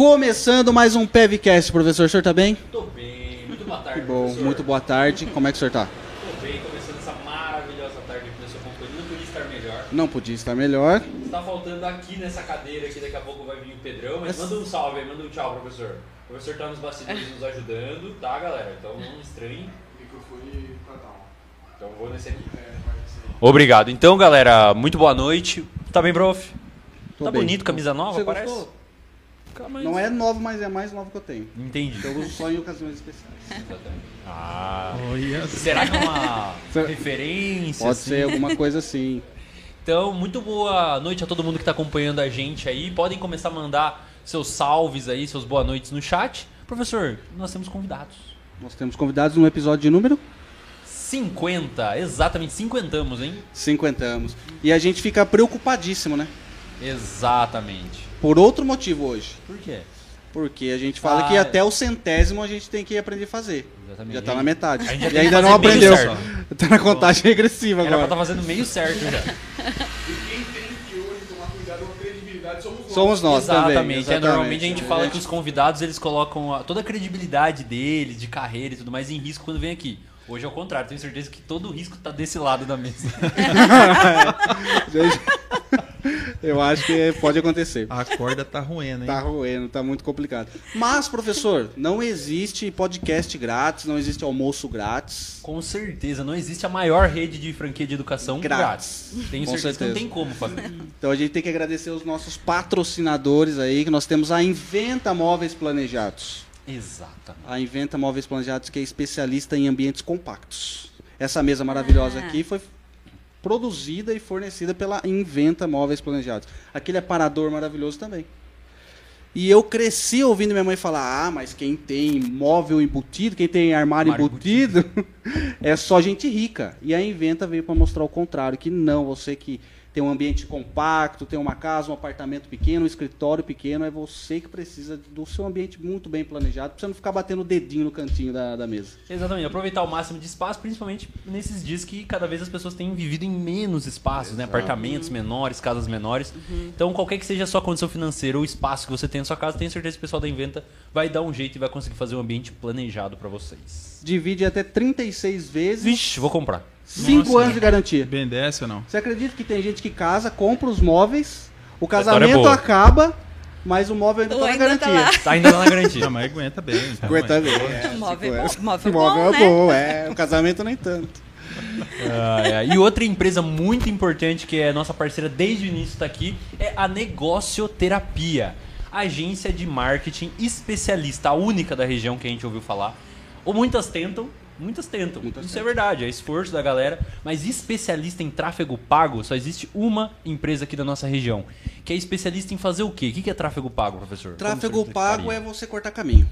Começando mais um PevCast, professor. O senhor tá bem? Tô bem, muito boa tarde. Que bom, professor. muito boa tarde. Como é que o senhor tá? Tô bem, começando essa maravilhosa tarde aqui na sua companhia. Não podia estar melhor. Não podia estar melhor. Tá faltando aqui nessa cadeira que daqui a pouco vai vir o Pedrão, mas manda um salve aí, manda um tchau, professor. O professor tá nos bastidores nos ajudando, tá, galera? Então não estranhe. Microfone pra tal. Então vou nesse aqui. É. Obrigado. Então, galera, muito boa noite. Tá bem, prof? Tô tá bem. bonito, camisa nova, Você parece? gostou? Não é novo, mas é mais nova que eu tenho. Entendi. Eu uso só em ocasiões especiais. Exatamente. Ah. Olha Será que é uma referência? Pode assim? ser alguma coisa assim. Então, muito boa noite a todo mundo que está acompanhando a gente aí. Podem começar a mandar seus salves aí, seus boa noites no chat. Professor, nós temos convidados. Nós temos convidados no episódio de número 50, exatamente, cinquentamos, hein? 50 anos. E a gente fica preocupadíssimo, né? Exatamente. Por outro motivo hoje. Por quê? Porque a gente fala Ah, que é. até o centésimo a gente tem que aprender a fazer. Exatamente. Já tá na metade. A gente E ainda não aprendeu. Tá na contagem regressiva Era pra agora. estar fazendo meio certo já. E quem tem que hoje tomar cuidado com a credibilidade somos nós. Nós também. exatamente. É, normalmente a gente fala É. que os convidados eles colocam a- toda a credibilidade deles, de carreira e tudo mais, em risco quando vem aqui. Hoje é o contrário, tenho certeza que todo o risco tá desse lado da mesa. Eu acho que pode acontecer. A corda tá ruendo, hein? Tá roendo, tá muito complicado. Mas, professor, não existe podcast grátis, não existe almoço grátis. Com certeza, não existe a maior rede de franquia de educação Grátis. grátis. Tenho Com certeza, que não certeza. tem como fazer. Então a gente tem que agradecer os nossos patrocinadores aí, que nós temos a Inventa Móveis Planejados. Exatamente. A Inventa Móveis Planejados, que é especialista em ambientes compactos. Essa mesa maravilhosa Ah. aqui foi produzida e fornecida pela Inventa Móveis Planejados. Aquele aparador maravilhoso também. E eu cresci ouvindo minha mãe falar: ah, mas quem tem móvel embutido, quem tem armário, Armário embutido, é só gente rica. E a Inventa veio para mostrar o contrário: que não, você que tem um ambiente compacto, tem uma casa, um apartamento pequeno, um escritório pequeno, é você que precisa do seu ambiente muito bem planejado, para você não ficar batendo o dedinho no cantinho da, da mesa. Exatamente. Aproveitar o máximo de espaço, principalmente nesses dias que cada vez as pessoas têm vivido em menos espaços, né? Apartamentos menores, casas menores. Então, qualquer que seja a sua condição financeira ou o espaço que você tem na sua casa, tenho certeza que o pessoal da Inventa vai dar um jeito e vai conseguir fazer um ambiente planejado para vocês. Divide até 36 vezes, Vixe, vou comprar. 5 Nossa. anos de garantia. Bem desce ou não? Você acredita que tem gente que casa, compra os móveis, o é casamento boa. acaba, mas o móvel ainda está na tá garantia. Tá ainda na garantia. Não, mas aguenta bem. então, Aguenta é. bem. É, Móvel cinco bom, anos. móvel Móvel bom, é né? bom, é. O casamento nem tanto. Ah, é. E outra empresa muito importante que é nossa parceira desde o início está aqui é a Negocioterapia, agência de marketing especialista, a única da região que a gente ouviu falar. Ou muitas tentam, muitas tentam. Muitas Isso tentam. é verdade, é esforço da galera, mas especialista em tráfego pago só existe uma empresa aqui da nossa região, que é especialista em fazer o quê? O que é tráfego pago, professor? Tráfego pago é você cortar caminho.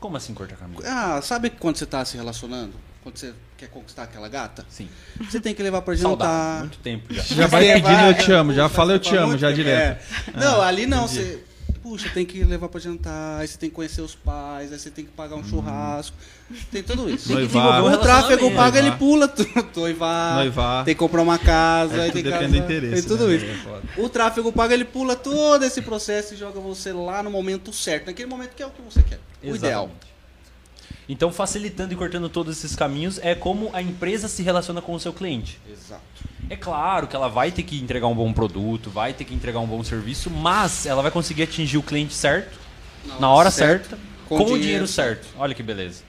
Como assim cortar caminho? Ah, sabe quando você está se relacionando? Quando você quer conquistar aquela gata? Sim. Você tem que levar para Saudade, jantar. muito tempo já. Já vai pedindo eu te amo, já fala eu te amo, já direto. É. Não, Ah, ali não, entendi. você. Puxa, tem que levar para jantar, aí você tem que conhecer os pais, aí você tem que pagar um churrasco. Tem tudo isso. Noivar. desenvolver um O tráfego pago, ele Noivar. pula tudo. Noivar, Noivar. tem que comprar uma casa, É, tem depende do casar, interesse. Tem tudo né? isso. É. O tráfego pago, ele pula todo esse processo e joga você lá no momento certo, naquele momento que é o que você quer. O ideal. Então, facilitando e cortando todos esses caminhos é como a empresa se relaciona com o seu cliente. Exato. É claro que ela vai ter que entregar um bom produto, vai ter que entregar um bom serviço, mas ela vai conseguir atingir o cliente certo, na hora certa, com, o dinheiro certo. Olha que beleza.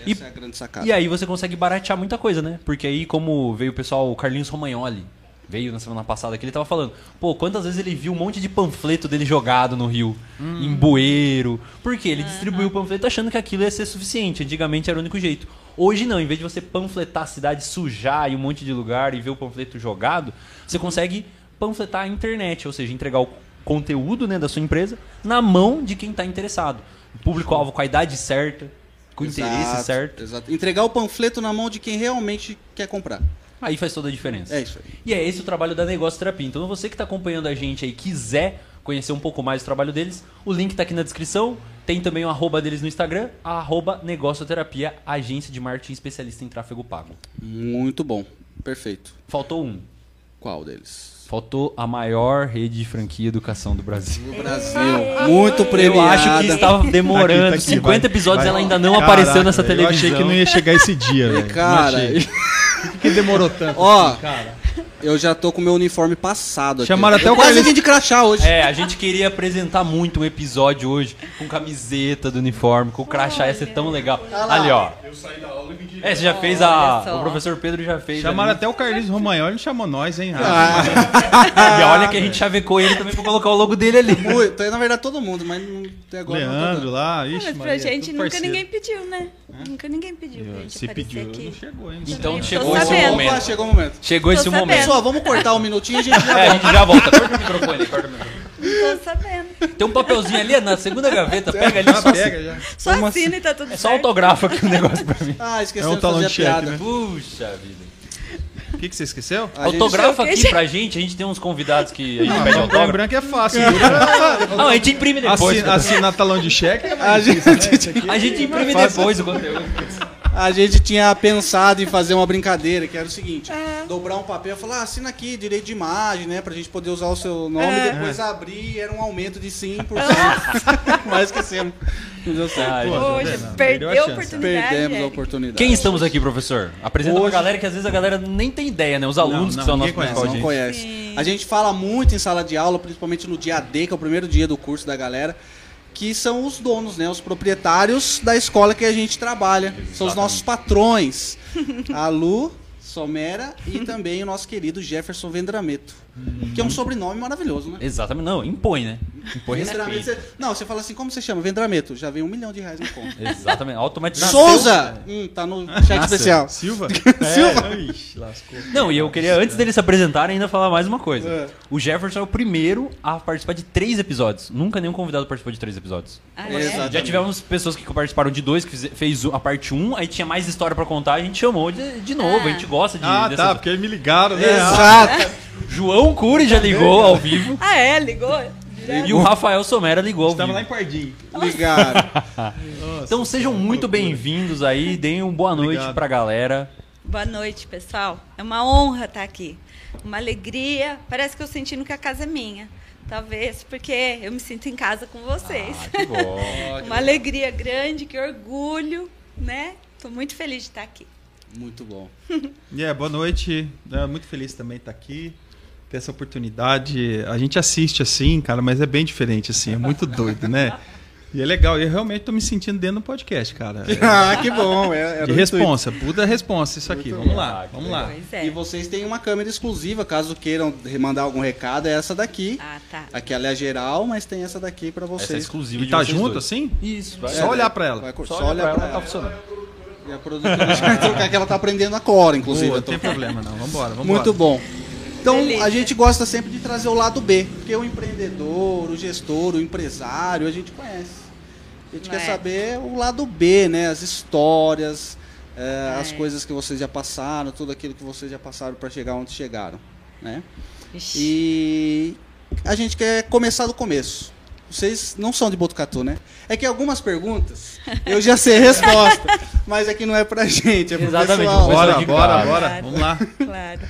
Essa E- é a grande sacada. E aí você consegue baratear muita coisa, né? Porque aí, como veio o pessoal, o Carlinhos Romagnoli, veio na semana passada que ele tava falando, pô, quantas vezes ele viu um monte de panfleto dele jogado no rio, em bueiro. Por quê? Ele distribuiu o panfleto achando que aquilo ia ser suficiente. Antigamente era o único jeito. Hoje não, em vez de você panfletar a cidade, sujar em um monte de lugar e ver o panfleto jogado, você consegue panfletar a internet, ou seja, entregar o conteúdo né, da sua empresa na mão de quem está interessado. Público-alvo com a idade certa, com o interesse certo. Exato. Entregar o panfleto na mão de quem realmente quer comprar. Aí faz toda a diferença. É isso aí. E é esse o trabalho da Negócio Terapia. Então, você que está acompanhando a gente aí, quiser conhecer um pouco mais do trabalho deles, o link está aqui na descrição. Tem também o arroba deles no Instagram, arroba Negócio Terapia, agência de marketing especialista em tráfego pago. Muito bom. Perfeito. Faltou um. Qual deles? Faltou a maior rede de franquia educação do Brasil. No Brasil. Muito Eu premiada. acho que estava demorando. Tá aqui, tá aqui, 50 vai. episódios Vai. ela ainda não Caraca, apareceu nessa televisão. Eu achei que não ia chegar esse dia, velho. Cara. Por que, que demorou tanto? Ó, assim, cara? Eu já tô com o meu uniforme passado aqui. Chamaram até eu o quase Carlinhos- vim de crachá hoje. É, a gente queria apresentar muito um episódio hoje com camiseta do uniforme, com o crachá, ia ser tão legal. Ali, ó. Eu saí da aula e vim direto. É, você já fez a. O professor Pedro já fez. Chamaram ali. até o Carlinhos Romagnol, ele chamou nós, hein? E olha que a gente chavecou ele também pra colocar o logo dele ali. Muito, na verdade todo mundo, mas não- até agora não tá Leandro dando. lá, Ah, ixi, mas pra Maria, gente nunca parceiro. ninguém pediu, né? Nunca ninguém pediu pra gente Se pediu, aqui. não chegou ainda. Então chegou esse momento. Opa, chegou o momento. Chegou Tô esse sabendo. momento. Pessoal, vamos cortar um minutinho e a gente já É, a volta. gente já volta. Corta o microfone corta o microfone. Não tô sabendo. Tem um papelzinho ali na segunda gaveta, pega ali. Só, pega, já. Só Como assina e tá tudo é só certo. autografa aqui o negócio pra mim. Ah, É esquecemos um de talão fazer a de cheque, piada. né? Puxa vida. O que, que você esqueceu? A gente- Autografa aqui Gente. pra gente, a gente tem uns convidados que a gente Ah, pede autógrafo. branco é fácil. Não, a gente imprime depois. Assina, assinar talão de cheque é A mais gente, A gente imprime depois o conteúdo. A gente tinha pensado em fazer uma brincadeira, que era o seguinte: É. dobrar um papel e falar, ah, assina aqui, direito de imagem, né? Pra gente poder usar o seu nome É. e depois abrir, era um aumento de 5%. Mas esquecemos. Não deu certo. Poxa, Não, perdeu a oportunidade. Perdemos a é. oportunidade. Quem estamos aqui, professor? Apresenta pra Hoje- galera que às vezes a galera nem tem ideia, né? Os alunos não, que são ninguém principal Não conhece. Sim. A gente fala muito em sala de aula, principalmente no dia D, que é o primeiro dia do curso da galera, que são os donos, né? Os proprietários da escola que a gente trabalha. São os nossos patrões. A Lu, Somera e também o nosso querido Jefferson Vendrameto. Que é um sobrenome maravilhoso, né? Exatamente, não, impõe, né? Impõe Vendrameto, respeito. você- Não, você fala assim, como você chama? Vendrameto. Já vem um milhão de reais no conto. Exatamente, automaticamente. Souza! Hum, tá no chat especial. Silva? Silva. É, ixi, lascou. Não, e eu queria, antes deles se apresentarem, ainda falar mais uma coisa. É. O Jefferson é o primeiro a participar de três episódios. Nunca nenhum convidado participou de três episódios. Ah, é? Exato. Já tivemos pessoas que participaram de dois, que fez a parte 1, um, aí tinha mais história pra contar, a gente chamou de, de novo, a gente gosta de. Ah, dessas- tá, porque me ligaram, né? Exato. João Cury já ligou ao vivo Ah, é? Ligou? Direto? e o Rafael Somera ligou ao Estava lá em. Pardinho. Ligaram. Então sejam muito bem-vindos aí, deem uma boa noite Obrigado. pra galera. Boa noite, pessoal. É uma honra estar aqui. Uma alegria. Parece que eu sentindo que a casa é minha. Talvez porque eu me sinto em casa com vocês. Ah, que bom. uma alegria grande, que orgulho, né? Estou muito feliz de estar aqui. Muito bom. E é, boa noite. É, muito feliz também estar aqui. Ter essa oportunidade. A gente assiste assim, cara, mas é bem diferente, assim. É muito doido, né? E é legal. Eu realmente tô me sentindo dentro do podcast, cara. É, Ah, que bom. É, era de responsa, puta responsa isso aqui. Muito Vamos bom. lá, Ah, vamos lá. É. E vocês têm uma câmera exclusiva, caso queiram mandar algum recado, é essa daqui. Ah, tá. Aquela é a geral, mas tem essa daqui pra Essa é vocês. exclusiva E de tá vocês junto dois. assim? Isso, vai. Só olhar pra ela. Vai Só, só olha pra ela, tá ela. funcionando. E a produtora vai trocar que ela tá aprendendo agora, inclusive. Boa, eu não tem problema não. Vambora, vambora. Muito bom. Então, Delícia. a gente gosta sempre de trazer o lado B, porque o empreendedor, o gestor, o empresário, a gente conhece. A gente Não quer é? saber o lado B, né? As histórias, é, as É. coisas que vocês já passaram, tudo aquilo que vocês já passaram para chegar onde chegaram, né? Ixi. E a gente quer começar do começo. Vocês não são de Botucatu, né? É que algumas perguntas eu já sei a resposta, mas aqui não é pra gente, é pro Exatamente, pessoal. o pessoal Bora, bora, bora. Claro. Vamos lá. Claro.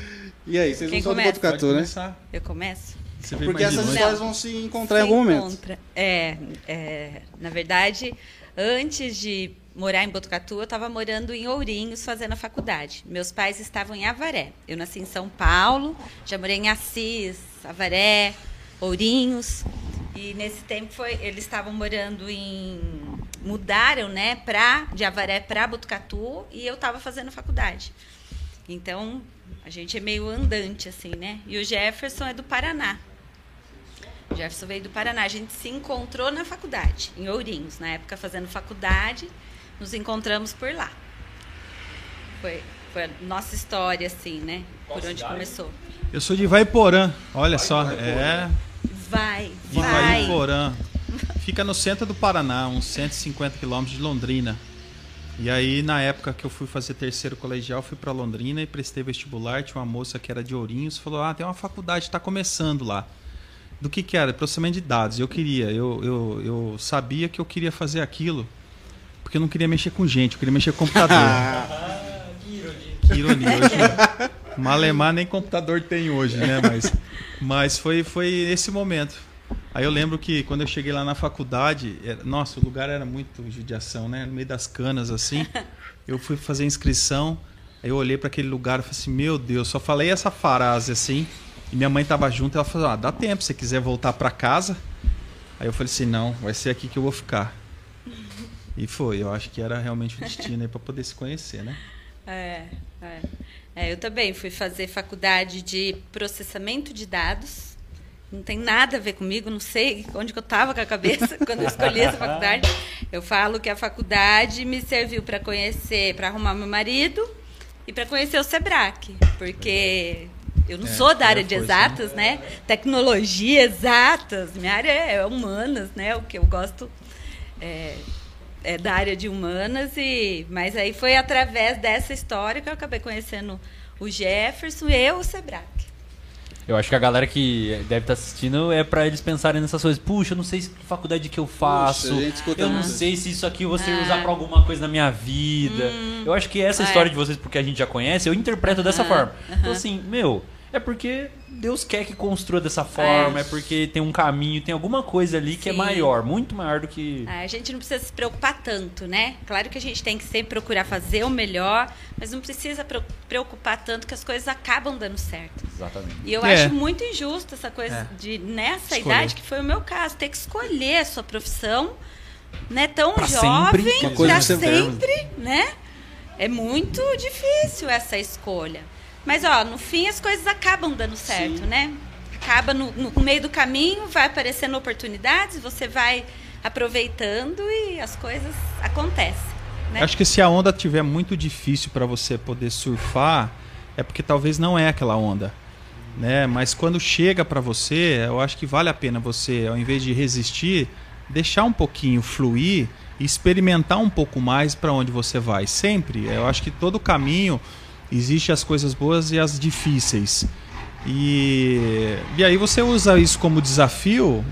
E aí, vocês Quem não são começa? de Botucatu, né? começar. Eu começo? Você Porque essas longe. histórias vão se encontrar em Se algum momento. encontra. É, é, na verdade, antes de morar em Botucatu, eu estava morando em Ourinhos, fazendo a faculdade. Meus pais estavam em Avaré. Eu nasci em São Paulo, já morei em Assis, Avaré, Ourinhos. E nesse tempo foi, eles estavam morando em mudaram, né, pra de Avaré para Botucatu e eu estava fazendo faculdade. Então, a gente é meio andante assim, né? E o Jefferson é do Paraná. O Jefferson veio do Paraná. A gente se encontrou na faculdade, em Ourinhos. Na época, fazendo faculdade, nos encontramos por lá. Foi, foi a nossa história, assim, né? por onde começou. Eu sou de Vaiporã. Olha só. É. Vai, De vai. Vaiporã. Fica no centro do Paraná, uns 150 quilômetros de Londrina. E aí, na época que eu fui fazer terceiro colegial, fui para Londrina e prestei vestibular. Tinha uma moça que era de Ourinhos, falou: Ah, tem uma faculdade, está começando lá. Do que, que era? Processamento de dados. Eu queria, eu, eu, eu sabia que eu queria fazer aquilo, porque eu não queria mexer com gente, eu queria mexer com computador. que ironia. hoje. Malemar nem computador tem hoje, né? Mas, mas foi, foi esse momento. Aí eu lembro que quando eu cheguei lá na faculdade, era- nossa, o lugar era muito judiação, né? No meio das canas, assim. Eu fui fazer inscrição, aí eu olhei para aquele lugar e falei assim, meu Deus, só falei essa frase assim. E minha mãe tava junto, ela falou, ah, dá tempo, se você quiser voltar para casa. Aí eu falei assim, não, vai ser aqui que eu vou ficar. E foi, eu acho que era realmente o destino aí para poder se conhecer, né? É, é. É, eu também fui fazer faculdade de processamento de dados. Não tem nada a ver comigo, não sei onde que eu estava com a cabeça quando eu escolhi essa faculdade. Eu falo que a faculdade me serviu para conhecer, para arrumar meu marido e para conhecer o Sebrae, porque eu não É, sou da área de foi, exatas, né? Tecnologia exatas, minha área é humanas, né? O que eu gosto é, é da área de humanas e mas aí foi através dessa história que eu acabei conhecendo o Jefferson e eu o Sebrae. Eu acho que a galera que deve estar assistindo é pra eles pensarem nessas coisas. Puxa, eu não sei que faculdade que eu faço. a gente escuta eu não sei se isso aqui eu vou ser Ah. usar pra alguma coisa na minha vida. Eu acho que essa É. história de vocês, porque a gente já conhece, eu interpreto dessa forma. Então, aham. assim, meu, é porque Deus quer que construa dessa forma, é, porque tem um caminho, tem alguma coisa ali que é Sim. maior, muito maior do que. Ah, A gente não precisa se preocupar tanto, né? Claro que a gente tem que sempre procurar fazer o melhor, mas não precisa preocupar tanto que as coisas acabam dando certo. Exatamente. E eu É. acho muito injusto essa coisa É. de, nessa Escolher. idade, que foi o meu caso, ter que escolher a sua profissão, né? Tão Pra jovem, sempre. Pra você- sempre, né? É muito difícil essa escolha. Mas, ó, no fim as coisas acabam dando certo, Sim. né? Acaba no, no meio do caminho, vai aparecendo oportunidades, você vai aproveitando e as coisas acontecem, né? Acho que se a onda tiver muito difícil para você poder surfar, é porque talvez não é aquela onda, né? Mas quando chega para você, eu acho que vale a pena você, ao invés de resistir, deixar um pouquinho fluir e experimentar um pouco mais para onde você vai. Sempre, eu acho que todo caminho existe as coisas boas e as difíceis. E, e aí você usa isso como desafio,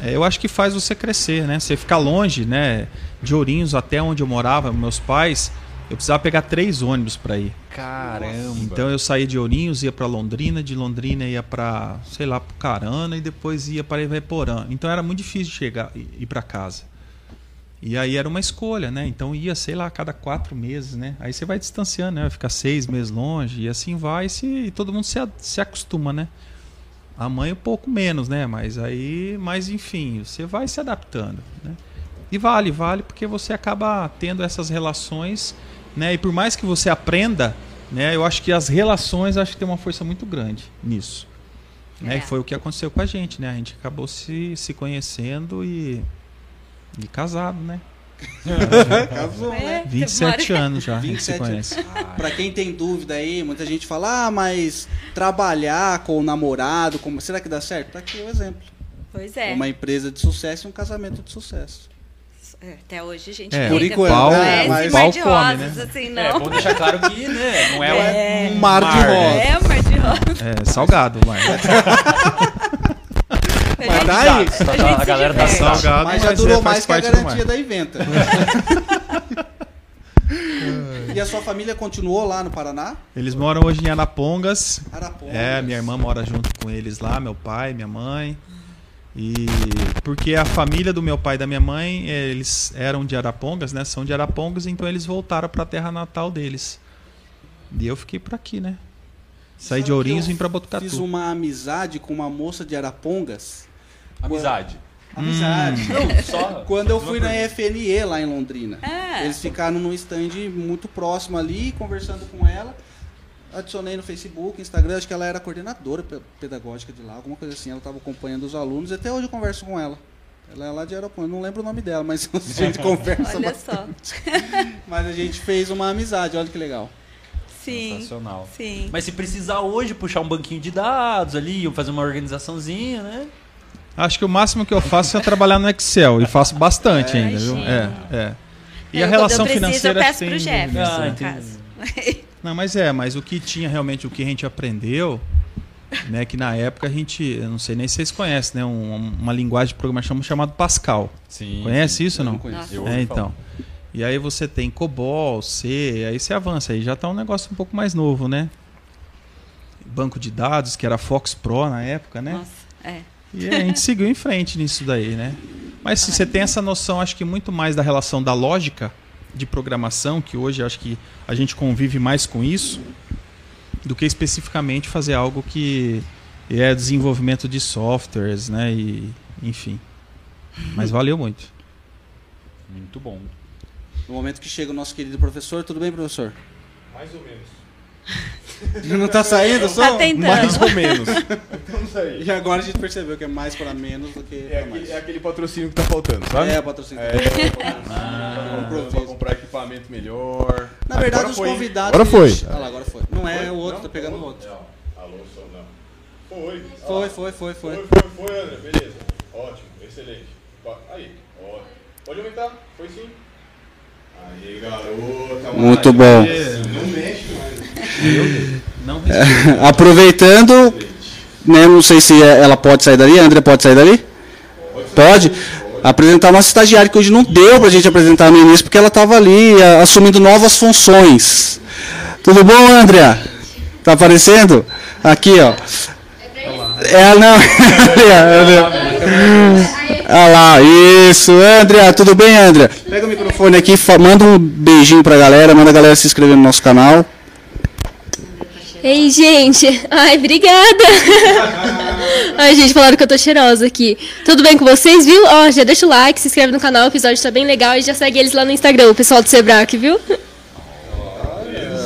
é, eu acho que faz você crescer, né? Você ficar longe, né? De Ourinhos até onde eu morava, meus pais, eu precisava pegar três ônibus para ir. Caramba. Então eu saía de Ourinhos, ia para Londrina, de Londrina ia para, sei lá, Carana e depois ia para Ivaiporã. Então era muito difícil chegar e ir para casa. E aí era uma escolha, né? Então ia, sei lá, a cada quatro meses, né? Aí você vai distanciando, né? Vai ficar seis meses longe e assim vai se, e todo mundo se, se acostuma, né? A mãe um pouco menos, né? Mas aí, mas enfim, você vai se adaptando, né? E vale, vale porque você acaba tendo essas relações, né? E por mais que você aprenda, né? Eu acho que as relações acho que tem uma força muito grande nisso. Né? É. E foi o que aconteceu com a gente, né? A gente acabou se, se conhecendo e, e casado, né? Casou, né? É, 27 demora- anos já, a gente se 27 conhece. Pra quem tem dúvida aí, muita gente fala, ah, mas trabalhar com o namorado, como... será que dá certo? Tá aqui o exemplo. Pois é. Uma empresa de sucesso e um casamento de sucesso. É, Até hoje a gente É, Por enquanto, por né? Mas- mar de pau come, rosas, né? assim, É, não. vamos deixar claro que, né, não é, É. um Um mar de mar, né? rosas. É, um mar de rosas. É, salgado, mas. A Mas gente- daí, a gente a se galera tá salgado, mas já mas durou é, faz mais que a parte do garantia da Inventa. e a sua família continuou lá no Paraná? Eles moram hoje em Arapongas. Arapongas. É, minha irmã mora junto com eles lá, meu pai, minha mãe. E porque a família do meu pai e da minha mãe, eles eram de Arapongas, né? São de Arapongas, então eles voltaram para a terra natal deles. E eu fiquei por aqui, né? Saí Sabe de Ourinhos e vim para Botucatu. Fiz uma amizade com uma moça de Arapongas. Amizade. Amizade. Não, só. Quando eu fui na. FNE lá em Londrina. Ah. Eles ficaram num stand muito próximo ali, conversando com ela. Adicionei no Facebook, Instagram, acho que ela era coordenadora pe- pedagógica de lá, alguma coisa assim. Ela estava acompanhando os alunos e até hoje eu converso com ela. Ela é lá de Arapongas, não lembro o nome dela, mas a gente conversa Olha bastante. só. Mas a gente fez uma amizade, olha que legal. Sim. Sensacional. Sim. Mas se precisar hoje puxar um banquinho de dados ali, ou fazer uma organizaçãozinha, né? Acho que o máximo que eu faço é trabalhar no Excel e faço bastante É, ainda, viu? É, é. E Eu, a relação preciso, financeira eu peço pro tem Jefferson, Ah, no entendi. caso. Não, mas é, mas o que tinha realmente, o que a gente aprendeu, né, que na época a gente, eu não sei nem se vocês conhecem, né, um- uma linguagem de programação chamada Pascal. Sim. Conhece isso Eu ou não não? conheço. Eu É, então. E aí você tem COBOL, C, aí você avança, aí já tá um negócio um pouco mais novo, né? banco de dados, que era Fox Pro na época, né? Nossa, é. E a gente seguiu em frente nisso daí, né? Mas se você tem essa noção, acho que muito mais da relação da lógica de programação, que hoje acho que a gente convive mais com isso, do que especificamente fazer algo que é desenvolvimento de softwares, né? E, enfim. Mas valeu muito. Muito bom. No momento que chega o nosso querido professor, tudo bem, professor? Mais ou menos. Não tá saindo o som? Tá tentando. Mais ou menos. Estamos aí. E agora a gente percebeu que é mais para menos do que É aquele, mais. é aquele patrocínio que tá faltando, sabe? É, patrocínio. É, Improviso. pra comprar equipamento melhor. Na verdade, Agora os convidados. Agora foi. eles- Ah lá, agora foi. Não é Foi? o outro, Não? tá pegando o outro. Não. Alô, som não. Foi. Foi, foi, foi, Foi, foi. foi, foi, André. Beleza. Ótimo, excelente. Aí, ó. Pode aumentar? Foi sim. Aí, garota. Muito bom. Não mexe mais. Não Aproveitando, né, não sei se ela pode sair dali, a André pode sair dali? Pode? Apresentar nossa estagiária, que hoje não deu pra gente apresentar no início, porque ela estava ali a- assumindo novas funções. Tudo bom, Andrea? Tá aparecendo? Aqui, ó. É, não. Olha lá, isso. Andrea, tudo bem, Andrea? Pega o microfone aqui, manda um beijinho pra galera, manda a galera se inscrever no nosso canal. Ei, gente. Ai, obrigada. Ai, gente, falaram que eu tô cheirosa aqui. Tudo bem com vocês, viu? Ó, já deixa o like, se inscreve no canal, o episódio tá bem legal e já segue eles lá no Instagram, o pessoal do Sebrae, viu?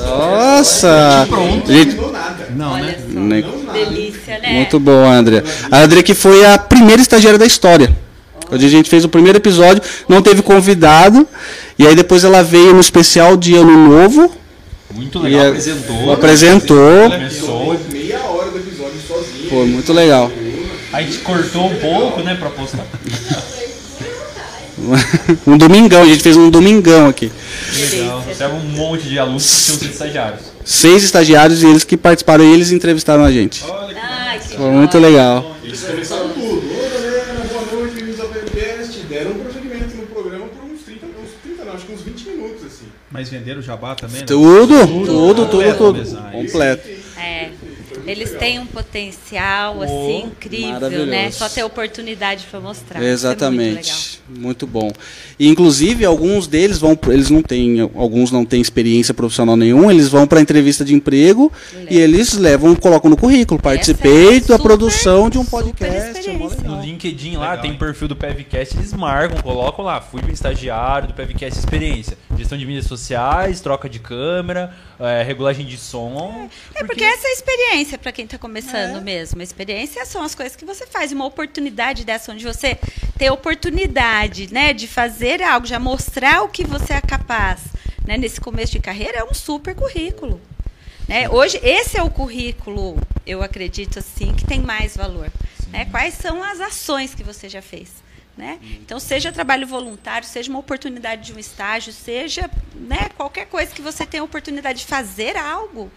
Nossa! Gente, Não, né? né? Delícia, né? Muito bom, André. A André que foi a primeira estagiária da história. Quando a gente fez o primeiro episódio, não teve convidado. E aí depois ela veio no especial de Ano Novo. Muito legal, apresentou. Apresentou. Começou. Meia hora do episódio sozinho. Foi muito legal. A gente cortou um pouco, né, pra postar. um domingão, a gente fez um domingão aqui. Legal. Teve um monte de alunos que tinham sido estagiários. Seis estagiários e eles que participaram e eles entrevistaram a gente. Ai, que Foi muito legal. Eles começaram tudo. Ô, galera, boa noite, bem-vindos ao podcast. Deram um prosseguimento no programa por uns 30, uns 30 não, acho que uns 20 minutos, assim. Mas venderam o jabá também? né? Tudo, tudo, tudo, Completo tudo. design. Completo. É. Eles têm um potencial assim incrível, né? Só ter oportunidade para mostrar. Isso é muito legal. Exatamente. Muito, bom. E, inclusive, alguns deles vão, eles não têm, alguns não têm experiência profissional nenhum, eles vão para entrevista de emprego e eles levam, colocam no currículo. Participei Essa é da super- produção de um podcast. experiência. é. No LinkedIn lá Legal, tem perfil do PevCast, eles marcam, colocam lá, fui estagiário do PevCast Experiência. Gestão de mídias sociais, troca de câmera, é, regulagem de som. É porque essa é a experiência para quem está começando mesmo. A experiência são as coisas que você faz. Uma oportunidade dessa, onde você tem oportunidade né, de fazer algo, já mostrar o que você é capaz né, nesse começo de carreira, é um super currículo. Né? Hoje, esse é o currículo, eu acredito assim, que tem mais valor. Né? Quais são as ações que você já fez? Né? Então, seja trabalho voluntário, seja uma oportunidade de um estágio, seja né, qualquer coisa que você tenha a oportunidade de fazer algo,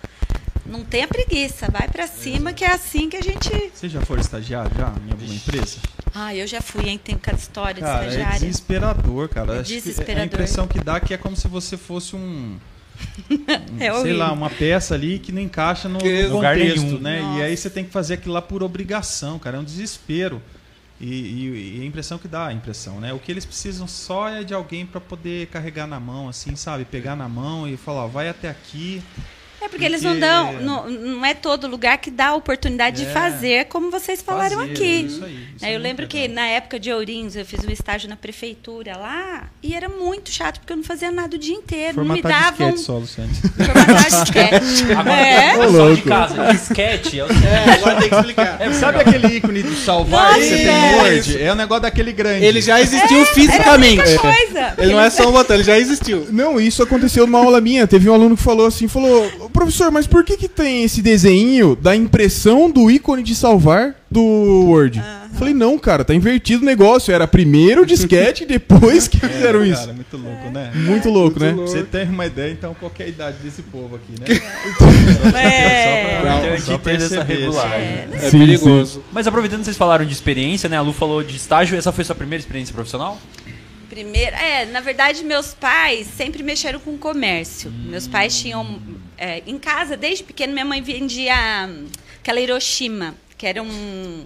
não tenha preguiça, vai para cima, que é assim que a gente. Vocês já foram estagiário já em alguma empresa? Ah, eu já fui, hein? Tem cada história de Cara, é desesperador, cara. É Acho que desesperador. A impressão que dá é que é como se você fosse um, É sei horrível. lá, uma peça ali que não encaixa no, Que no lugar contexto, nenhum. né? Nossa. E aí você tem que fazer aquilo lá por obrigação, cara. É um desespero. E, e- e a impressão que dá, a impressão, né? O que eles precisam só é de alguém para poder carregar na mão, assim, sabe? Pegar na mão e falar, ó, vai até aqui. É porque eles não dão. Não, não é todo lugar que dá a oportunidade de É. fazer, como vocês falaram fazer, aqui. Isso aí. isso Né, é eu lembro que na época de Ourinhos eu fiz um estágio na prefeitura lá e era muito chato porque eu não fazia nada o dia inteiro. não me Formatar davam disquete só, Luciane. formatar disquete. Agora, É. pessoal de casa, disquete é É, agora tem que explicar. É, sabe aquele ícone do salvar Nossa, que você tem é. no Word? É o negócio daquele grande. Ele já existiu Era a fisicamente. única coisa. Ele não é só um botão, ele já existiu. Não, isso aconteceu numa aula minha. Teve um aluno que falou assim, falou, "Ô, professor, mas por que que tem esse desenho da impressão do ícone de salvar do Word? Falei, não, cara, tá invertido o negócio. Era primeiro o disquete e depois que fizeram isso. Cara, muito louco, né? Muito louco, né? Pra você ter uma ideia, então, qual que é a idade desse povo aqui, né? É. Então, Só a gente pra entende essa regulagem. É Sim, perigoso. Mas aproveitando que vocês falaram de experiência, né? A Lu falou de estágio, essa foi sua primeira experiência profissional? Primeiro. É, na verdade, meus pais sempre mexeram com comércio. Meus pais tinham. é, em casa, desde pequeno, minha mãe vendia hum, aquela Hiroshima, que era um.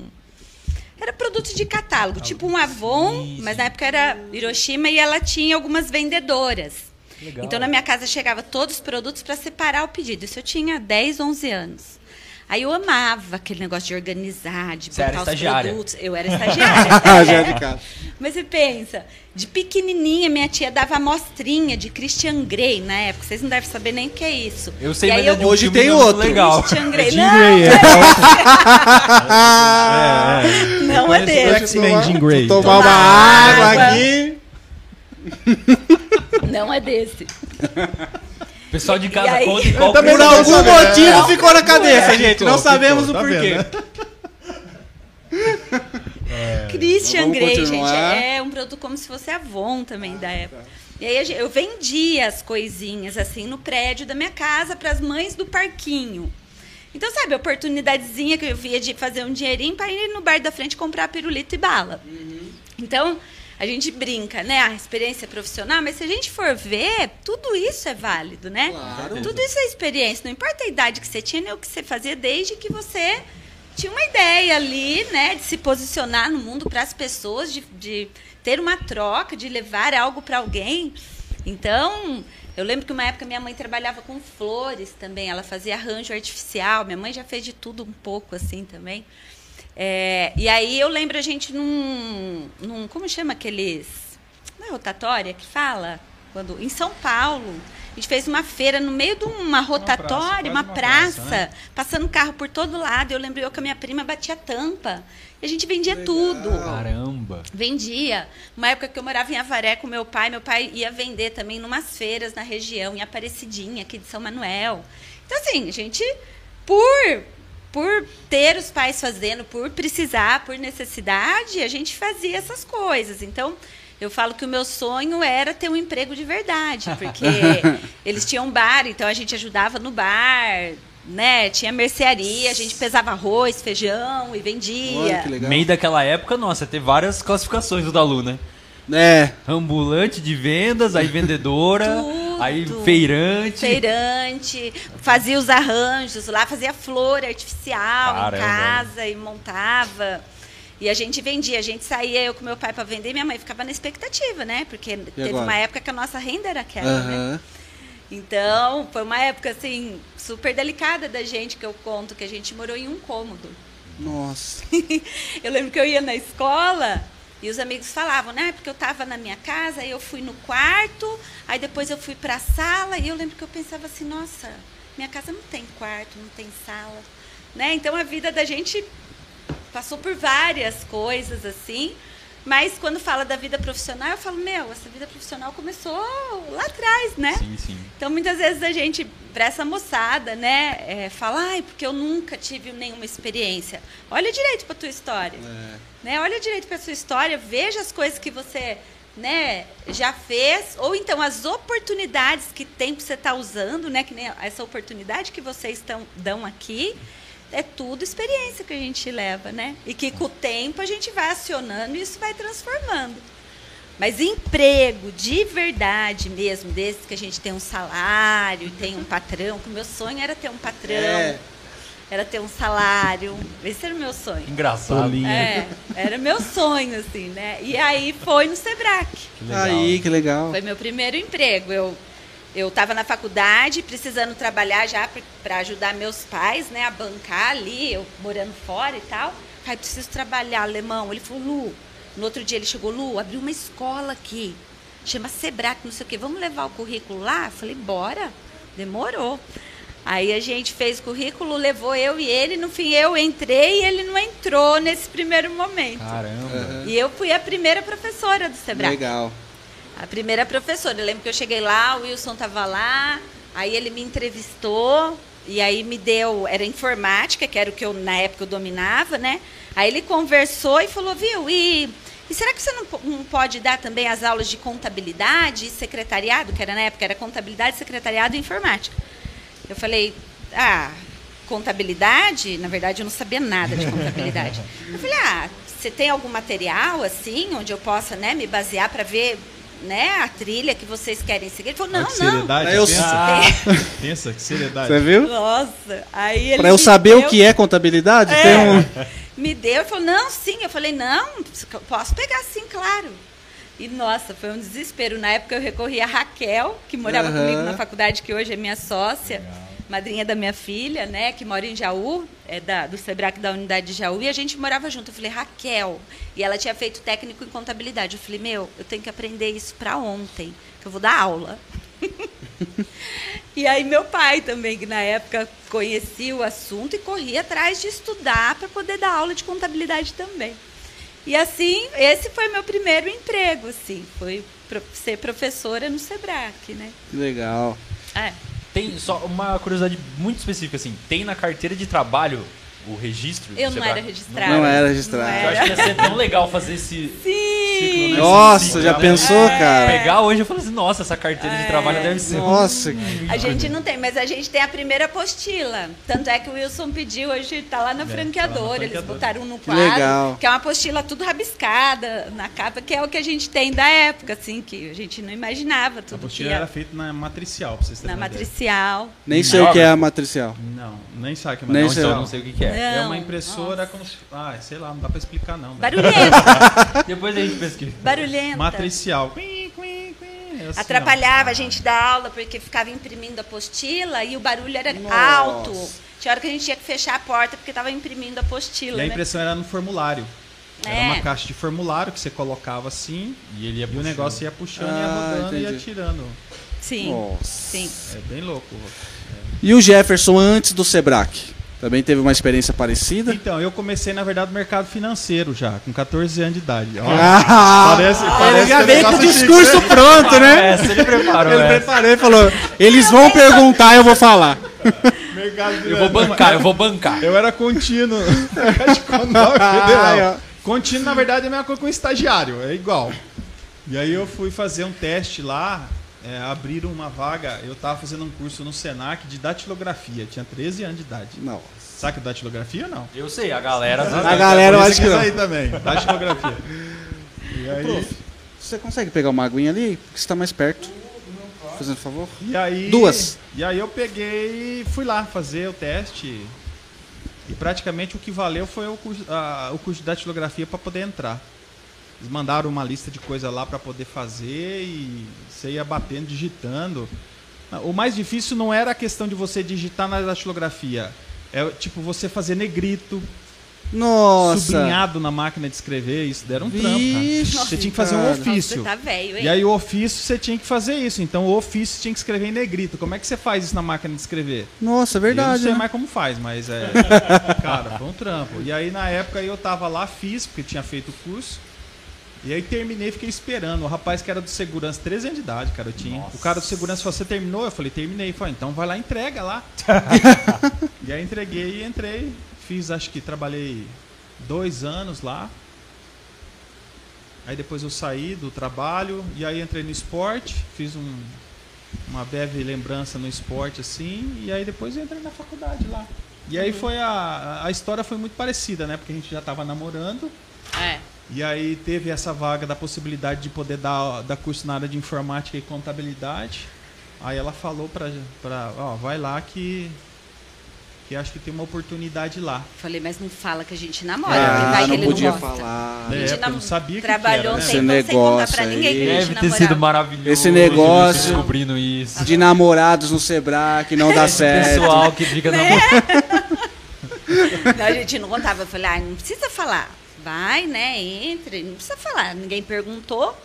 Era produto de catálogo, tipo um Avon, mas na época era Hiroshima e ela tinha algumas vendedoras. Legal. Então na minha casa chegava todos os produtos para separar o pedido. Isso eu tinha 10, 11 anos. Aí eu amava aquele negócio de organizar, de Você era botar os estagiária. produtos. Eu era estagiária. Já de casa. Mas você pensa, de pequenininha minha tia dava amostrinha de Christian Grey na época. Vocês não devem saber nem o que é isso. Eu sei, E mas aí é eu- de um Hoje tem outro. legal. Christian Grey. Jean não, Grey, é. não é desse. X-Men Jean Grey. Tomar uma Tomar água água. aqui. Não é desse. O pessoal de casa E aí? conta qual também Por não algum saber. motivo Não, ficou na cabeça, é. gente. Não Ficou, sabemos ficou, o tá porquê. Christian Grey, gente, é um produto como se fosse Avon também da época. E aí a eu vendia as coisinhas assim no prédio da minha casa para as mães do parquinho. Então, sabe, a oportunidadezinha que eu via de fazer um dinheirinho para ir no bar da frente comprar pirulito e bala. Então, a gente brinca, né? A experiência profissional, mas se a gente for ver, tudo isso é válido, né? Claro. Tudo isso é experiência. Não importa a idade que você tinha, nem o que você fazia, desde que você tinha uma ideia ali, né? De se posicionar no mundo para as pessoas, de, de ter uma troca, de levar algo para alguém. Então, eu lembro que uma época minha mãe trabalhava com flores também. Ela fazia arranjo artificial. Minha mãe já fez de tudo um pouco assim também. É, e aí eu lembro a gente num, num como chama aqueles não é rotatória que fala quando em São Paulo a gente fez uma feira no meio de uma rotatória, quase uma uma praça, praça, né? passando carro por todo lado. Eu lembro eu que a minha prima batia tampa e a gente vendia tudo. Caramba. Vendia. Uma época que eu morava em Avaré com meu pai, meu pai ia vender também numas feiras na região, em Aparecidinha, aqui de São Manuel. Então, assim, a gente, por, por ter os pais fazendo, por precisar, por necessidade, a gente fazia essas coisas. Então, eu falo que o meu sonho era ter um emprego de verdade, porque eles tinham bar, então a gente ajudava no bar, né? Tinha mercearia, a gente pesava arroz, feijão e vendia. Olha que legal. Meio daquela época, nossa, ter várias classificações do Dalu, né? É. Ambulante de vendas, aí vendedora, Tudo. aí feirante. feirante, fazia os arranjos lá, fazia flor artificial Caramba. em casa e montava. E a gente vendia, a gente saía eu com meu pai para vender, e minha mãe ficava na expectativa, né? Porque teve agora? uma época que a nossa renda era aquela, né? Aham. Então, foi uma época assim super delicada da gente que eu conto que a gente morou em um cômodo. Nossa. eu lembro que eu ia na escola e os amigos falavam, né? Porque eu estava na minha casa, aí eu fui no quarto, aí depois eu fui para a sala e eu lembro que eu pensava assim, nossa, minha casa não tem quarto, não tem sala, né? Então a vida da gente passou por várias coisas assim. Mas quando fala da vida profissional, eu falo, meu, essa vida profissional começou lá atrás, né? Sim, sim. Então, muitas vezes a gente, para essa moçada, né, é, fala, ai, porque eu nunca tive nenhuma experiência. Olha direito para tua história. É. Né? Olha direito para sua história, veja as coisas que você né, já fez, ou então as oportunidades que tem que você estar usando, né, que nem essa oportunidade que vocês estão, dão aqui. É tudo experiência que a gente leva, né? E que com o tempo a gente vai acionando e isso vai transformando. Mas emprego de verdade mesmo, desde que a gente tem um salário, tem um patrão, que o meu sonho era ter um patrão, É. era ter um salário. Esse era o meu sonho. Engraçado. É, era meu sonho, assim, né? E aí foi no Sebrae. Legal. Aí, que legal. Foi meu primeiro emprego. Eu eu estava na faculdade, precisando trabalhar já para ajudar meus pais, né, a bancar ali, eu morando fora e tal. Pai, preciso trabalhar, alemão. Ele falou, Lu. No outro dia ele chegou, Lu, abriu uma escola aqui, chama Sebrae, não sei o quê. Vamos levar o currículo lá? Eu falei, bora. Demorou. Aí a gente fez o currículo, levou eu e ele. No fim, eu entrei e ele não entrou nesse primeiro momento. Caramba. E eu fui a primeira professora do Sebrae. Legal. A primeira professora. Eu lembro que eu cheguei lá, o Wilson estava lá, aí ele me entrevistou e aí me deu, era informática, que era o que eu na época eu dominava, né? Aí ele conversou e falou, viu, e, e será que você não, não pode dar também as aulas de contabilidade e secretariado, que era na época, era contabilidade, secretariado e informática. Eu falei, ah, contabilidade? Na verdade, eu não sabia nada de contabilidade. Eu falei, ah, você tem algum material assim, onde eu possa né, me basear para ver né, a trilha que vocês querem seguir. Ele falou, não, que não. seriedade. Aí eu- pensa, Ah, pensa, que seriedade. Você viu? Nossa, aí ele Pra eu saber o deu- que é contabilidade, É. tem um. Me deu e falou, não, sim. Eu falei, não, posso pegar sim, claro. E, nossa, foi um desespero. Na época eu recorri a Raquel, que morava Aham. comigo na faculdade, que hoje é minha sócia, madrinha da minha filha, né, que mora em Jaú, é da, do Sebrac da unidade de Jaú, e a gente morava junto. Eu falei, Raquel. E ela tinha feito técnico em contabilidade. Eu falei, meu, eu tenho que aprender isso para ontem, que eu vou dar aula. E aí meu pai também, que na época conhecia o assunto e corria atrás de estudar para poder dar aula de contabilidade também. E assim, esse foi meu primeiro emprego, assim, foi ser professora no Sebrac, né? Que legal. É. Tem só uma curiosidade muito específica, assim. Tem na carteira de trabalho o registro? Eu não era registrada. Não era registrada. Não Eu acho que ia ser tão legal fazer esse Sim! ciclo, né? Nossa, Esse já ciclo, pensou, né? cara? Pegar hoje eu falo assim, nossa, essa carteira É. de trabalho deve ser. Nossa, A gente não tem, mas a gente tem a primeira apostila. Tanto é que o Wilson pediu, hoje está lá na É, franqueadora. tá lá na Eles botaram no Que quadro. legal. Que é uma apostila tudo rabiscada na capa, que é o que a gente tem da época, assim, que a gente não imaginava A tudo que apostila era feita na matricial, pra vocês terem na matricial. nem sei o que é a matricial. Não, nem sabe o que é Nem Não, sei. então matricial. eu não sei o que, que é. É uma impressora como se... Ah, sei lá, não dá pra explicar não. velho. Barulhenta, Depois a gente pesquisa. barulhenta. Matricial. Quim, quim, quim. É assim, ó. Atrapalhava a gente da aula porque ficava imprimindo a apostila e o barulho era Nossa. alto. Tinha hora que a gente tinha que fechar a porta porque estava imprimindo a apostila, E a né? impressão era no formulário. Era É. uma caixa de formulário que você colocava assim E ele ia e o negócio ia puxando, Ah, ia rodando e ia tirando. Sim, Nossa. sim. É bem louco. E o Jefferson antes do Sebrac? Também teve uma experiência parecida? Então, eu comecei, na verdade, no mercado financeiro já, com 14 anos de idade. Ó, Ah, Parece- ele parece já que é veio com o discurso pronto, né? Essa ele preparou, Ele essa. preparou e falou: eles vão perguntar, eu vou falar. mercado Eu vou bancar, eu vou bancar. Eu era contínuo. Federal. Contínuo, na verdade, é a mesma coisa com estagiário, é igual. E aí eu fui fazer um teste lá, é, abriram uma vaga, eu tava fazendo um curso no Senac de datilografia, tinha 13 anos de idade. Não. Sabe o que é datilografia ou não? Eu sei, a galera. A galera, eu acho isso que não. aí também, datilografia. E aí, Prof, você consegue pegar uma aguinha ali? Porque você tá mais perto. Fazendo favor? e aí... Duas. E aí eu peguei e fui lá fazer o teste. E praticamente o que valeu foi o curso, a- o curso de datilografia para poder entrar. Eles mandaram uma lista de coisa lá para poder fazer e você ia batendo, digitando. O mais difícil não era a questão de você digitar na datilografia. É tipo você fazer negrito, Nossa. sublinhado na máquina de escrever, isso deram um trampo, cara. Vixe, Você tinha que fazer um ofício. Nossa, você tá velho, hein? E aí o ofício você tinha que fazer isso. Então o ofício tinha que escrever em negrito. Como é que você faz isso na máquina de escrever? Nossa, é eu não verdade. sei né? mais como faz, mas é. cara, foi um trampo. E aí na época eu tava lá, fiz, porque tinha feito o curso. E aí terminei fiquei esperando. O rapaz que era do segurança, 13 anos de idade, cara, eu tinha. O cara do segurança falou, você terminou? Eu falei, terminei. Ele falou, então vai lá, entrega lá. e aí entreguei e entrei. Fiz, acho que trabalhei dois anos lá. Aí depois eu saí do trabalho e aí entrei no esporte, fiz um, uma breve lembrança no esporte assim, e aí depois eu entrei na faculdade lá. E aí foi a, a história foi muito parecida, né? Porque a gente já estava namorando, É. e aí teve essa vaga da possibilidade de poder dar, dar curso na área de informática e contabilidade. Aí ela falou pra, pra ó, vai lá que, que acho que tem uma oportunidade lá. Falei, mas não fala que a gente namora, Ah, vai que não ele podia não gosta. falar. A É, gente eu nam- não sabia que trabalhou que era, né? Esse sem contar negócio pra ninguém que a gente Deve ter namorava. sido maravilhoso. Esse negócio- descobrindo isso. De namorados no Sebrae, não dá certo. Pessoal que fica Né? namorando. Não, a gente não contava. Eu falei, ah, não precisa falar. Vai, né? Entre. Não precisa falar. Ninguém perguntou,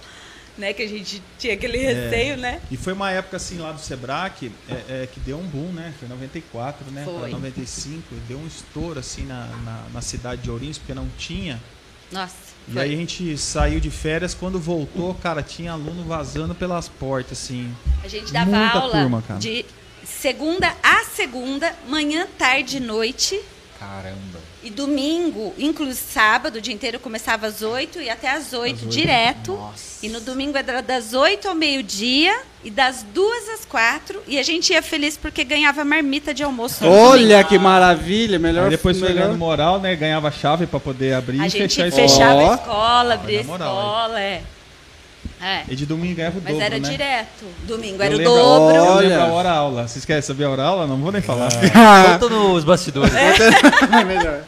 né? Que a gente tinha aquele receio, né? E foi uma época assim lá do Sebrae é, é, que deu um boom, né? Foi 94, né? Foi. Para 95, deu um estouro assim na, na, na cidade de Ourinhos, porque não tinha. Nossa. E foi. aí a gente saiu de férias, quando voltou, cara, tinha aluno vazando pelas portas, assim. A gente dava Muita aula turma, cara. de segunda a segunda, manhã, tarde e noite. Caramba. E domingo, inclusive sábado, o dia inteiro começava às 8 e até às 8 direto. E no domingo era das 8 ao meio-dia e das 2 às 4. E a gente ia feliz porque ganhava marmita de almoço. Olha que maravilha, melhor. Aí depois foi melhor. ganhando moral, né? Ganhava chave pra poder abrir A e gente fechar a fechava Ó. a escola, abria a escola, é. É. E de domingo ganhava o Mas dobro, era né? direto. Domingo Eu era o lembro- dobro. Eu Olha. lembro a hora aula. Vocês querem saber a hora aula? Não vou nem falar. Conta nos bastidores. É melhor.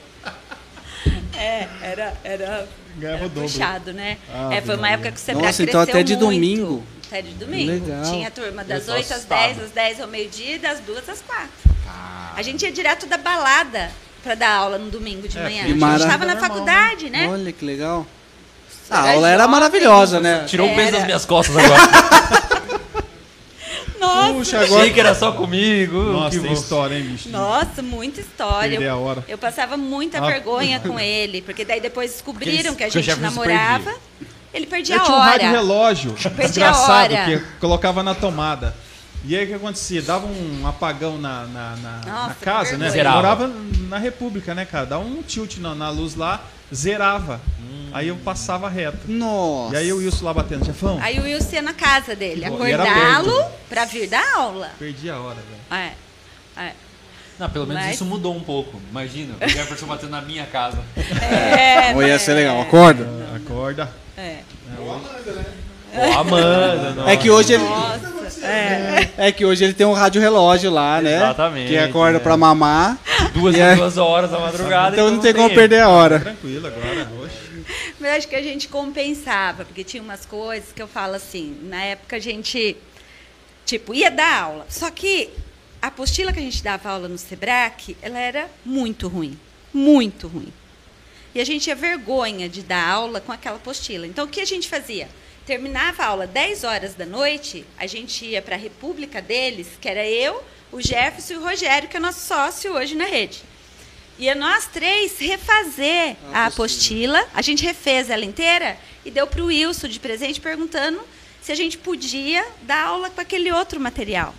É, era, era, Ganhava era o puxado, né? Ah, é, foi uma época que o Sebrae Nossa, então até de muito. domingo. Até de domingo. Legal. Tinha turma das Eu tô 8 às assustado. 10, das 10 ao meio-dia e das 2 às 4. A gente ia direto da balada pra dar aula no domingo de É, manhã. A gente estava na Normal, faculdade, né? Olha que legal. A aula era maravilhosa, né? Tirou um peso das minhas costas agora. Nossa, Puxa, Achei que era só comigo. Nossa, que tem história, hein, bicho? nossa, muita história. Perder Eu, a hora. eu passava muita Ah. vergonha com ele, porque daí depois descobriram que a eles- que o gente namorava. Ele perdia Eu a tinha um rádio hora. relógio a desgraçado hora. que eu colocava na tomada. E aí o que acontecia? Dava um apagão na, na, na- Nossa, na casa, né? Zerava. Eu morava na República, né, cara? Dá um tilt na, na luz lá, zerava. Aí eu passava reto. Nossa. E aí o Wilson lá batendo, chefão, Aí o Wilson ia na casa dele, acordá-lo pra vir dar aula. perdi a hora, velho. É. É. Não, pelo menos Mas- isso mudou um pouco. Imagina, o Jefferson batendo na minha casa. É, Ou ia ser legal. Acorda. Acorda. É. Ó, Amanda. não. É que hoje ele. Nossa, é. É que hoje ele tem um rádio relógio lá, né? Exatamente, Que acorda é. pra mamar. Duas é- duas horas da madrugada. Então não tem como erro. perder a hora. Tranquilo agora. Mas acho que a gente compensava, porque tinha umas coisas que eu falo assim, na época a gente, tipo, ia dar aula. Só que a apostila que a gente dava aula no Sebrac, ela era muito ruim. Muito ruim. E a gente tinha vergonha de dar aula com aquela apostila. Então, o que a gente fazia? Terminava a aula 10 horas da noite, a gente ia para a república deles, que era eu, o Jefferson e o Rogério, que é nosso sócio hoje na rede. Ia nós três refazer a apostila. A gente refez ela inteira e deu para o Wilson de presente perguntando se a gente podia dar aula com aquele outro material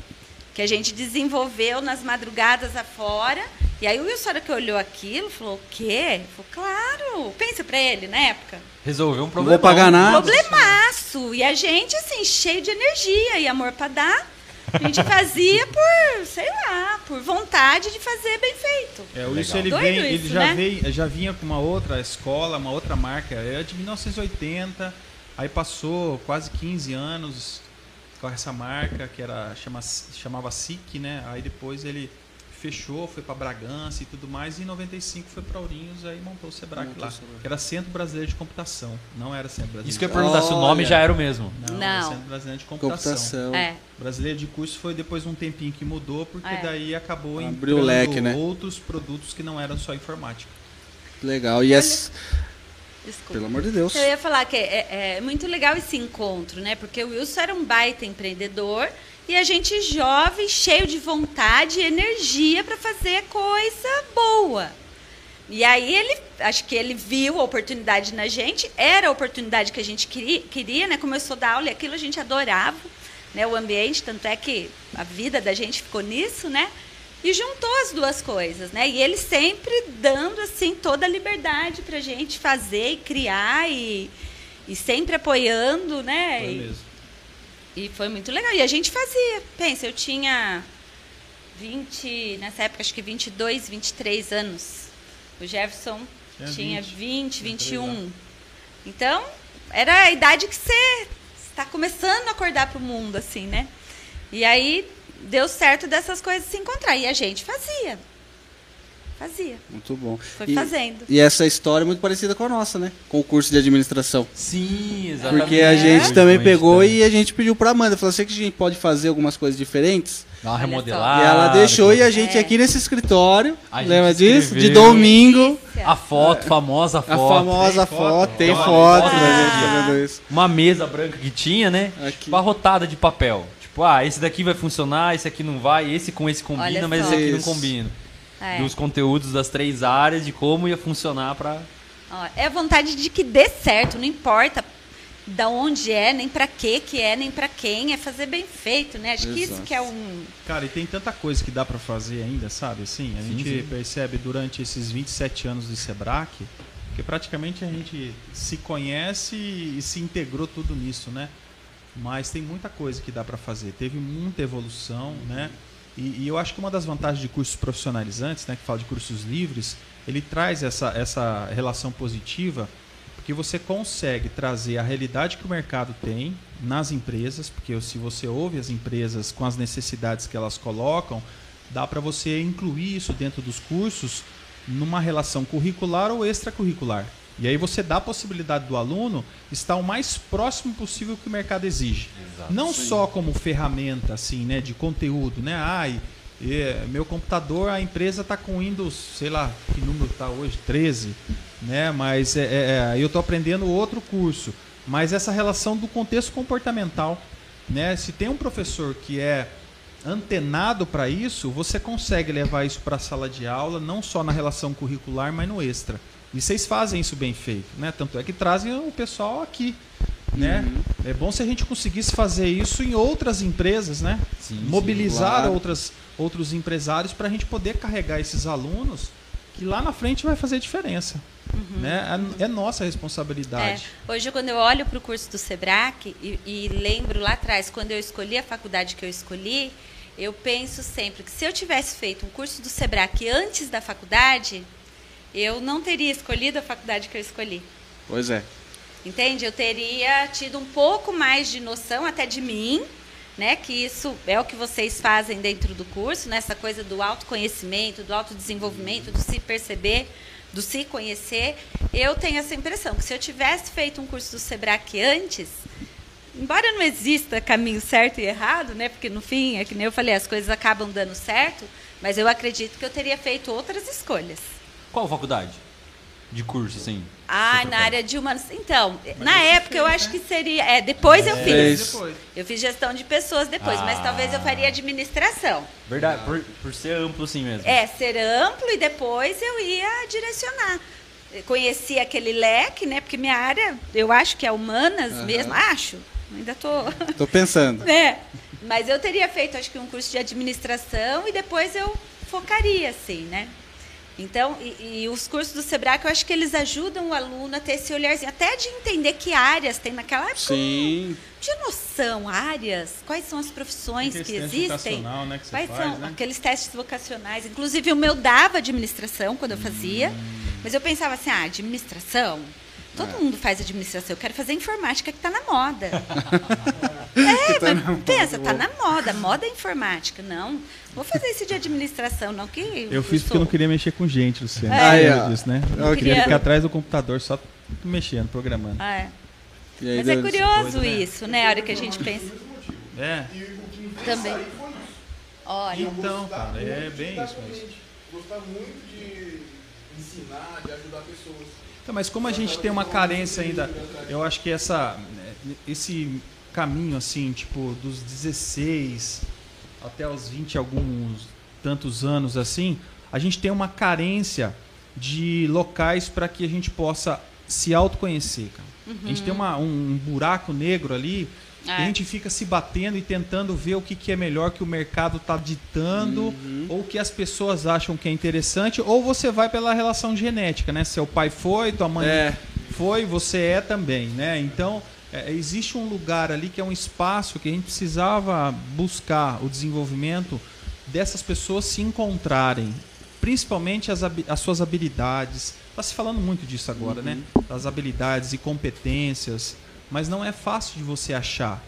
que a gente desenvolveu nas madrugadas afora. E aí o Wilson, hora que olhou aquilo, falou: o quê? Falou, claro. Pensa para ele, na época. Resolveu um Não problema. vou pagar nada. Problemaço. E a gente, assim, cheio de energia e amor para dar. A gente fazia por, sei lá, por vontade de fazer bem feito. É, o Wilson ele, Doido vem, ele isso, já, né? veio, já vinha com uma outra escola, uma outra marca. Era de 1980, aí passou quase 15 anos com essa marca que era chama, chamava SIC, né? Aí depois ele fechou, foi para Bragança e tudo mais, e em 95 foi para Ourinhos, aí montou o Sebrac Montou lá, o Sebrac. que era Centro Brasileiro de Computação, não era Centro Brasileiro Isso que eu ia perguntar se o nome já era o mesmo. Não, era Não. Centro Brasileiro de Computação. Computação. É. Brasileiro de curso foi depois de um tempinho que mudou, porque É. daí acabou Abriu entrando leque, né? outros produtos que não eram só informática. Legal. E esse... Desculpa. Pelo amor de Deus. Eu ia falar que é, é- é muito legal esse encontro, né? Porque o Wilson era um baita empreendedor e a gente jovem, cheio de vontade e energia para fazer coisa boa. E aí ele, acho que ele viu a oportunidade na gente, era a oportunidade que a gente queria, queria né? Começou a dar aula e aquilo a gente adorava, né? O ambiente, tanto é que a vida da gente ficou nisso, né? E juntou as duas coisas, né? E ele sempre dando assim toda a liberdade para a gente fazer e criar e, e sempre apoiando, né? Foi mesmo. E foi muito legal. E a gente fazia. Pensa, eu tinha 20, nessa época acho que 22, 23 anos. O Jefferson Tinha tinha 20, 20, 21. 23 Então, era a idade que você está começando a acordar para o mundo, assim, né? E aí deu certo dessas coisas se encontrar. E a gente fazia. Fazia. Muito bom. Foi E- fazendo. E essa história é muito parecida com a nossa, né? Com o curso de administração. Sim, exatamente. Porque a gente Muito também pegou então. e a gente pediu pra Amanda. Falou, sei que a gente pode fazer algumas coisas diferentes. Dá uma remodelada. e ela deixou e a gente É. aqui nesse escritório, A lembra disso? De domingo, A foto, famosa a foto. famosa Tem foto, foto? tem foto, né. Uma mesa branca que tinha, né? Aqui. Barrotada de papel. Tipo, ah, esse daqui vai funcionar, esse aqui não vai, esse com esse combina, mas esse aqui não combina. É. Dos conteúdos das três áreas, de como ia funcionar pra. Ó, É a vontade de que dê certo, não importa da onde é, nem pra que que é, nem pra quem, é fazer bem feito, né? Acho que isso Exato. que é um Cara, e tem tanta coisa que dá pra fazer ainda, sabe? Assim, a Sim, gente sim. percebe durante esses 27 anos de Sebrac que praticamente a gente se conhece e se integrou tudo nisso, né? Mas tem muita coisa que dá pra fazer. Teve muita evolução, né? E, e eu acho que uma das vantagens de cursos profissionalizantes, né, que fala de cursos livres, ele traz essa, essa relação positiva, Porque você consegue trazer a realidade que o mercado tem nas empresas, porque se você ouve as empresas com as necessidades que elas colocam, dá para você incluir isso dentro dos cursos numa relação curricular ou extracurricular. E aí você dá a possibilidade do aluno estar o mais próximo possível que o mercado exige. Exato. Não só como ferramenta assim, né, de conteúdo, né? Ai, é, meu computador, a empresa está com Windows, sei lá, que número está hoje, 13, né? Mas é, é, é, eu estou aprendendo outro curso. Mas essa relação do contexto comportamental, né? Se tem um professor que é antenado para isso, você consegue levar isso para a sala de aula, não só na relação curricular, mas no extra. E vocês fazem isso bem feito, né? Tanto é que trazem o pessoal aqui, né? É bom se a gente conseguisse fazer isso em outras empresas, né? Sim, sim, Mobilizar claro. outras, outros empresários para a gente poder carregar esses alunos que lá na frente vai fazer diferença, né? É, é nossa responsabilidade. É, hoje, quando eu olho para o curso do SEBRAC e, e lembro lá atrás, quando eu escolhi a faculdade que eu escolhi, eu penso sempre que se eu tivesse feito um curso do SEBRAC antes da faculdade, eu não teria escolhido a faculdade que eu escolhi. Pois é. Entende? Eu teria tido um pouco mais de noção até de mim, né? Que isso é o que vocês fazem dentro do curso, né? Essa coisa do autoconhecimento, do autodesenvolvimento, do se perceber, do se conhecer. Eu tenho essa impressão que se eu tivesse feito um curso do Sebrae antes, embora não exista caminho certo e errado, né? Porque no fim, é que nem eu falei, as coisas acabam dando certo, mas eu acredito que eu teria feito outras escolhas. Qual faculdade? De curso, assim? Ah, na área de humanos. Então, na época eu acho que seria. É, depois eu Fez. fiz. Depois. Eu fiz gestão de pessoas depois, mas Ah. talvez eu faria administração. Verdade, por, por ser amplo assim mesmo. É, ser amplo e depois eu ia direcionar. Eu Conheci aquele leque, né? Porque minha área, eu acho que é humanas mesmo. Acho. Ainda tô. Tô pensando. É. Mas eu teria feito, acho que, um curso de administração e depois eu focaria, assim, né? Então, e, e os cursos do Sebrae, eu acho que eles ajudam o aluno a ter esse olharzinho, até de entender que áreas tem naquela época. Sim. De noção, áreas, quais são as profissões que existem. vocacional, né, que quais faz, são né? aqueles testes vocacionais. Inclusive, o meu dava administração quando eu fazia, Hum. mas eu pensava assim, ah, administração. Todo mundo faz administração. Eu quero fazer informática que está na moda. é, mas pensa, está na moda. Moda é informática. Não, vou fazer isso de administração, não que Eu fiz porque eu não queria mexer com gente, Luciano. É. Ó. disso, né? Eu Eu queria queria- ficar atrás do computador só mexendo, programando. Ah, é. E aí Mas é curioso coisa, né? isso, né? A hora que a gente pensa É. também. Olha, Então, cara, é bem isso mesmo. Gostar muito de ensinar, de ajudar pessoas. Então, mas como a gente tem uma carência ainda, eu acho que essa, esse caminho assim, tipo, dos 16 até os 20 e alguns tantos anos assim, a gente tem uma carência de locais para que a gente possa se autoconhecer, cara. A gente tem uma, um buraco negro ali que a É. gente fica se batendo e tentando ver o que, que é melhor que o mercado está ditando ou o que as pessoas acham que é interessante ou você vai pela relação genética, né? Seu pai foi, tua mãe É. foi, você é também, né? Então é, existe um lugar ali que é um espaço que a gente precisava buscar o desenvolvimento dessas pessoas se encontrarem, principalmente as, as suas habilidades. Está se falando muito disso agora, né? Das habilidades e competências, mas não é fácil de você achar,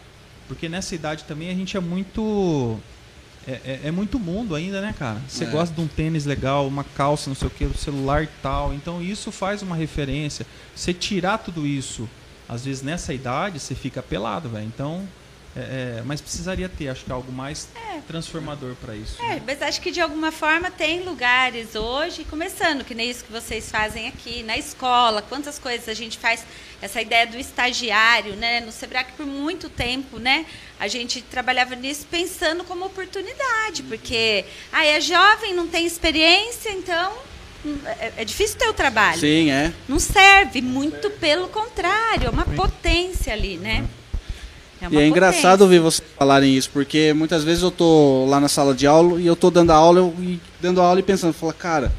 porque nessa idade também a gente é muito é, é- é muito mundo ainda, né, cara? Você É. gosta de um tênis legal, uma calça, não sei o que, do celular tal. Então isso faz uma referência. Você tirar tudo isso, às vezes nessa idade, você fica pelado, velho. Então, é, é, mas precisaria ter, acho que algo mais transformador para isso. É, mas acho que de alguma forma tem lugares hoje, começando, que nem isso que vocês fazem aqui, na escola, quantas coisas a gente faz, essa ideia do estagiário, né? No Sebrae por muito tempo, né? A gente trabalhava nisso pensando como oportunidade, porque ah, é jovem, não tem experiência, então é, é difícil ter o trabalho. Sim, é. Não serve, muito pelo contrário, é uma potência ali, né? E uma é engraçado ouvir vocês falarem isso, porque muitas vezes eu tô lá na sala de aula e eu tô dando aula eu- e dando aula e pensando, fala, cara,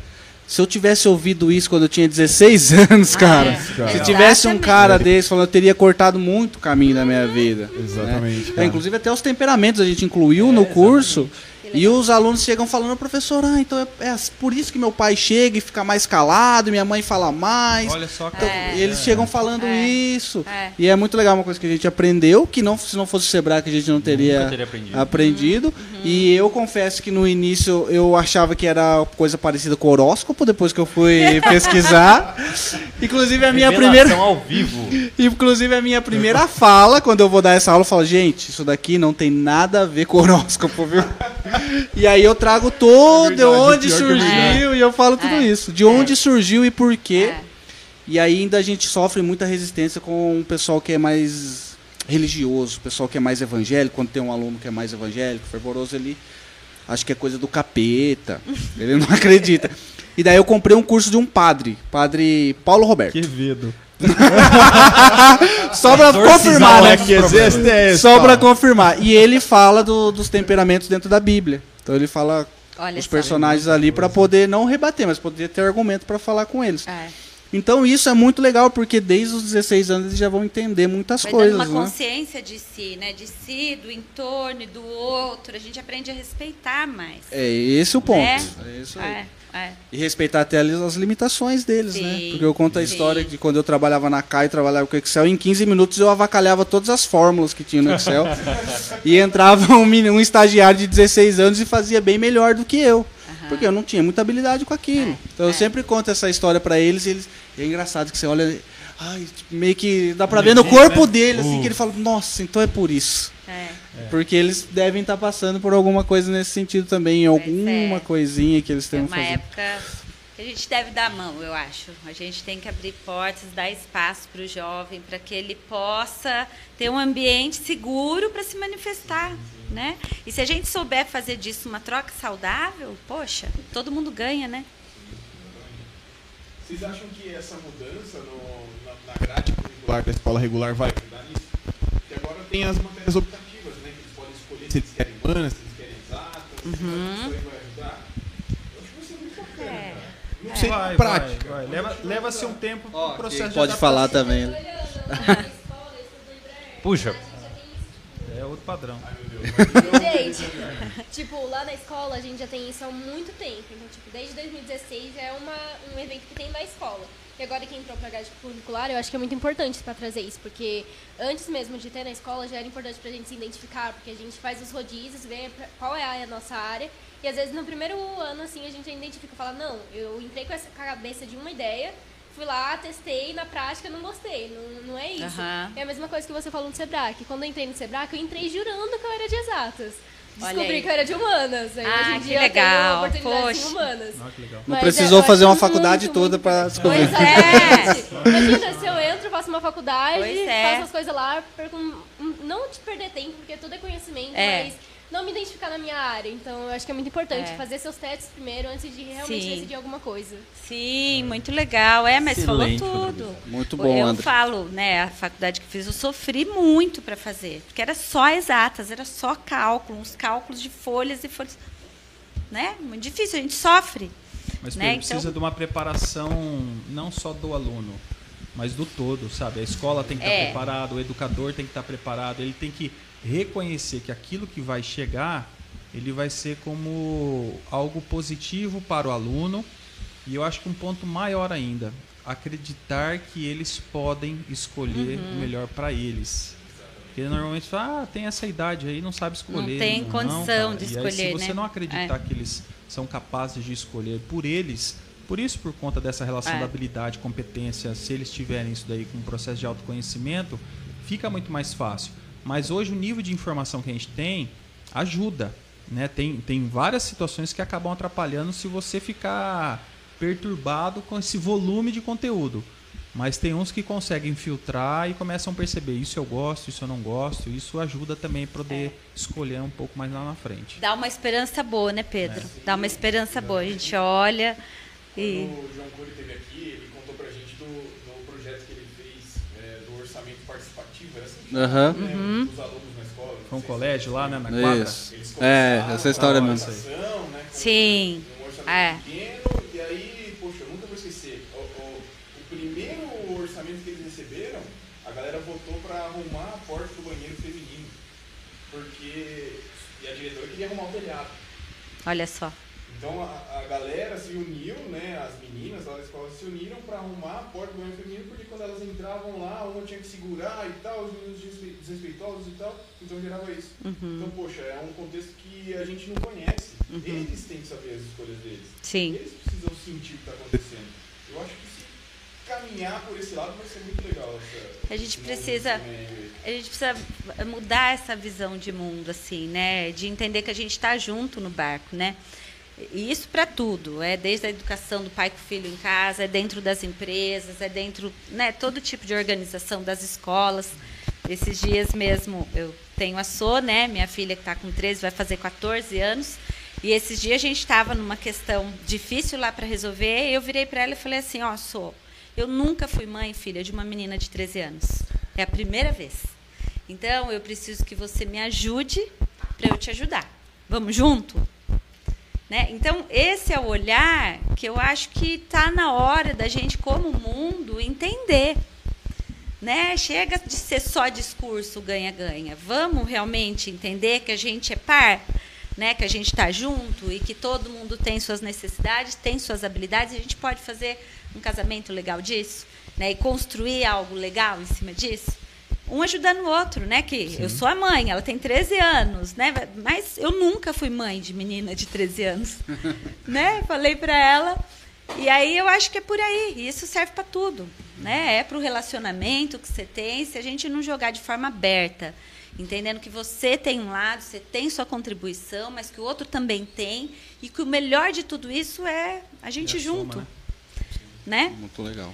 se eu tivesse ouvido isso quando eu tinha 16 anos, cara, é. se Cara. tivesse um Exatamente. cara desse falando, eu teria cortado muito o caminho da minha vida. Exatamente, né? É, inclusive até os temperamentos a gente incluiu no curso. E os alunos chegam falando, professor, ah, então é, é por isso que meu pai chega e fica mais calado, minha mãe fala mais. Olha só que Então, É. eles chegam falando É. isso. É. E é muito legal, uma coisa que a gente aprendeu, que não, se não fosse o Sebrae que a gente não teria, teria aprendido. aprendido. Uhum. E eu confesso que no início eu achava que era coisa parecida com horóscopo, depois que eu fui pesquisar. Inclusive a minha Revelação primeira. ao vivo. Inclusive a minha primeira fala, quando eu vou dar essa aula, eu falo, gente, isso daqui não tem nada a ver com horóscopo, viu? E aí eu trago todo, de verdade, onde que é surgiu, e eu falo tudo É. isso. De onde surgiu e por quê. É. E ainda a gente sofre muita resistência com o pessoal que é mais religioso, o pessoal que é mais evangélico, quando tem um aluno que é mais evangélico, fervoroso, ele acha que é coisa do capeta. Ele não acredita. E daí eu comprei um curso de um padre, padre Paulo Roberto. Quevedo. Só pra Exorcizar confirmar, né? nossos problemas. é Só pra confirmar. E ele fala do- dos temperamentos dentro da Bíblia. Então ele fala Olha os personagens ali pra poder não rebater, mas poder ter argumento pra falar com eles. É. Então isso é muito legal, porque desde os 16 anos eles já vão entender muitas Vai coisas, dando uma né? consciência de si, né? De si, do entorno e do outro. A gente aprende a respeitar mais. É esse o ponto. Né? É isso aí. É, é. E respeitar até as as limitações deles, né? Sim, Porque eu conto a sim. história de quando eu trabalhava na CAI, trabalhava com Excel, em 15 minutos eu avacalhava todas as fórmulas que tinha no Excel. e entrava um, um estagiário de 16 anos e fazia bem melhor do que eu. Porque eu não tinha muita habilidade com aquilo. então eu é. sempre conto essa história pra eles e eles. E é engraçado que você olha. Ai, tipo, meio que dá pra ver no corpo dele, assim, que ele fala, nossa, então é por isso. é. Porque eles devem estar passando por alguma coisa nesse sentido também, em alguma é. coisinha que eles É tenham uma fazer. época que a gente deve dar a mão, eu acho. A gente tem que abrir portas, dar espaço para o jovem, para que ele possa ter um ambiente seguro para se manifestar, né? E se a gente souber fazer disso uma troca saudável, poxa, todo mundo ganha, né? Vocês acham que essa mudança no- na, na grade curricular da escola regular vai ajudar nisso? Porque agora tem as matérias optativas, se eles querem humanas, se eles querem exatas. Uhum. Isso aí vai ajudar? Eu acho que vai ser muito bacana, É. cara. Não sei Vai, prática. vai, vai. Leva- Leva-se um tempo Ó, pro processo de pode falar também. Puxa, É outro padrão. Gente, tipo, lá na escola a gente já tem isso há muito tempo. Então, tipo, desde 2016 é uma, um evento que tem na escola. E agora que entrou pra grade curricular, eu acho que é muito importante pra trazer isso, porque antes mesmo de ter na escola já era importante pra gente se identificar, porque a gente faz os rodízios, vê qual é a nossa área, e às vezes no primeiro ano, assim, a gente identifica, fala, não, eu entrei com essa a cabeça de uma ideia, fui lá, testei, na prática não gostei, não, não é isso. Aham. É a mesma coisa que você falou no Sebrae, que quando eu entrei no Sebrae, eu entrei jurando que eu era de exatas. Descobri que eu era de humanas. Aí Ah, hoje em que dia legal, eu tenho oportunidades poxa. em humanas. Que. Não Mas precisou é, fazer uma faculdade muito, toda importante. descobrir. Pois é. Imagina, se eu entro, faço uma faculdade, é. faço as coisas lá, perco, não de perder tempo, porque tudo é conhecimento, É. mas não me identificar na minha área. Então, eu acho que é muito importante É. fazer seus testes primeiro, antes de realmente Sim. decidir alguma coisa. Sim, muito legal. É, mas Excelente, falou tudo. Muito bom, Eu André. falo, né, a faculdade que fiz, eu sofri muito para fazer, porque era só exatas, era só cálculo, uns cálculos de folhas e folhas, né? Muito difícil, a gente sofre. Mas Né, Pedro, precisa então- de uma preparação não só do aluno, mas do todo, sabe? A escola tem que estar É. preparado, o educador tem que estar preparado, ele tem que reconhecer que aquilo que vai chegar, ele vai ser como algo positivo para o aluno. E eu acho que um ponto maior ainda, acreditar que eles podem escolher Uhum. o melhor para eles. Porque normalmente fala, ah, tem essa idade aí, não sabe escolher. tem condição cara. de E aí, escolher, se você né? não acreditar que eles são capazes de escolher por eles, por isso, por conta dessa relação É. da habilidade, competência, se eles tiverem isso daí com um processo de autoconhecimento, fica muito mais fácil. Mas hoje o nível de informação que a gente tem ajuda. Né? Tem, tem várias situações que acabam atrapalhando se você ficar perturbado com esse volume de conteúdo. Mas tem uns que conseguem filtrar e começam a perceber isso eu gosto, isso eu não gosto. Isso ajuda também a poder escolher um pouco mais lá na frente. Dá uma esperança boa, né, Pedro? Dá uma esperança boa. A gente olha e. Quando o João Cury esteve aqui, ele contou pra gente do, Aham. Uhum. Foi um colégio lá, né, na quadra. Isso. É, essa história Ah, mesmo. isso aí. Ação, né, Sim. um orçamento É. pequeno, e aí, poxa, eu nunca vou esquecer. O, o- o primeiro orçamento que eles receberam, a galera votou pra arrumar a porta do banheiro feminino. Porque. E a diretora queria arrumar o telhado. Olha só. Então a, a galera se uniu, né? As meninas lá da escola se uniram para arrumar a porta do banheiro feminino, porque quando elas entravam lá, uma tinha que segurar e tal, os meninos desrespe- desrespeitosos e tal, então gerava isso. Então, poxa, é um contexto que a gente não conhece. Eles têm que saber as escolhas deles. Sim. Eles precisam sentir o que está acontecendo. Eu acho que se caminhar por esse lado vai ser muito legal. Essa, A gente precisa-. A gente precisa mudar essa visão de mundo, assim, né? De entender que a gente está junto no barco, né? E isso para tudo, é desde a educação do pai com o filho em casa, é dentro das empresas, é dentro, né, todo tipo de organização das escolas. Esses dias mesmo eu tenho a Sô, né, minha filha que está com 13, vai fazer 14 anos, e esses dias a gente estava numa questão difícil lá para resolver, e eu virei para ela e falei assim, ó, Sô, eu nunca fui mãe, filha, de uma menina de 13 anos. É a primeira vez. Então, eu preciso que você me ajude para eu te ajudar. Vamos junto? Né? Então, esse é o olhar que eu acho que está na hora da gente, como mundo, entender. Né? Chega de ser só discurso ganha-ganha. Vamos realmente entender que a gente é par, né? que a gente está junto e que todo mundo tem suas necessidades, tem suas habilidades, e a gente pode fazer um casamento legal disso né? e construir algo legal em cima disso um ajudando o outro, né? Que eu sou a mãe, ela tem 13 anos, né? Mas eu nunca fui mãe de menina de 13 anos, né? Falei para ela. E aí eu acho que é por aí. E isso serve para tudo, né? É para o relacionamento que você tem, se a gente não jogar de forma aberta, entendendo que você tem um lado, você tem sua contribuição, mas que o outro também tem, e que o melhor de tudo isso é a gente É a soma, junto, né? né? Muito legal.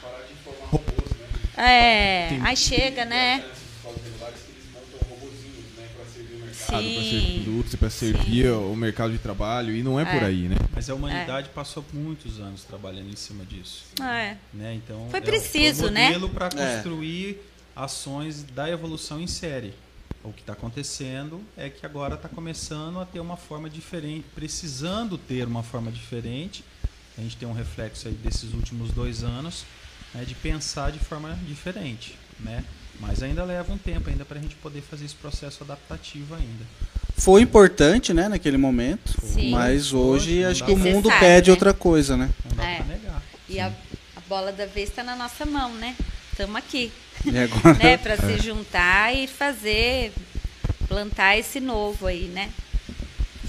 Parar de formar robôs, né? É, Tem- aí chega, né? Montam robozinhos, né? Para servir o mercado. Sim. Para servir indústria, para servir o mercado de trabalho. E não é, por É. aí, né? Mas a humanidade passou muitos anos trabalhando em cima disso. É. Né? Então, Foi é preciso, foi né? modelo para É. construir ações da evolução em série. O que está acontecendo é que agora está começando a ter uma forma diferente, precisando ter uma forma diferente. A gente tem um reflexo aí desses últimos dois anos né, de pensar de forma diferente, né? Mas ainda leva um tempo ainda para a gente poder fazer esse processo adaptativo ainda. Foi importante, né, naquele momento. Sim. Mas hoje Não acho que o pra- mundo Necessário, pede né? outra coisa, né? Não dá É. para negar. E a, a bola da vez está na nossa mão, né? Estamos aqui, E agora. né? Para se juntar e fazer, plantar esse novo aí, né?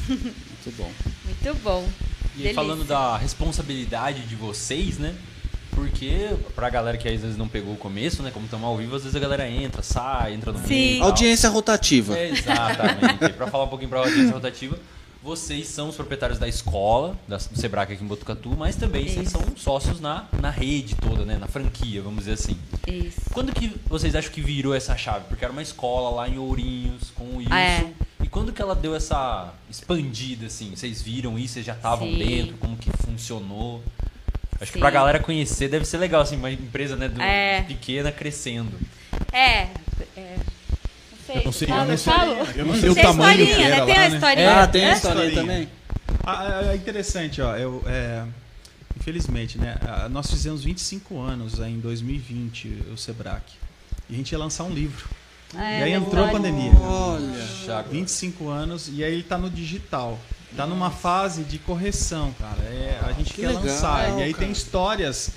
Muito bom. Muito bom. E Delícia. falando da responsabilidade de vocês, né? Porque pra galera que às vezes não pegou o começo, né? Como estamos ao vivo, às vezes a galera entra, sai, entra no Sim. meio. Audiência rotativa. É, exatamente. E pra falar um pouquinho pra audiência rotativa, vocês são os proprietários da escola, da, do Sebrae aqui em Botucatu, mas também vocês Isso. são sócios na, na rede toda, né? Na franquia, vamos dizer assim. Isso. Quando que vocês acham que virou essa chave? Porque era uma escola lá em Ourinhos, com o Wilson. Ah, é. E quando que ela deu essa expandida, assim? Vocês viram isso? Vocês já estavam Sim. dentro? Como que funcionou? Acho que Sim. pra galera conhecer deve ser legal, assim, uma empresa né, do- É. pequena crescendo. É. é não sei. Eu não sei, eu não sei, falo. eu não sei o Tem tamanho que historinha, era né? Tem lá, a né? historinha. Ah, tem a É? historinha também? Ah, é interessante, ó. Eu, é, infelizmente, né? ah, Nós fizemos 25 anos aí em 2020, o Sebrac. E a gente ia lançar um livro. É, e aí entrou a pandemia. Olha. Chaco. 25 anos e aí ele tá no digital. Tá numa fase de correção, cara. É, a gente Que quer legal, lançar. E aí cara. tem histórias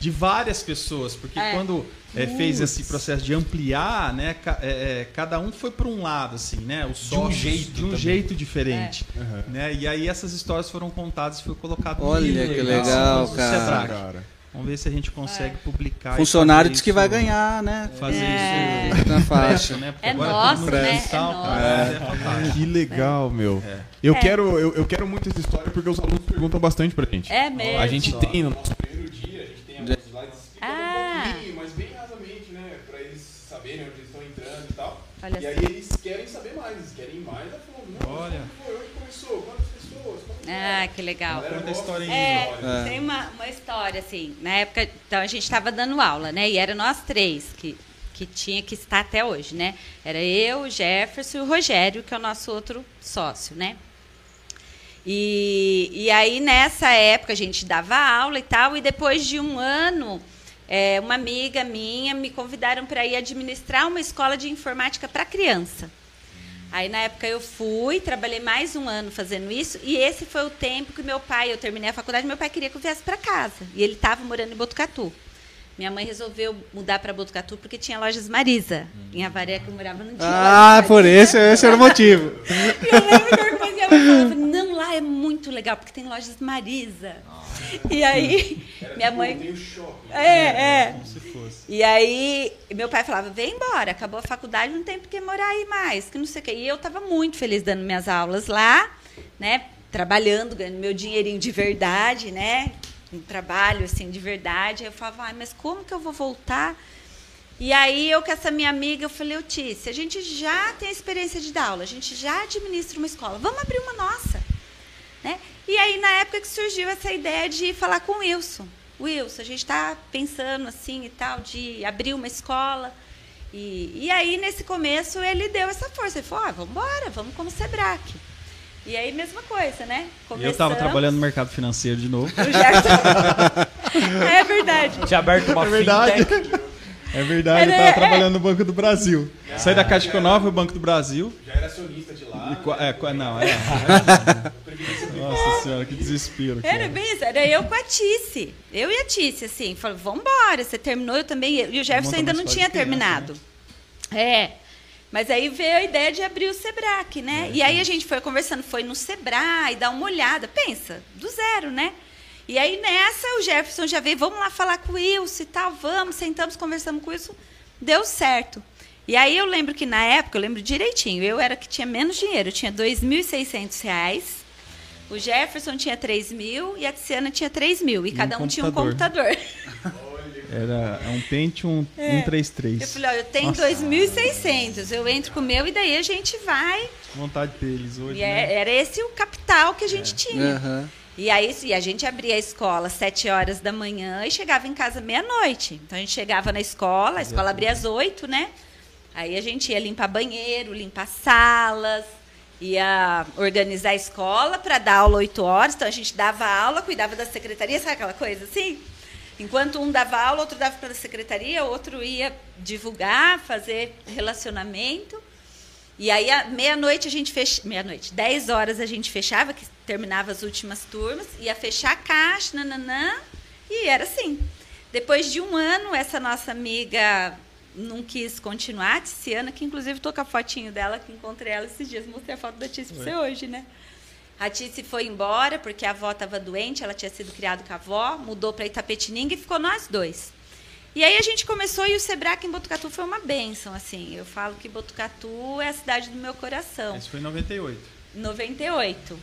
de várias pessoas, porque É. quando é, fez esse processo de ampliar, né, ca- é, é, cada um foi para um lado, assim, né, os De um jeito de um também. jeito diferente, Uhum. né, e aí essas histórias foram contadas e foi colocado no Olha livro, que né, legal, do cara. Sebrae. Cara. Vamos ver se a gente consegue publicar. e Funcionário diz que vai ganhar, né? Fazer É. isso Na faixa. né? Porque É agora nosso, todo mundo né? digital, É cara, é. Que legal, meu. É. Eu, É. quero, eu, eu quero muito essa história porque os alunos perguntam bastante pra gente. É mesmo. A gente tem no nosso primeiro dia, a gente tem alguns slides explicando Ah. um pouquinho, mas bem rasamente, né? Pra eles saberem onde eles estão entrando e tal. Olha e aí só. eles querem saber mais, eles querem mais a fundo. Olha. foi? Onde começou? Quantas pessoas? Ah, é? que legal. Conta a gosta história de aí. É, tem uma, uma história, assim, na época, então a gente estava dando aula, né? E era nós três que, que tinha que estar até hoje, né? Era eu, o Jefferson e o Rogério, que é o nosso outro sócio, né? E, e aí, nessa época, a gente dava aula e tal, e depois de um ano, é, uma amiga minha me convidaram para ir administrar uma escola de informática para criança. Aí na época eu fui, trabalhei mais um ano fazendo isso, e esse foi o tempo que meu pai, eu terminei a faculdade, meu pai queria que eu viesse para casa. E ele estava morando em Botucatu. Minha mãe resolveu mudar para Botucatu porque tinha lojas Marisa. Em Avaré, que eu morava, não tinha Ah, por esse, esse era o motivo. E eu lembro que minha mãe falava, não, lá é muito legal, porque tem lojas Marisa. E aí, minha mãe... É, é. E aí, meu pai falava, vem embora, acabou a faculdade, não tem por que morar aí mais, que não sei o quê. E eu estava muito feliz dando minhas aulas lá, né? Trabalhando, ganhando meu dinheirinho de verdade, né? Um trabalho, assim, de verdade. Aí eu falava, ai, mas como que eu vou voltar? E aí, eu com essa minha amiga, eu falei, ô Tícia, a gente já tem experiência de dar aula, a gente já administra uma escola, vamos abrir uma nossa. Né? E aí, na época que surgiu essa ideia de falar com o Wilson. Wilson, a gente está pensando assim e tal, de abrir uma escola. E, e aí, nesse começo, ele deu essa força. Ele falou, ah, vamos embora, vamos como Sebrae. E aí, mesma coisa, né? Eu estava trabalhando no mercado financeiro de novo. É verdade. Tinha aberto uma É verdade. fintech. É verdade, eu É, estava é. trabalhando no Banco do Brasil. Saí da Caixa Econômica, o Banco do Brasil. Já era acionista de lá. E é, não, é. Nossa senhora, que desespero. Era bem isso, era eu com a Tice. Eu e a Tice, assim, falou, vambora, você terminou, eu também. E o Jefferson ainda não tinha criança, terminado. É. Mas aí veio a ideia de abrir o Sebrae, né? e aí a gente foi conversando, foi no Sebrae, dar uma olhada. Pensa, do zero, né? E aí nessa o Jefferson já veio, vamos lá falar com o Wilson e tal, vamos, sentamos, conversamos com o Wilson, deu certo. E aí eu lembro que na época, eu lembro direitinho, eu era que tinha menos dinheiro, eu tinha 2.600 reais. O Jefferson tinha 3 mil e a Tiziana tinha 3 mil. E, um cada um tinha um computador. Era é um Pentium É. 133. Eu falei, ó, eu tenho Nossa. 2.600, eu entro com o meu e daí a gente vai. Vontade deles hoje, E né? é- era esse o capital que a gente tinha. Aham. E aí e a gente abria a escola às 7 horas da manhã e chegava em casa meia-noite. Então a gente chegava na escola, a escola abria às 8, né? Aí a gente ia limpar banheiro, limpar salas, ia organizar a escola para dar aula 8 horas. Então a gente dava aula, cuidava da secretaria, sabe aquela coisa assim? Enquanto um dava aula, outro dava para a secretaria, outro ia divulgar, fazer relacionamento. E aí, meia-noite, a gente fechava. Meia-noite, 10 horas a gente fechava, que terminava as últimas turmas, ia fechar a caixa, nananã, e era assim. Depois de um ano, essa nossa amiga não quis continuar, a Tiziana, que inclusive estou com a fotinho dela, que encontrei ela esses dias, mostrei a foto da Tizi para você hoje, né? A Tice foi embora porque a avó estava doente, ela tinha sido criada com a avó, mudou para Itapetininga e ficou nós dois. E aí a gente começou e o Sebrae em Botucatu foi uma bênção, assim. Eu falo que Botucatu é a cidade do meu coração. Isso foi em 98. 98.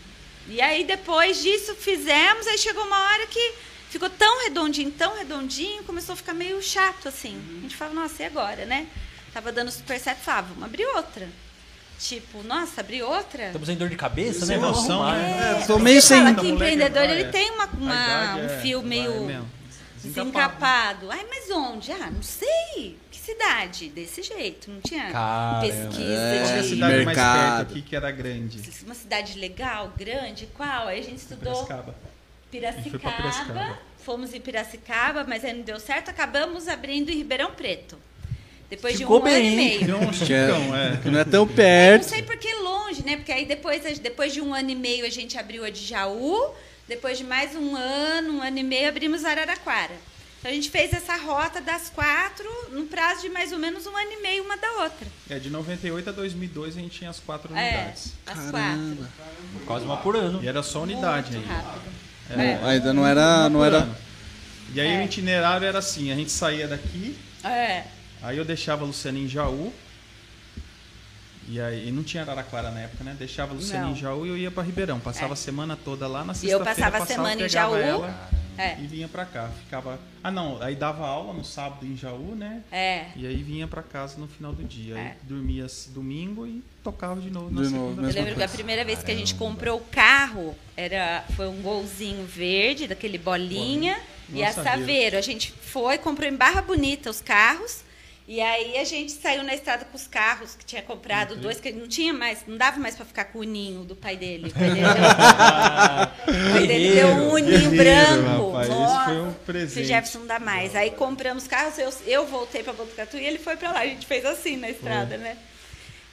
E aí depois disso fizemos, aí chegou uma hora que ficou tão redondinho, tão redondinho, começou a ficar meio chato assim. A gente falava, nossa, e agora, né? Tava dando super certo, falava, vamos abrir outra. Tipo, nossa, abrir outra? Estamos em dor de cabeça, né? Arrumar. né? É, tô meio Você sem. fala que empreendedor ele é. tem uma, uma- um é- fio vai meio desencapado. Ai, mas onde? Ah, não sei. Que cidade? Desse jeito. Não tinha Caramba. pesquisa É, Qual que a de cidade mais mercado. perto aqui que era grande? uma cidade legal, grande, qual? Aí a gente estudou Piracicaba. Piracicaba, Piracicaba. fomos em Piracicaba, mas aí não deu certo, acabamos abrindo em Ribeirão Preto. Depois Ficou de um ano bem. e meio. Deu um é- é. não é tão Não perto. sei por que longe, né? Porque aí depois, depois de um ano e meio a gente abriu a de Jaú, depois de mais um ano, um ano e meio, abrimos Araraquara. Então a gente fez essa rota das quatro no prazo de mais ou menos um ano e meio uma da outra. É, de 98 a 2002 a gente tinha as quatro É, unidades. as Caramba. Quase uma por ano. E era só unidade Muito ainda. rápido. Não, ainda não era. Não era... E aí É. o itinerário era assim, a gente saía daqui, É. aí eu deixava a Luciana em Jaú. E aí não tinha Araraquara na época, né? Deixava a Luciana Não. em Jaú e eu ia pra Ribeirão. Passava É. a semana toda lá na E eu sexta-feira. passava a semana em Jaú. Ela É. e vinha pra cá. Ficava. Ah, não, aí dava aula no sábado em Jaú, né? É. E aí vinha pra casa no final do dia. Aí É. dormia s- domingo e tocava de novo na De novo, Eu lembro que a primeira vez que a gente comprou o carro era, foi um golzinho verde, daquele bolinha, e a Saveiro. A gente foi, comprou em Barra Bonita os carros, e aí a gente saiu na estrada com os carros, que tinha comprado dois, que não tinha mais, não dava mais para ficar com o ninho do pai dele. O pai dele deu, pai dele deu um Guerreiro, branco. rapaz, esse Nossa, foi um esse presente. Jefferson não dá mais. Aí compramos carros, eu, eu voltei para Botucatu e ele foi para lá. A gente fez assim na estrada, né?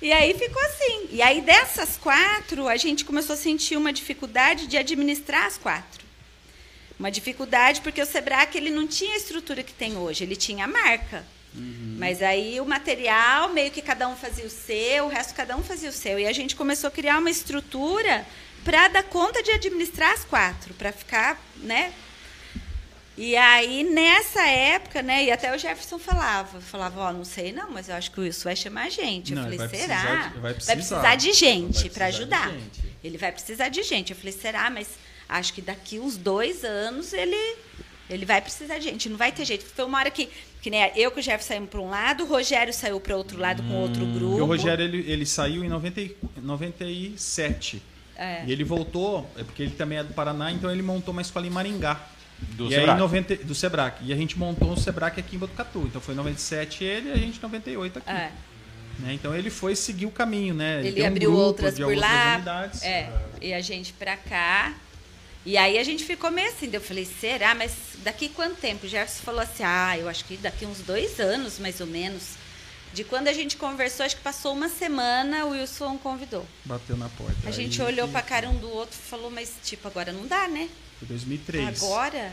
E aí ficou assim. E aí dessas quatro, a gente começou a sentir uma dificuldade de administrar as quatro. Uma dificuldade porque o Sebrae ele não tinha a estrutura que tem hoje, ele tinha a marca. Mas aí o material, meio que cada um fazia o seu, o resto cada um fazia o seu. E a gente começou a criar uma estrutura para dar conta de administrar as quatro, para ficar, né? E aí, nessa época, né, e até o Jefferson falava, falava, ó, não sei não, mas eu acho que o Wilson vai chamar a gente. Eu Não, falei, vai será? precisar de- vai precisar. de Vai gente precisar para ajudar. gente. Ele vai precisar de gente. Eu falei, será? Mas acho que daqui uns dois anos ele, ele vai precisar de gente. Não vai ter jeito. Foi uma hora que, que né, eu com o Jeff saímos para um lado, o Rogério saiu para outro lado com outro grupo. Porque o Rogério ele, ele saiu em 90, e- 97. É. E ele voltou, é porque ele também é do Paraná, então ele montou uma escola em Maringá. Do e aí, Sebrae. em 90, do Sebrae. E a gente montou o Sebrae aqui em Botucatu. Então foi em 97 ele e a gente em 98 aqui. É. Né? Então ele foi seguir o caminho, né? Ele um abriu grupo outras por outras lá. unidades. É, e a gente pra cá. E aí a gente ficou meio assim. Eu falei, será? Mas daqui quanto tempo? O Jefferson falou assim: ah, eu acho que daqui uns dois anos, mais ou menos. De quando a gente conversou, acho que passou uma semana, o Wilson convidou. Bateu na porta. A gente Aí olhou que- pra cara um do outro e falou, mas tipo, agora não dá, né? Foi 2003. Agora?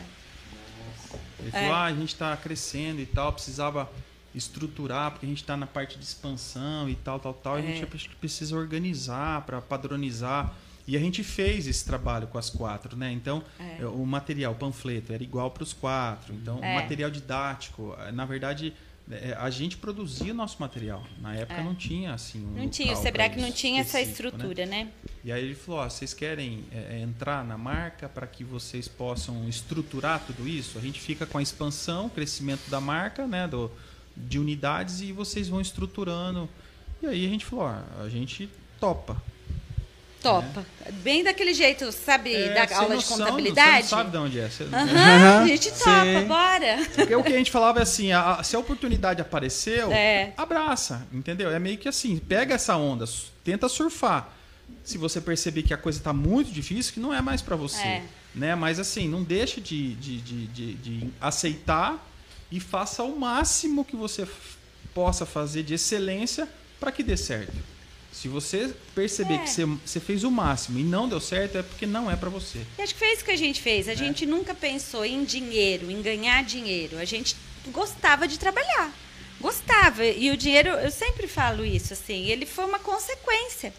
Ele É. falou, ah, a gente está crescendo e tal, precisava estruturar, porque a gente está na parte de expansão e tal, tal, tal. E a É. gente que precisa organizar para padronizar. E a gente fez esse trabalho com as quatro, né? Então, É. o material, o panfleto, era igual para os quatro. Então, É. o material didático, eh, na verdade, eh, a gente produzia o nosso material. Na época É. não tinha assim um Não tinha, o Sebrae não tinha essa né? estrutura, né? E aí ele falou: ó, vocês querem é, é, entrar na marca para que vocês possam estruturar tudo isso? A gente fica com a expansão, crescimento da marca, né, do, de unidades e vocês vão estruturando. E aí a gente falou: ó, a gente topa. Topa. Bem daquele jeito, sabe, É, da aula de noção, contabilidade? Você não sabe de onde é. Você- Aham, a gente topa, Sim. bora. Porque o que a gente falava é assim: a- a- se a oportunidade apareceu, É. abraça, entendeu? É meio que assim: pega essa onda, tenta surfar. Se você perceber que a coisa está muito difícil, que não é mais para você. É. Né? Mas assim, não deixe de, de, de, de- de aceitar e faça o máximo que você possa fazer de excelência para que dê certo. Se você perceber É. que você, você fez o máximo e não deu certo, é porque não é para você. E acho que foi isso que a gente fez. A gente nunca pensou em dinheiro, em ganhar dinheiro. A gente gostava de trabalhar. Gostava. E o dinheiro, eu sempre falo isso, assim, ele foi uma consequência.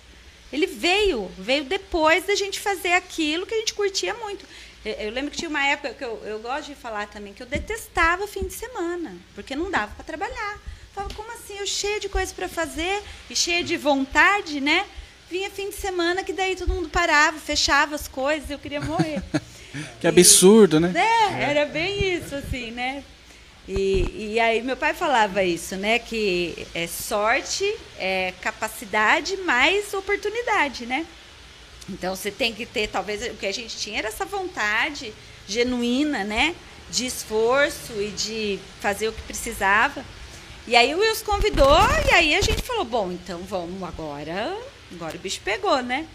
Ele veio, veio depois da gente fazer aquilo que a gente curtia muito. Eu, eu lembro que tinha uma época que eu, eu gosto de falar também que eu detestava fim de semana, porque não dava para trabalhar. Falava, como assim? Eu cheia de coisa para fazer e cheia de vontade, né? Vinha fim de semana que daí todo mundo parava, fechava as coisas, eu queria morrer. Que absurdo, né? É, era bem isso, assim, né? E, e aí meu pai falava isso, né? Que é sorte, é capacidade mais oportunidade, né? Então você tem que ter, talvez o que a gente tinha era essa vontade genuína, né? De esforço e de fazer o que precisava. E aí o Wilson convidou e aí a gente falou, bom, então vamos agora, agora o bicho pegou, né?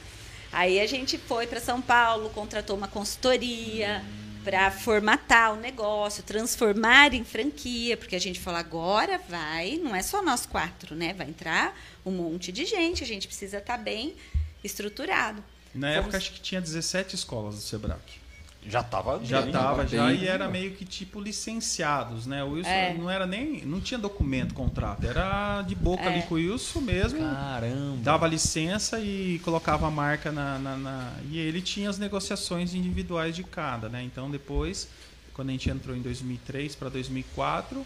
Aí a gente foi para São Paulo, contratou uma consultoria para formatar o negócio, transformar em franquia, porque a gente falou agora vai, não é só nós quatro, né? Vai entrar um monte de gente, a gente precisa estar bem estruturado. Na Fomos- época, acho que tinha 17 escolas do Sebrae. Já tava Já bem, tava, já, bem. e era meio que tipo licenciados, né? O Wilson É. não era nem. Não tinha documento, contrato. Era de boca É. ali com o Wilson mesmo. Caramba. Dava licença e colocava a marca na, na- na- E ele tinha as negociações individuais de cada, né? Então depois, quando a gente entrou em 2003 para 2004,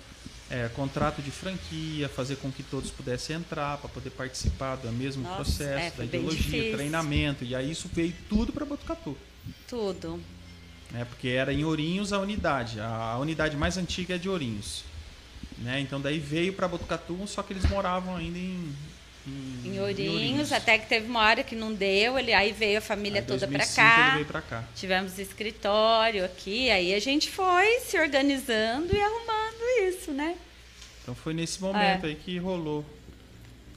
é, contrato de franquia, fazer com que todos pudessem entrar para poder participar do mesmo Nossa, processo, é, da ideologia, difícil. treinamento. E aí isso veio tudo para Botucatu. Tudo. Né? Porque era em Ourinhos a unidade. A, unidade mais antiga é de Ourinhos. Né? Então daí veio para Botucatu, só que eles moravam ainda em em, Em Ourinhos, até que teve uma hora que não deu, ele aí veio a família Aí, toda para 2005 cá. Cá. Tivemos escritório aqui, aí a gente foi se organizando e arrumando isso, né? Então foi nesse É. momento aí que rolou.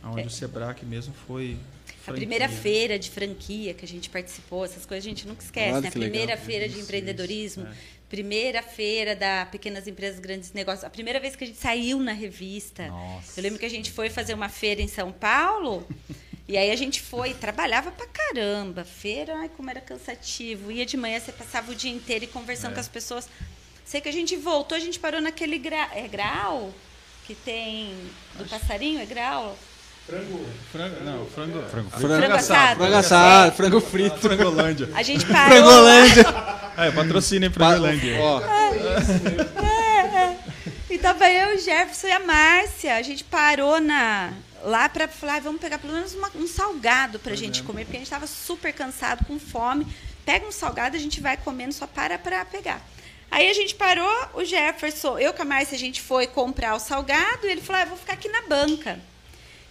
Onde o Sebrae mesmo foi A primeira feira de franquia que a gente participou, essas coisas a gente nunca esquece, Olha né? A que legal. primeira feira de empreendedorismo, primeira feira da Pequenas Empresas Grandes Negócios, a primeira vez que a gente saiu na revista. Nossa. Eu lembro que a gente foi fazer uma feira em São Paulo. E aí a gente foi, trabalhava pra caramba. Feira, ai, como era cansativo. Ia de manhã, você passava o dia inteiro e conversando com as pessoas. Sei que a gente voltou, a gente parou naquele gra... é grau que tem do passarinho, é grau? Frango, não, frango. Frango, Frango assado. Frango assado, frango frito. Frangolândia. A gente parou. É, patrocínio em Frangolândia. Ó, E tava eu, o Jefferson e a Márcia. A gente parou na, lá pra falar, "Ai, vamos pegar pelo menos uma- um salgado pra gente comer, porque a gente tava super cansado, com fome. Pega um salgado, a gente vai comendo, só para pra pegar. Aí a gente parou, o Jefferson, eu com a Márcia, a gente foi comprar o salgado e ele falou, ah, eu vou ficar aqui na banca.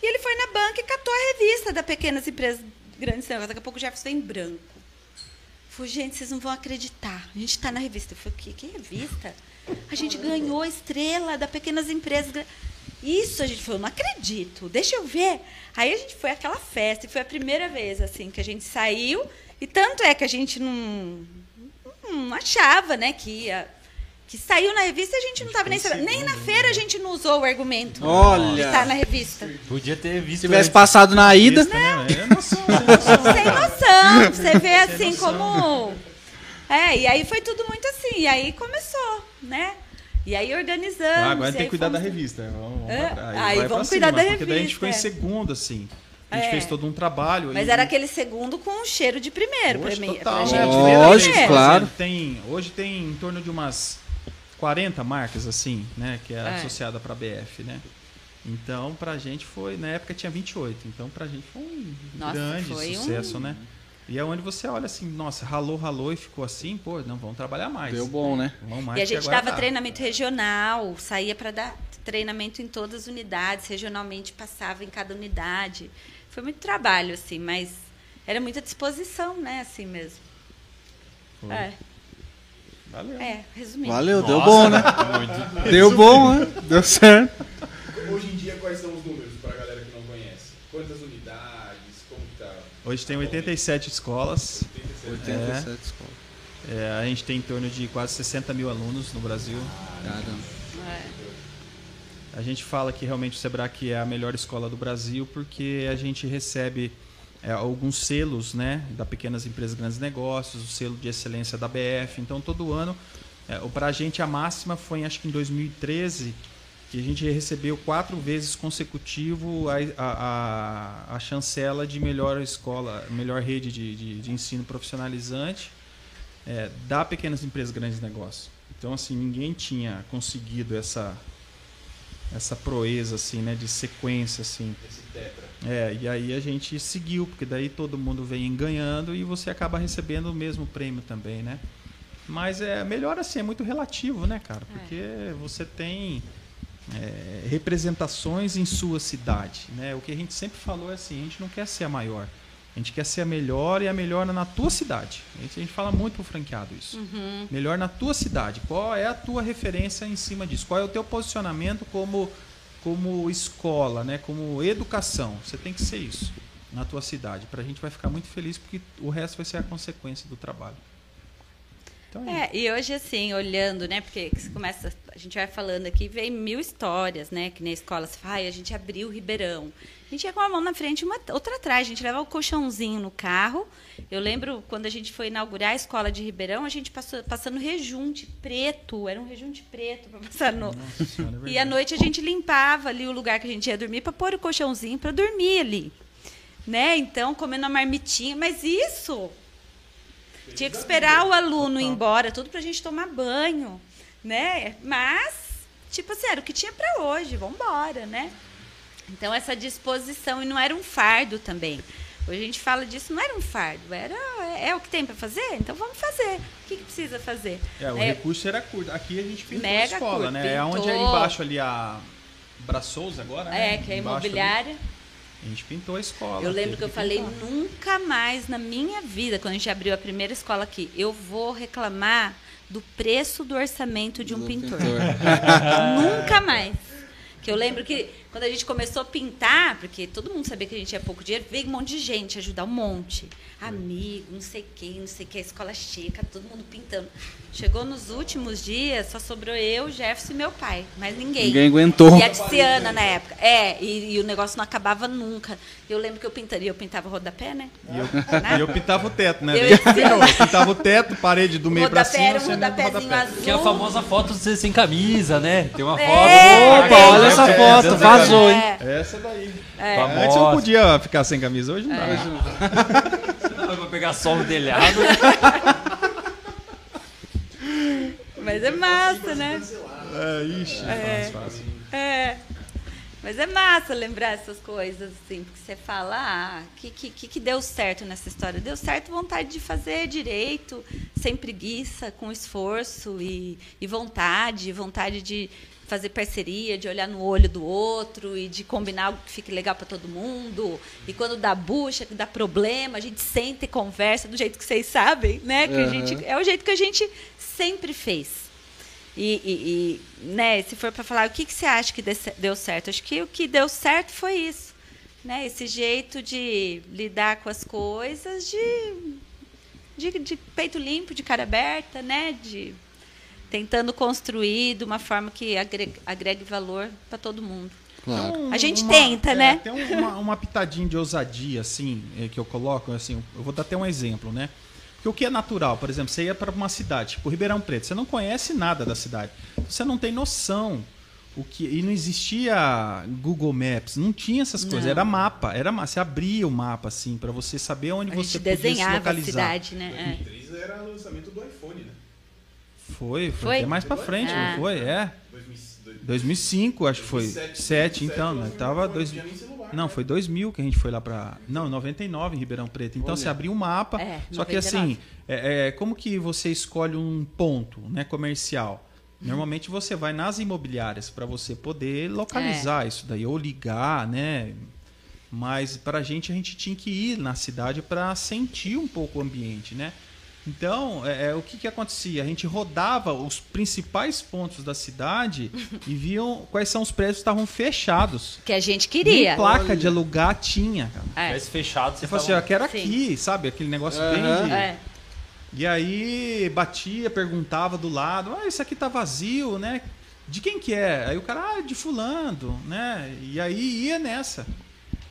Ele foi na banca e catou a revista da Pequenas Empresas Grandes Negócios. Daqui a pouco o Jefferson vem em branco. Falei, gente, vocês não vão acreditar. A gente está na revista. Eu falei, o quê? Que revista? A gente ganhou a estrela da Pequenas Empresas. Isso, a gente falou, não acredito, deixa eu ver. Aí a gente foi àquela festa, e foi a primeira vez assim que a gente saiu. E tanto é que a gente não, não achava né, que ia. Que saiu na revista e a gente não estava nem sabendo. Nem na feira a gente não usou o argumento Olha. de estar na revista. Podia ter visto. se tivesse passado na ida. Né? É noção, é noção. sem noção. Você vê assim como. É, e aí foi tudo muito assim. E aí começou, né? E aí organizamos. Ah, agora tem aí que cuidar da fomos- revista. Vamos, vamos É, pra- aí vai pra vamos cuidar da Porque daí a gente ficou em revista, é. segundo, assim. A gente É. fez todo um trabalho. Mas e- era aquele segundo com um cheiro de primeiro Hoje, pra mim. total, pra né? gente. Lógico, primeira vez, claro. Tem, hoje tem em torno de umas 40 marcas, assim, né? Que é, É. associada para a BF, né? Então, pra gente foi... Na época tinha 28. Então, pra gente foi um Nossa, grande foi sucesso, um- né? E é onde você olha assim, nossa, ralou, ralou e ficou assim, pô, não, vamos trabalhar mais. Deu bom, né? Vamos mais E a gente dava dá. treinamento regional, saía para dar treinamento em todas as unidades, regionalmente passava em cada unidade. Foi muito trabalho, assim, mas era muita disposição, né, assim mesmo. Foi. É, Valeu. é, resumindo. Valeu, deu bom, né? Deu bom, né? Deu certo. Hoje em dia, quais são os números para a galera que não conhece? Quantas unidades? Como tá? Hoje tem 87 escolas. 87 escolas. É, a gente tem em torno de quase 60 mil alunos no Brasil. Caramba. É. A gente fala que realmente o Sebrae é a melhor escola do Brasil porque a gente recebe é, alguns selos né, da Pequenas Empresas Grandes Negócios, o selo de excelência da BF. Então, todo ano, é, para a gente, a máxima foi, acho que em 2013, que a gente recebeu quatro vezes consecutivo a, a, a, chancela de melhor escola, melhor rede de, de, de ensino profissionalizante é, da Pequenas Empresas Grandes Negócios. Então, assim, ninguém tinha conseguido essa essa proeza assim, né, de sequência assim. É, e aí a gente seguiu, porque daí todo mundo vem ganhando e você acaba recebendo o mesmo prêmio também, né? Mas é melhor assim, é muito relativo, né, cara? Porque você tem é, representações em sua cidade, né? O que a gente sempre falou é assim, a gente não quer ser a maior, a gente quer ser a melhor e a melhor na tua cidade. A gente, a gente fala muito pro franqueado isso. Melhor na tua cidade. Qual é a tua referência em cima disso? Qual é o teu posicionamento como como escola, né? Como educação? Você tem que ser isso na tua cidade. Pra gente vai ficar muito feliz porque o resto vai ser a consequência do trabalho. Então é, É, e hoje, assim, olhando, né? Porque começa, a gente vai falando aqui, vem mil histórias, né? Que na escola se fala, "Ai, a gente abriu o Ribeirão. A gente ia com uma mão na frente e uma, outra atrás. A gente levava o colchãozinho no carro. Eu lembro quando a gente foi inaugurar a escola de Ribeirão, a gente passou passando rejunte preto. Era um rejunte preto para passar no. Senhora, é E à noite a gente limpava ali o lugar que a gente ia dormir para pôr o colchãozinho para dormir ali. Né? Então, comendo a marmitinha. Mas isso tinha que esperar o aluno ir embora, tudo pra gente tomar banho, né? Mas, tipo assim, era o que tinha para hoje, vamos embora, né? Então, essa disposição, e não era um fardo também. Hoje a gente fala disso, não era um fardo, era é, é o que tem para fazer, então vamos fazer. O que, que precisa fazer? É, o É, recurso era curto. Aqui a gente pintou a escola, curto, né? É onde é pintou. embaixo ali a Braçouza agora, né? é, que é Embaixo ali. A gente pintou a escola. Eu lembro que eu falei, nunca mais na minha vida, quando a gente abriu a primeira escola aqui, eu vou reclamar do preço do orçamento de um Do pintor. pintor. nunca mais. Que eu lembro que Quando a gente começou a pintar, porque todo mundo sabia que a gente tinha pouco dinheiro, veio um monte de gente ajudar, um monte. Amigo, não sei quem, não sei o que, a escola cheia, todo mundo pintando. Chegou nos últimos dias, só sobrou eu, Jefferson e meu pai, mais ninguém. Ninguém aguentou. E a Tiziana na época. É, e, e o negócio não acabava nunca. Eu lembro que eu pintaria, eu pintava rodapé, né? E eu, Né? eu pintava o teto, né? Eu Eu, dizer- pintava o teto, parede do meio pra rodapé cima. era um rodapézinho rodapé. azul. Que é a famosa foto de você sem camisa, né? Tem uma foto. É, Opa, olha essa É, foto, é, vazou, hein? É, Essa daí. é. Famosa. Antes eu podia ficar sem camisa, hoje não dá. Não, Vai pegar sol no telhado. Mas é massa, né? É, ixi, É. fácil, fácil. É. Mas é massa lembrar essas coisas, assim, porque você fala, ah, o que, que, que deu certo nessa história? Deu certo vontade de fazer direito, sem preguiça, com esforço e, e vontade, vontade de fazer parceria, de olhar no olho do outro e de combinar algo que fique legal para todo mundo. E quando dá bucha, que dá problema, a gente senta e conversa do jeito que vocês sabem, né? Que a Aham. gente, é o jeito que a gente sempre fez. E, e- e, né, se for para falar, o que, que você acha que deu certo? Acho que o que deu certo foi isso. Né? Esse jeito de lidar com as coisas, de, de, de peito limpo, de cara aberta, né? de tentando construir de uma forma que agregue, agregue valor para todo mundo. Claro. A gente tenta, é, né? Tem um- uma, uma pitadinha de ousadia, assim, é, que eu coloco, assim, eu vou dar até um exemplo, né? Porque o que é natural, por exemplo, você ia para uma cidade, tipo Ribeirão Preto, você não conhece nada da cidade, você não tem noção. O que, e não existia Google Maps, não tinha essas coisas, Não. era mapa, era você abria o mapa assim para você saber onde A você gente podia se desenhava a localizar. cidade, né? 2003 era o lançamento do iPhone, né? Foi, foi, Foi? até mais para frente, Ah. não foi? É. 2005, acho que foi. 7, então, né? Tava dois... Não, foi 2000 que a gente foi lá pra. Não, 99 em Ribeirão Preto. Então você abriu um mapa. É, só que 99. assim, é, é, como que você escolhe um ponto, né, comercial? Normalmente você vai nas imobiliárias para você poder localizar É. isso daí ou ligar, né? Mas para a gente a gente tinha que ir na cidade para sentir um pouco o ambiente, né? Então, é, é, o que, que acontecia? A gente rodava os principais pontos da cidade e viam quais são os prédios que estavam fechados. Que a gente Nem queria. placa de alugar tinha, cara. É. Tivesse fechado, você Você falou assim, ó, tava... quero Sim. aqui, sabe? Aquele negócio bem Aham. de... É. E aí batia, perguntava do lado, ah, isso aqui tá vazio, né? De quem que é? Aí o cara, ah, de fulano, né? E aí ia nessa.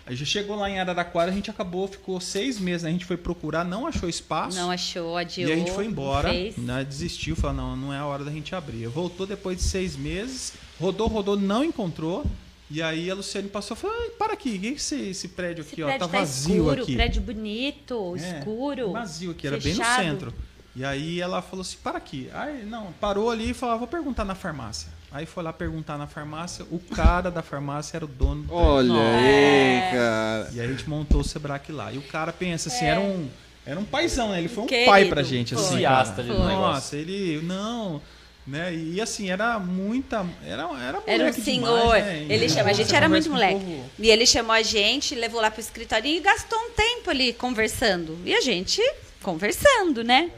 Aí já chegou lá em Araraquara, a gente acabou, ficou seis meses, a gente foi procurar, não achou espaço. Não achou, adiou. E a gente foi embora, né, desistiu, falou, não, não é a hora da gente abrir. Voltou depois de seis meses, rodou, rodou, não encontrou. E aí a Luciane passou e falou, "Ai, para aqui, o que é esse, esse prédio Esse aqui, ó, prédio tá tá vazio escuro, aqui. prédio bonito, É, escuro. Vazio aqui, era bem no fechado. centro. E aí ela falou assim, para aqui. Aí, não, parou ali e falou, ah, vou perguntar na farmácia. Aí foi lá perguntar na farmácia, o cara da farmácia era o dono do. Olha É. aí, cara. E aí a gente montou o Sebrae lá. E o cara pensa assim, era um era um paizão, né? Ele foi um Querido, pai pra gente, foi. assim. Do negócio. Nossa, ele. Não. Né? E assim, era muita. Era, era Era um senhor. demais, né? Ele chama, a gente você era muito moleque. povo- E ele chamou a gente, levou lá pro escritório e gastou um tempo ali conversando. E a gente conversando, né?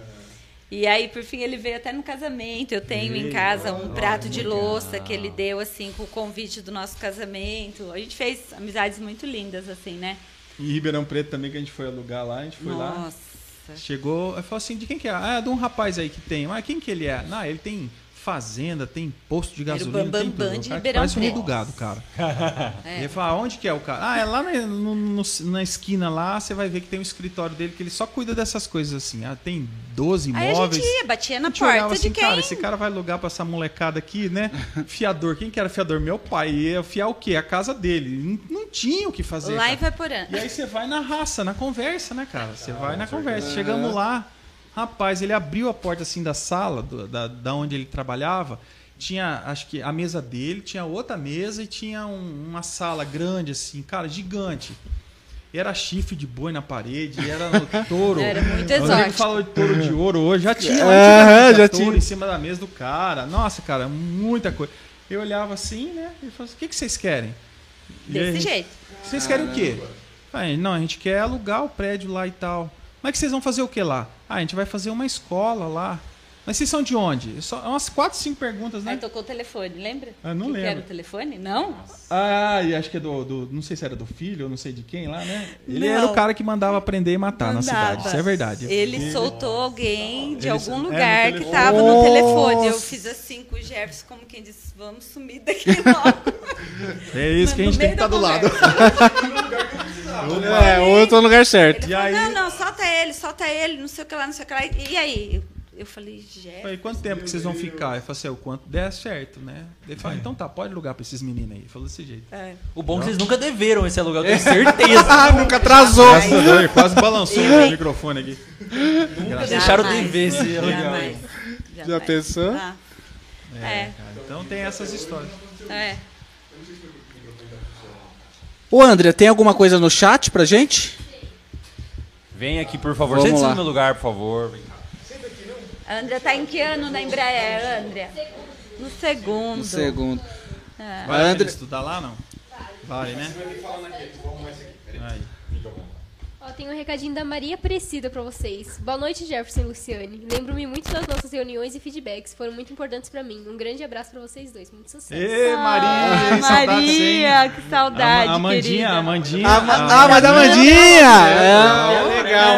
E aí, por fim, ele veio até no casamento. Eu tenho em casa um prato de louça que ele deu, assim, com o convite do nosso casamento. A gente fez amizades muito lindas, assim, né? Em Ribeirão Preto também, que a gente foi alugar lá, a gente foi lá. Nossa. Chegou, aí falou assim, de quem que é? Ah, é de um rapaz aí que tem. Mas quem que ele é? Não, ele tem fazenda, tem posto de Era o gasolina, Bambam tem tudo. de O cara parece um rei do gado, cara. É. Ele fala, onde que é o cara? Ah, é lá na, no- no- na esquina lá, você vai ver que tem um escritório dele que ele só cuida dessas coisas assim. Ah, tem 12 Aí a imóveis. gente ia, batia na olhava porta assim, de quem? cara, esse cara vai alugar pra essa molecada aqui, né? Fiador. Quem que era fiador? Meu pai. E ia fiar o quê? A casa dele. Não, não tinha o que fazer. Lá em cara. Vaporã. E aí você vai na raça, na conversa, né, cara? Você vai na conversa. Chegamos lá, rapaz, ele abriu a porta assim da sala, do- da, da onde ele trabalhava. Tinha, acho que a mesa dele, tinha outra mesa e tinha um- uma sala grande, assim, cara, gigante. Era chifre de boi na parede, era no touro. Era muito exótico. falou de touro de ouro hoje, já tinha, antigamente, já touro tinha. em cima da mesa do cara. Nossa, cara, muita coisa. Eu olhava assim, né? E falava assim, o que, que vocês querem? Desse gente- jeito. vocês querem o quê? Aí, não, a gente quer alugar o prédio lá e tal. Mas que vocês vão fazer o que lá? Ah, a gente vai fazer uma escola lá. Mas vocês são de onde? Só umas quatro, cinco perguntas, Aí né? tocou o telefone, lembra? Ah, não Que que lembro. era o telefone? Não? Ah, e acho que é do, do- Não sei se era do filho, ou não sei de quem lá, né? Ele Não. era o cara que mandava prender e matar na cidade. Mandava. Isso é verdade. Ele soltou alguém de Ele- algum é, lugar que telefone. tava no telefone. Eu fiz assim com o Jefferson, como quem disse, vamos sumir daqui logo. É isso que a gente tem que estar do da lado. É, ou eu tô no lugar certo. Ele E falou, aí? não, não, solta ele, solta ele, não sei o que lá, não sei o que lá. E aí? Eu, eu falei, Jefferson. Falei, quanto tempo que vocês vão ficar? Ele falou assim, o quanto der certo, né? Ele falou, então tá, pode alugar pra esses meninos aí. Ele falou desse jeito. É. O bom é que vocês nunca deveram esse aluguel, eu tenho certeza. Ah, nunca atrasou. Graças a Deus, ele quase balançou o microfone aqui. Nunca deixaram de ver esse aluguel. Jamais. Já pensou? Ah, É, Cara, então tem essas histórias. é. Ô, André, tem alguma coisa no chat pra gente? Vem aqui, por favor. Vamos Sente-se lá. no meu lugar, por favor. Vem cá. A Andrea tá em que ano na Embraer, Andrea? No segundo. Um segundo. É. A André- estudar lá, não? Vale, né? Aí. Ó, tem um recadinho da Maria Aparecida pra vocês. Boa noite, Jefferson e Luciane. Lembro-me muito das nossas reuniões e feedbacks, foram muito importantes pra mim. Um grande abraço pra vocês dois, muito sucesso. Ê, Ah, Maria! Maria, que saudade, A, Amandinha, querida. a Amandinha. Ah, ma- ah, mas da Mandinha! É, legal.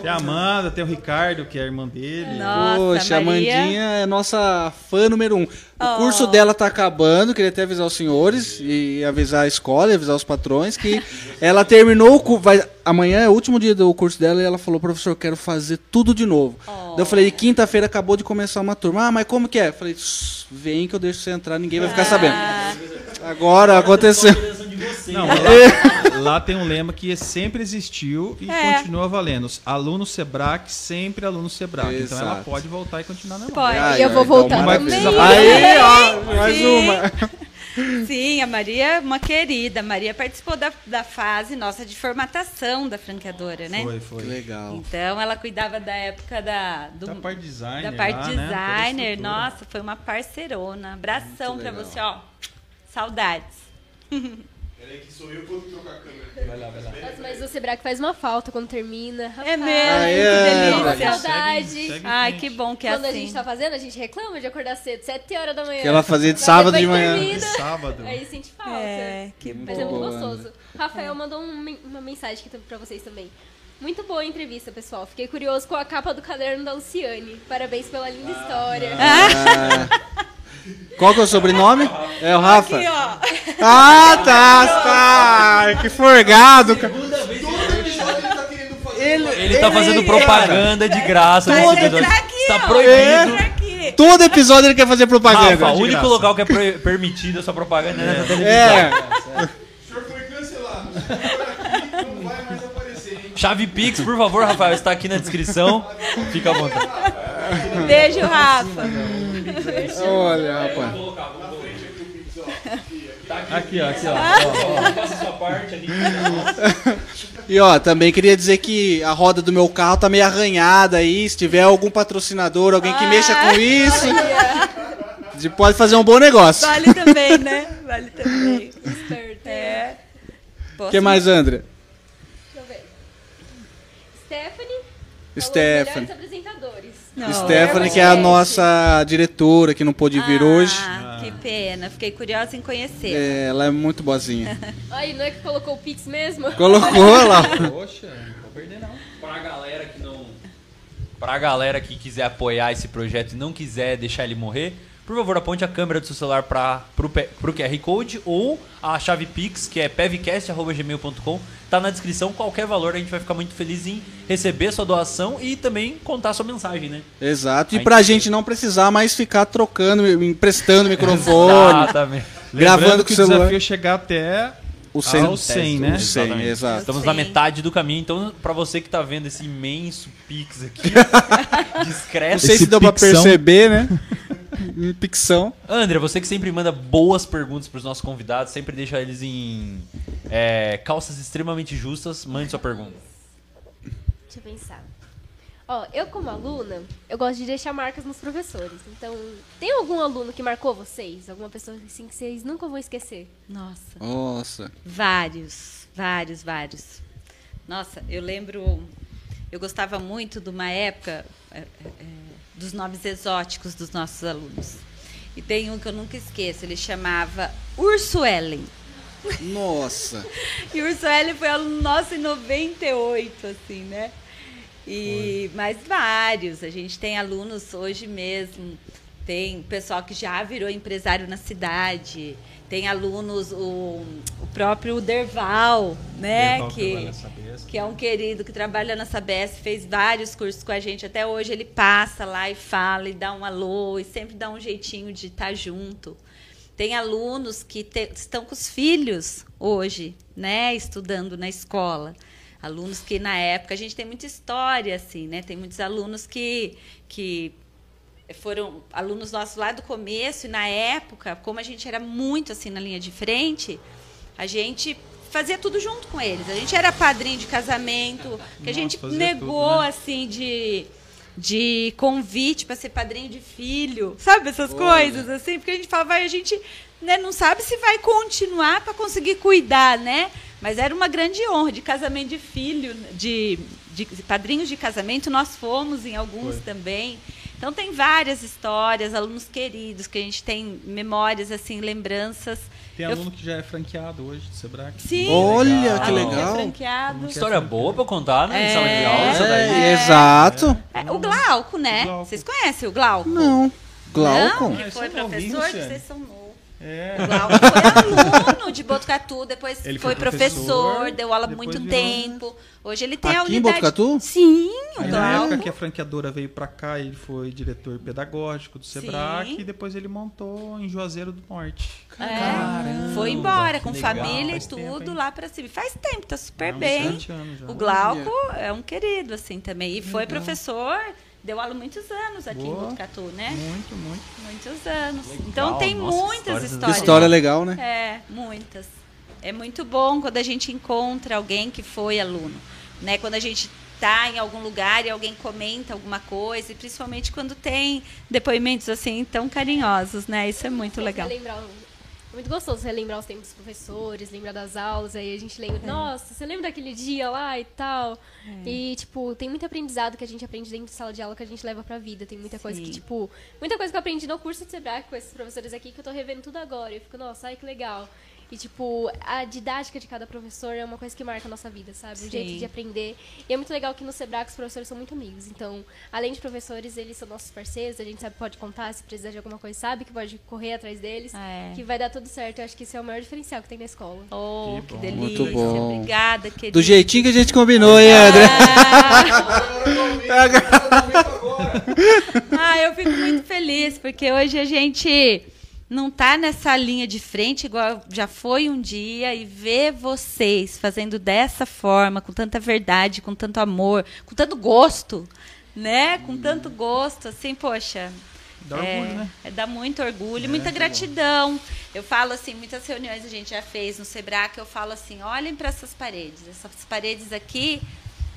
Tem a Amanda, tem o Ricardo, que é a irmã dele. Nossa, Poxa, a Maria. Mandinha é nossa fã número um. O Oh. curso dela tá acabando, queria até avisar os senhores e avisar a escola e avisar os patrões que ela terminou o curso. Amanhã é o último dia do curso dela e ela falou, professor, quero fazer tudo de novo. Oh. Daí eu falei, quinta-feira acabou de começar uma turma. Ah, mas como que é? Eu falei, "Shh, vem que eu deixo você entrar, ninguém vai ficar sabendo. Ah, Agora aconteceu. Não, lá, lá tem um lema que sempre existiu e É. continua valendo. Aluno Sebrac, sempre aluno Sebrac. Então ela Exato. pode voltar e continuar na Pode. Ai, eu vou ai, voltar então, também. Aí, ó, mais Sim. uma. Sim, a Maria é uma querida. A Maria participou da, da fase nossa de formatação da franqueadora, né? Foi, foi. Legal. Então ela cuidava da época da, do, Da parte designer. da parte lá, né? Designer. estrutura. Nossa, foi uma parceirona. Abração legal. você, ó. Saudades. Nossa, mas o Sebrae faz uma falta quando termina. É Rapaz, mesmo, Ai, que é, delícia. André. Saudade. Segue- segue Ai, que bom que é Quando a assim. gente tá fazendo, a gente reclama de acordar cedo, 7 horas da manhã. Que ela fazia de sábado de manhã. termina, Sábado. Aí sente falta. É, que Mas é bom. muito gostoso. Rafael mandou um men- uma mensagem aqui pra vocês também. Muito boa a entrevista, pessoal. Fiquei curioso com a capa do caderno da Luciane. Parabéns pela linda história. Ah. Qual que é o sobrenome? É o Rafa? Aqui, ó. Ah, tá, tá. Que forgado. cara. Ele tá fazendo propaganda de graça. Nesse entrar episódio. aqui, ó. proibido. Todo episódio ele quer fazer propaganda. Rafa, o único local que é permitido essa propaganda é na televisão. É. O senhor foi cancelado. Aqui não vai mais aparecer, hein? Chave Pix, por favor, Rafael, está aqui na descrição. Fica à vontade. Beijo, Rafa. Olha, rapaz. Aqui, ó, aqui, ó. Faça a sua parte ali. E ó, também queria dizer que a roda do meu carro tá meio arranhada aí. Se tiver algum patrocinador, alguém que mexa com isso, pode fazer um bom negócio. Vale também, né? Vale também. Esperto. É. O que mais, André? Deixa eu ver. Stephanie. falou Stephanie. melhores. Não. Stephanie, que é a nossa diretora, que não pôde vir hoje. Ah, que pena. Fiquei curiosa em conhecer. É, ela é muito boazinha. Aí, não é que colocou o Pix mesmo? Colocou lá. Poxa, não vou perder não. Pra galera que não. Pra galera que quiser apoiar esse projeto e não quiser deixar ele morrer, por favor, aponte a câmera do seu celular para pro QR Code ou a chave Pix, que é pevcast.gmail.com. Tá na descrição, qualquer valor, a gente vai ficar muito feliz em receber sua doação e também contar sua mensagem, né? Exato. E Aí- pra gente não precisar mais ficar trocando, emprestando microfone, Exatamente. gravando Lembrando com que o o celular. desafio é chegar até O 100, ao 100, né? O 100, Exatamente. exato. Estamos na metade do caminho, então pra você que tá vendo esse imenso Pix aqui, Não discreto. sei se deu pra pixão. perceber, né? Em Picção. André, você que sempre manda boas perguntas pros nossos convidados, sempre deixa eles em é, calças extremamente justas, mande sua pergunta. Deixa eu pensar. Ó, eu como aluna, eu gosto de deixar marcas nos professores. Então, tem algum aluno que marcou vocês? Alguma pessoa assim que vocês nunca vão esquecer? Nossa. Nossa. Vários, vários, vários. Nossa, eu lembro. Eu gostava muito de uma época é, é, é, dos nomes exóticos dos nossos alunos. E tem um que eu nunca esqueço, ele chamava Ursuelen. Nossa. E o Ursuelen foi aluno nosso em 98, assim, né? E mais vários. A gente tem alunos hoje mesmo. Tem pessoal que já virou empresário na cidade. Tem alunos, o, o próprio Derval, né? Derval que, que é um querido que trabalha na Sabesp, fez vários cursos com a gente. Até hoje ele passa lá e fala e dá um alô e sempre dá um jeitinho de estar junto. Tem alunos que te- estão com os filhos hoje, né, estudando na escola. Alunos que na época a gente tem muita história assim, né? Tem muitos alunos que que foram alunos nossos lá do começo e na época, como a gente era muito assim na linha de frente, a gente fazia tudo junto com eles. A gente era padrinho de casamento, que a Nossa, gente fazia negou tudo, né? assim de de convite para ser padrinho de filho, sabe essas coisas assim, porque a gente falava, vai, a gente né, não sabe se vai continuar para conseguir cuidar, né? Mas era uma grande honra de casamento de filho, de, de padrinhos de casamento, nós fomos em alguns Foi. também. Então tem várias histórias, alunos queridos que a gente tem memórias assim, lembranças. Tem Eu- aluno que já é franqueado hoje do Sebrae. Sim, Olha, que aluno legal. é franqueado. História boa pra contar, né? Em É. sala de aula, essa daí. É, exato. É, o Glauco, né? O Glauco. Vocês conhecem o Glauco? Não. Glauco? Não, que foi é novinho, professor, que vocês são novos. É. O Glauco foi aluno de Botucatu, depois Ele foi foi professor, professor, deu aula muito virou- tempo. Hoje ele tem a Aqui em unidade. Botucatu? Sim, o Aí na Glauco. época que a franqueadora veio pra cá, ele foi diretor pedagógico do Sebrae e depois ele montou em Juazeiro do Norte. É, foi embora com legal. família e Faz tempo, tudo hein? lá pra cima. Faz tempo, tá super uns bem. anos já. O Glauco é um querido, assim, também. E foi professor, deu aula muitos anos aqui Boa. em Botucatu, né? Muito, muito. Muitos anos. Legal, Então tem nossa, muitas histórias- histórias. História legal, né? É, muitas. É muito bom quando a gente encontra alguém que foi aluno, né? Quando a gente está em algum lugar e alguém comenta alguma coisa, e principalmente quando tem depoimentos assim tão carinhosos, né? Isso é muito legal. Relembrar o- É muito gostoso relembrar os tempos dos professores, lembrar das aulas, aí a gente lembra, nossa, você lembra daquele dia lá e tal? E, tipo, tem muito aprendizado que a gente aprende dentro de sala de aula que a gente leva pra vida. Tem muita coisa que, Sim. tipo, muita coisa que eu aprendi no curso de Sebrae com esses professores aqui que eu tô revendo tudo agora. E eu fico, nossa, ai que legal. E, tipo, a didática de cada professor é uma coisa que marca a nossa vida, sabe? O Sim. jeito de aprender. E é muito legal que no Sebrae os professores são muito amigos. Então, além de professores, eles são nossos parceiros. A gente sabe que pode contar, se precisar de alguma coisa, sabe que pode correr atrás deles. É. Que vai dar tudo certo. Eu acho que esse é o maior diferencial que tem na escola. Oh, Que que delícia. Muito bom. Obrigada, querido. Do jeitinho que a gente combinou, hein, André? Ah, eu fico muito feliz, porque hoje a gente não tá nessa linha de frente igual já foi um dia e ver vocês fazendo dessa forma, com tanta verdade, com tanto amor, com tanto gosto, né? Com tanto gosto, assim, poxa. Dá é, orgulho, né? é, dá muito orgulho, muita gratidão. Eu falo assim, muitas reuniões a gente já fez no Sebrae, que eu falo assim, olhem para essas paredes. Essas paredes aqui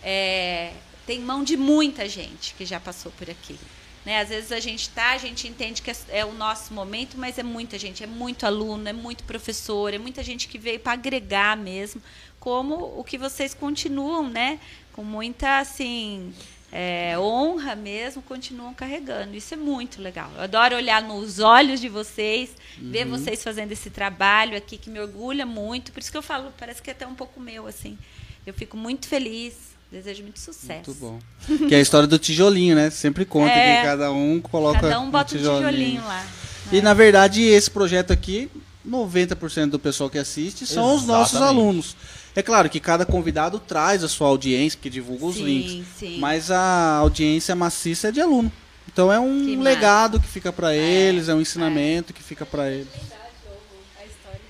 é, tem mão de muita gente que já passou por aqui. Né? Às vezes a gente tá, a gente entende que é, é o nosso momento, mas é muita gente, é muito aluno, é muito professor, é muita gente que veio para agregar mesmo, como o que vocês continuam, né? Com muita assim é, honra mesmo, continuam carregando. Isso é muito legal. Eu adoro olhar nos olhos de vocês, ver vocês fazendo esse trabalho aqui que me orgulha muito. Por isso que eu falo, parece que é até um pouco meu assim. Eu fico muito feliz. Desejo muito sucesso. Muito bom. Que é a história do tijolinho, né? Sempre conta É. que cada um coloca Cada um bota um tijolinho lá. E na verdade, esse projeto aqui, 90% do pessoal que assiste são os nossos Exatamente. alunos. É claro que cada convidado traz a sua audiência, que divulga os Sim, links. sim. Mas a audiência maciça é de aluno. Então é um Que legado que fica para eles, é um ensinamento que fica para eles. Lembrar de novo a história.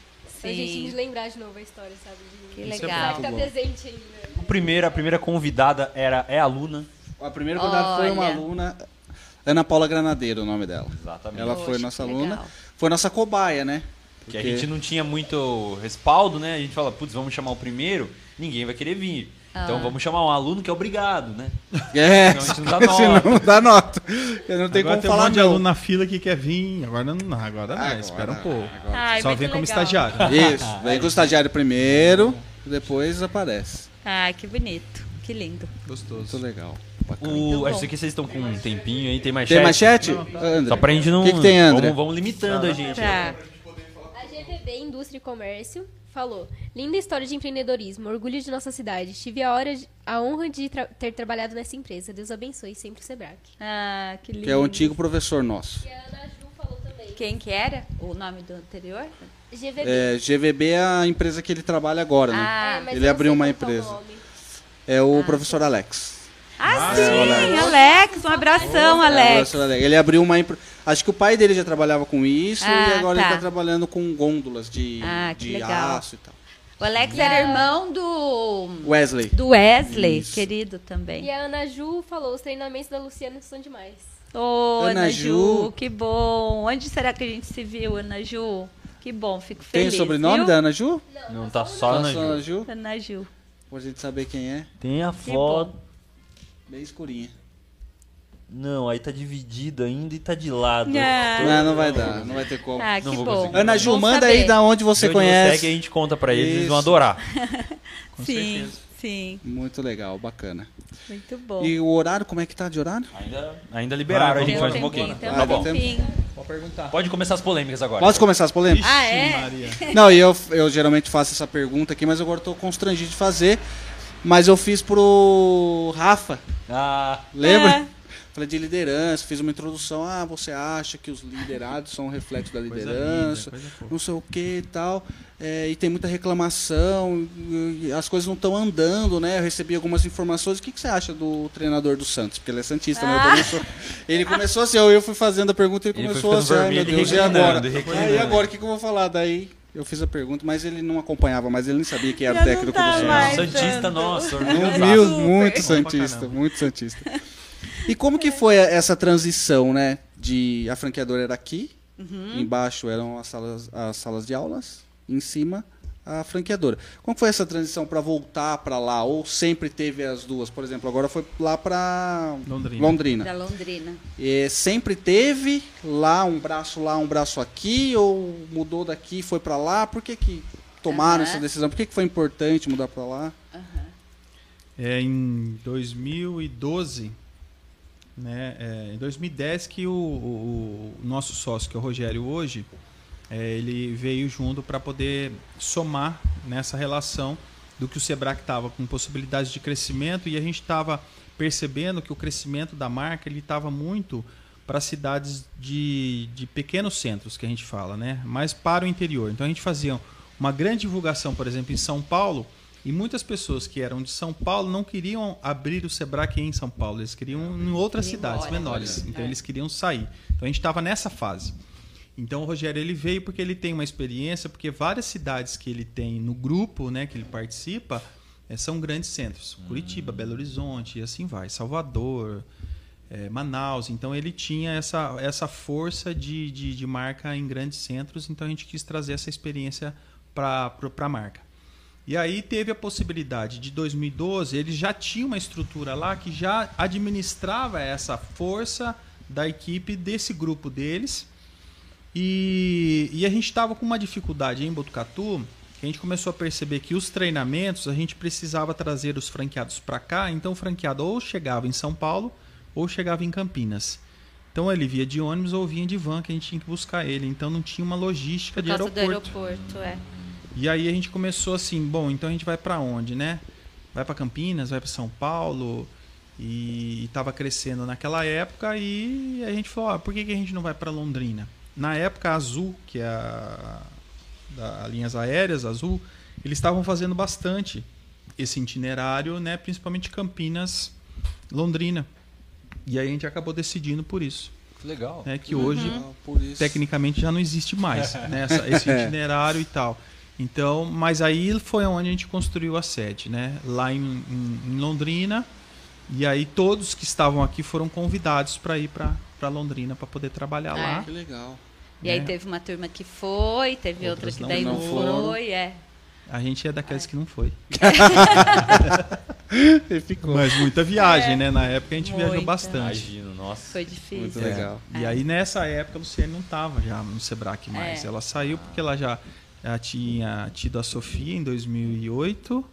Pra Sim. gente lembrar de novo a história, sabe? De... Que Isso é legal. Vai ficar bom. presente ainda. Primeiro, a primeira convidada era, é aluna. A primeira convidada foi uma Olha. aluna, Ana Paula Granadeiro, o nome dela. Exatamente. Ela foi Poxa, nossa que aluna, legal. foi nossa cobaia, né? Porque a gente não tinha muito respaldo, né? A gente fala, putz, vamos chamar o primeiro, ninguém vai querer vir. Então Ah. vamos chamar um aluno que é obrigado, né? É, Senão a gente não dá senão nota. não dá nota. Eu não tenho agora como tem um falar monte de não. aluno na fila que quer vir. Agora não, agora não. Agora, espera um pouco. Ai, Só muito vem como legal. estagiário. Isso, vem com o estagiário primeiro, depois aparece. Ah, que bonito. Que lindo. Gostoso. Muito legal. Bacana. O, Muito acho bom. que vocês estão com um tempinho aí, tem mais Tem mais chat? Não, tá. André. Só pra gente não... O que, que tem, André? Vamos, vamos limitando a gente. Tá. A GVB Indústria e Comércio falou: Linda história de empreendedorismo, orgulho de nossa cidade. Tive a, hora de- a honra de tra- ter trabalhado nessa empresa. Deus abençoe sempre o Sebrae. Ah, que lindo. Que é o antigo professor nosso. E a Ana Ju falou também. Quem que era? O nome do anterior? GVB. É, GVB é a empresa que ele trabalha agora, né? Ah, É, mas ele abriu uma é o empresa. É o professor Alex. Ah, Ah, sim, Alex. Alex. Um abração, É, o Alex. professor Alex. Ele abriu uma empresa. Acho que o pai dele já trabalhava com isso Ah, e agora tá. ele está trabalhando com gôndolas de, Ah, de legal. aço e tal. O Alex E a- era irmão do, Wesley. do Wesley, Isso. querido também. E a Ana Ju falou: os treinamentos da Luciana são demais. Ô, Ana Ana, Ju. Ju. que bom. Onde será que a gente se viu, Ana Ju? Que bom, fico Tem feliz. o sobrenome viu? da Ana Ju? Não, tá só na Só Ana Ju? Ana Ju. Pra gente saber quem é. Tem a Que foto. bom. Bem escurinha. Não, aí tá dividido ainda e tá de lado. Ah. Não, não vai dar, não vai ter como. Ah, que Não vou bom. conseguir. Ana Ju, Bom manda saber. aí da onde você De onde conhece. é que a gente conta pra eles, eles vão Isso. adorar. Com Sim, certeza. sim. Muito legal, bacana. Muito bom. E o horário, como é que tá de horário? Ainda, ainda liberaram Vai, a gente Tem mais um pouquinho. tem Ah, um dá tempo? tempinho. Pode perguntar. Pode começar as polêmicas agora. Posso começar as polêmicas? Ah, é? Maria. Não, e eu, eu geralmente faço essa pergunta aqui, mas agora eu tô constrangido de fazer. Mas eu fiz pro Rafa, Ah, lembra? É. Falei de liderança, fiz uma introdução. Ah, você acha que os liderados são um reflexo da Coisa liderança? linda, coisa não sei o que e tal. É, e tem muita reclamação, as coisas não estão andando, né? Eu recebi algumas informações. O que, que você acha do treinador do Santos? Porque ele é Santista, né? Eu também sou- Ele começou assim, eu eu fui fazendo a pergunta e ele Ele começou assim, ai meu e Deus, e agora? e Ah, agora, o que, que eu vou falar? Daí eu fiz a pergunta, mas ele não acompanhava, mas ele nem sabia que era o Já técnico tá do Santos. Santista, tanto. nossa, Meu muito santista, muito santista. E como que foi essa transição, né? De a franqueadora era aqui, Uhum. embaixo eram as salas, as salas de aulas, em cima a franqueadora. Como foi essa transição para voltar para lá? Ou sempre teve as duas? Por exemplo, agora foi lá para Londrina. Londrina. Da Londrina. E sempre teve lá um braço lá, um braço aqui? Ou mudou daqui, e foi para lá? Por que que tomaram Aham. essa decisão? Por que que foi importante mudar para lá? É em 2012, né? É, em 2010 que o, o- o nosso sócio, que é o Rogério hoje, é, ele veio junto para poder somar nessa relação do que o Sebrae estava com possibilidades de crescimento e a gente estava percebendo que o crescimento da marca ele estava muito para cidades de, de pequenos centros que a gente fala, né? Mas para o interior. Então a gente fazia uma grande divulgação, por exemplo, em São Paulo e muitas pessoas que eram de São Paulo não queriam abrir o Sebrae aqui em São Paulo, eles queriam em outras cidades embora. menores. Olha. Então É. eles queriam sair. Então a gente estava nessa fase. Então o Rogério ele veio porque ele tem uma experiência, porque várias cidades que ele tem no grupo, né, que ele participa, eh, são grandes centros. Curitiba, Belo Horizonte e assim vai, Salvador, eh, Manaus. Então ele tinha essa, essa força de, de, de marca em grandes centros. Então a gente quis trazer essa experiência para a marca. E aí teve a possibilidade de 2012, ele já tinha uma estrutura lá que já administrava essa força da equipe desse grupo deles. E, e a gente estava com uma dificuldade em Botucatu, que a gente começou a perceber que os treinamentos a gente precisava trazer os franqueados para cá, então o franqueado ou chegava em São Paulo ou chegava em Campinas. Então ele via de ônibus ou vinha de van que a gente tinha que buscar ele, então não tinha uma logística Por de causa aeroporto. do aeroporto, é. E aí a gente começou assim, bom, então a gente vai para onde, né? Vai para Campinas, vai para São Paulo e estava crescendo naquela época e a gente falou, ah, por que, que a gente não vai para Londrina? Na época a Azul, que é a da linhas aéreas Azul, eles estavam fazendo bastante esse itinerário, né, principalmente Campinas, Londrina. E aí a gente acabou decidindo por isso, legal. né, que hoje Ah, tecnicamente já não existe mais, né? essa- esse itinerário e tal. Então, mas aí foi onde a gente construiu a sede, né? Lá em, em- em Londrina. E aí todos que estavam aqui foram convidados para ir para Londrina para poder trabalhar É. lá. Que legal. E aí né? teve uma turma que foi, teve outra Outras que não- daí não, foram. foi, é. A gente é daqueles que não foi. Ele ficou. Mas muita viagem, né? Na época a gente viajou Muita. bastante. Imagino, nossa. Foi difícil. Muito É. legal. E aí nessa época a Luciane não estava já no Sebrae mais. É. Ela saiu porque ela já, já tinha tido a Sofia em 2008